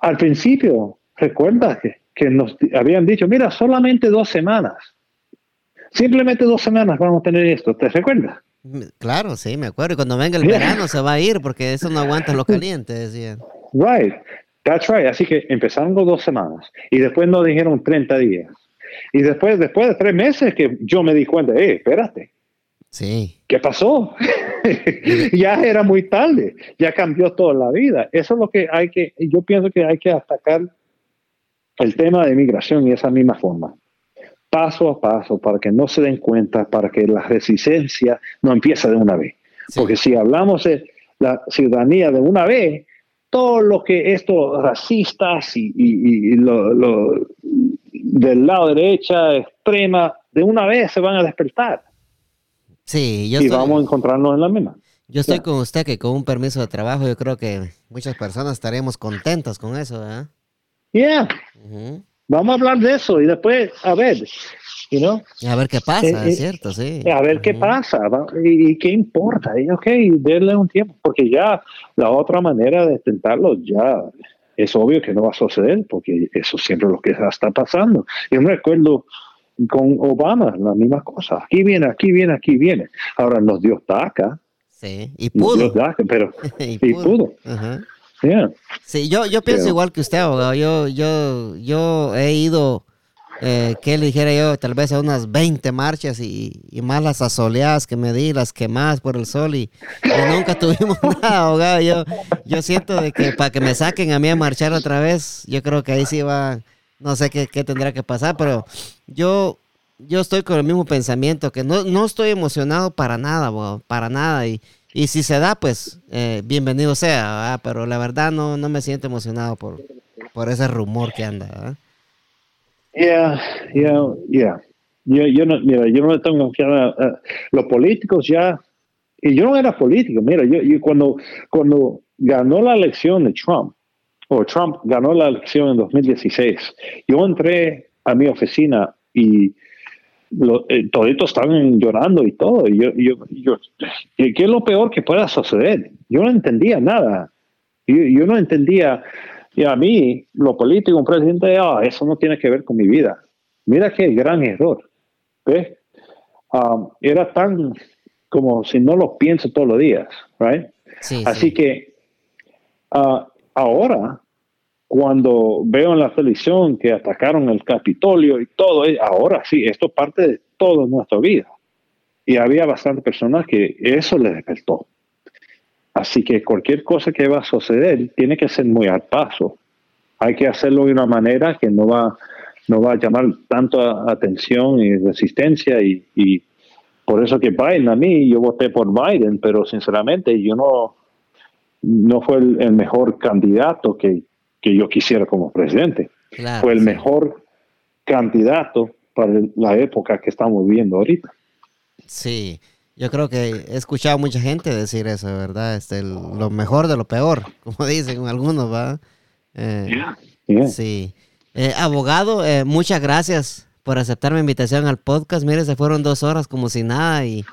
Al principio, recuerda que, que nos habían dicho, mira, solamente dos semanas. Simplemente dos semanas vamos a tener esto, ¿te recuerdas? Claro, sí, me acuerdo. Y cuando venga el verano se va a ir porque eso no aguanta lo <laughs> caliente, decían. Right, that's right. Así que empezaron dos semanas y después nos dijeron 30 días. Y después, después de tres meses que yo me di cuenta, eh, espérate. Sí. ¿Qué pasó? <laughs> ya era muy tarde, ya cambió toda la vida. Eso es lo que hay que, yo pienso que hay que atacar el tema de migración y esa misma forma paso a paso para que no se den cuenta, para que la resistencia no empiece de una vez. Porque si hablamos de la ciudadanía de una vez, todo lo que estos racistas y, lo, del lado derecha, extrema, de una vez se van a despertar. Sí, yo y vamos a encontrarnos en la misma. Yo estoy con usted que con un permiso de trabajo yo creo que muchas personas estaremos contentos con eso, ¿verdad? Yeah. Vamos a hablar de eso y después, a ver, you A ver qué pasa, eh, es eh, cierto, sí. A ver qué pasa y, qué importa. Y, ok, denle un tiempo, porque ya la otra manera de intentarlo ya es obvio que no va a suceder, porque eso siempre es lo que está pasando. Yo me recuerdo con Obama, la misma cosa. Aquí viene, aquí viene, aquí viene. Ahora nos dio taca. Sí, y pudo. pero, <laughs> y pudo. Sí, yo, yo pienso igual que usted, abogado. Yo, yo, yo he ido, eh, que le dijera yo, tal vez a unas 20 marchas y, más las asoleadas que me di, las quemadas por el sol y, nunca <laughs> tuvimos nada, abogado. Yo, yo siento de que para que me saquen a mí a marchar otra vez, yo creo que ahí sí va, no sé qué, qué tendrá que pasar, pero yo, yo estoy con el mismo pensamiento, que no, no estoy emocionado para nada, para nada. Y, y si se da, pues eh, bienvenido sea, pero la verdad no, no me siento emocionado por, por ese rumor que anda. Yeah, yeah, yeah. Yo, yo, no, mira, yo no confianza. Uh, los políticos ya, y yo no era político, mira, yo, yo cuando, cuando ganó la elección de Trump, o Trump ganó la elección en 2016, yo entré a mi oficina y lo, eh, toditos estaban llorando y todo. Y yo, yo, yo, ¿qué es lo peor que pueda suceder? Yo no entendía nada. Yo, yo no entendía, y a mí, lo político, un presidente, ah, eso no tiene que ver con mi vida. Mira qué gran error. ¿Ves? Um, era tan como si no lo pienso todos los días, right? Así que uh, ahora cuando veo en la televisión que atacaron el Capitolio y todo, eh, ahora sí, esto parte de toda nuestra vida. Y había bastantes personas que eso les despertó. Así que cualquier cosa que va a suceder tiene que ser muy al paso. Hay que hacerlo de una manera que no va no va a llamar tanto atención y resistencia y, y por eso que Biden, a mí, yo voté por Biden, pero sinceramente yo no, no fue el, mejor candidato que, que, yo quisiera como presidente. fue el mejor candidato para la época que estamos viviendo ahorita. Sí, yo creo que he escuchado a mucha gente decir eso, ¿verdad? Este, lo mejor de lo peor, <laughs> como dicen algunos, ¿va? Eh, Sí. Eh, abogado, eh, muchas gracias por aceptar mi invitación al podcast. Mire, se fueron dos horas como si nada y...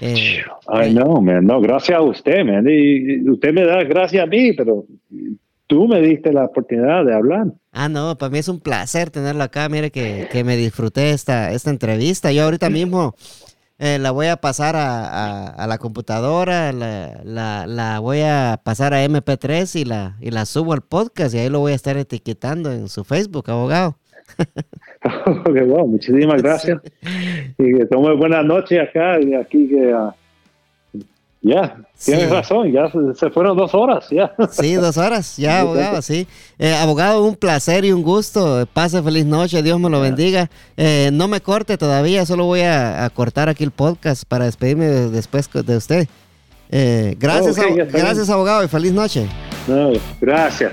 Eh, Ay, no, man, no, gracias a usted, man. Y usted me da gracias a mí, pero tú me diste la oportunidad de hablar. Ah, no, para mí es un placer tenerlo acá. Mire que, que me disfruté esta, esta entrevista. Yo ahorita mismo eh, la voy a pasar a, la computadora, la, la, voy a pasar a MP3 y la, y la subo al podcast y ahí lo voy a estar etiquetando en su Facebook, abogado. <laughs> <laughs> bueno, muchísimas gracias. Y que tome buena noche acá y aquí que... Ah, ya, tienes razón, ya se, fueron dos horas, ya. Sí, dos horas, <laughs> ya, abogado, sí. Eh, abogado, un placer y un gusto. Pase feliz noche, Dios me lo bendiga. Eh, no me corte todavía, solo voy a, cortar aquí el podcast para despedirme después de usted. Eh, gracias, gracias, abogado, y feliz noche. No, gracias.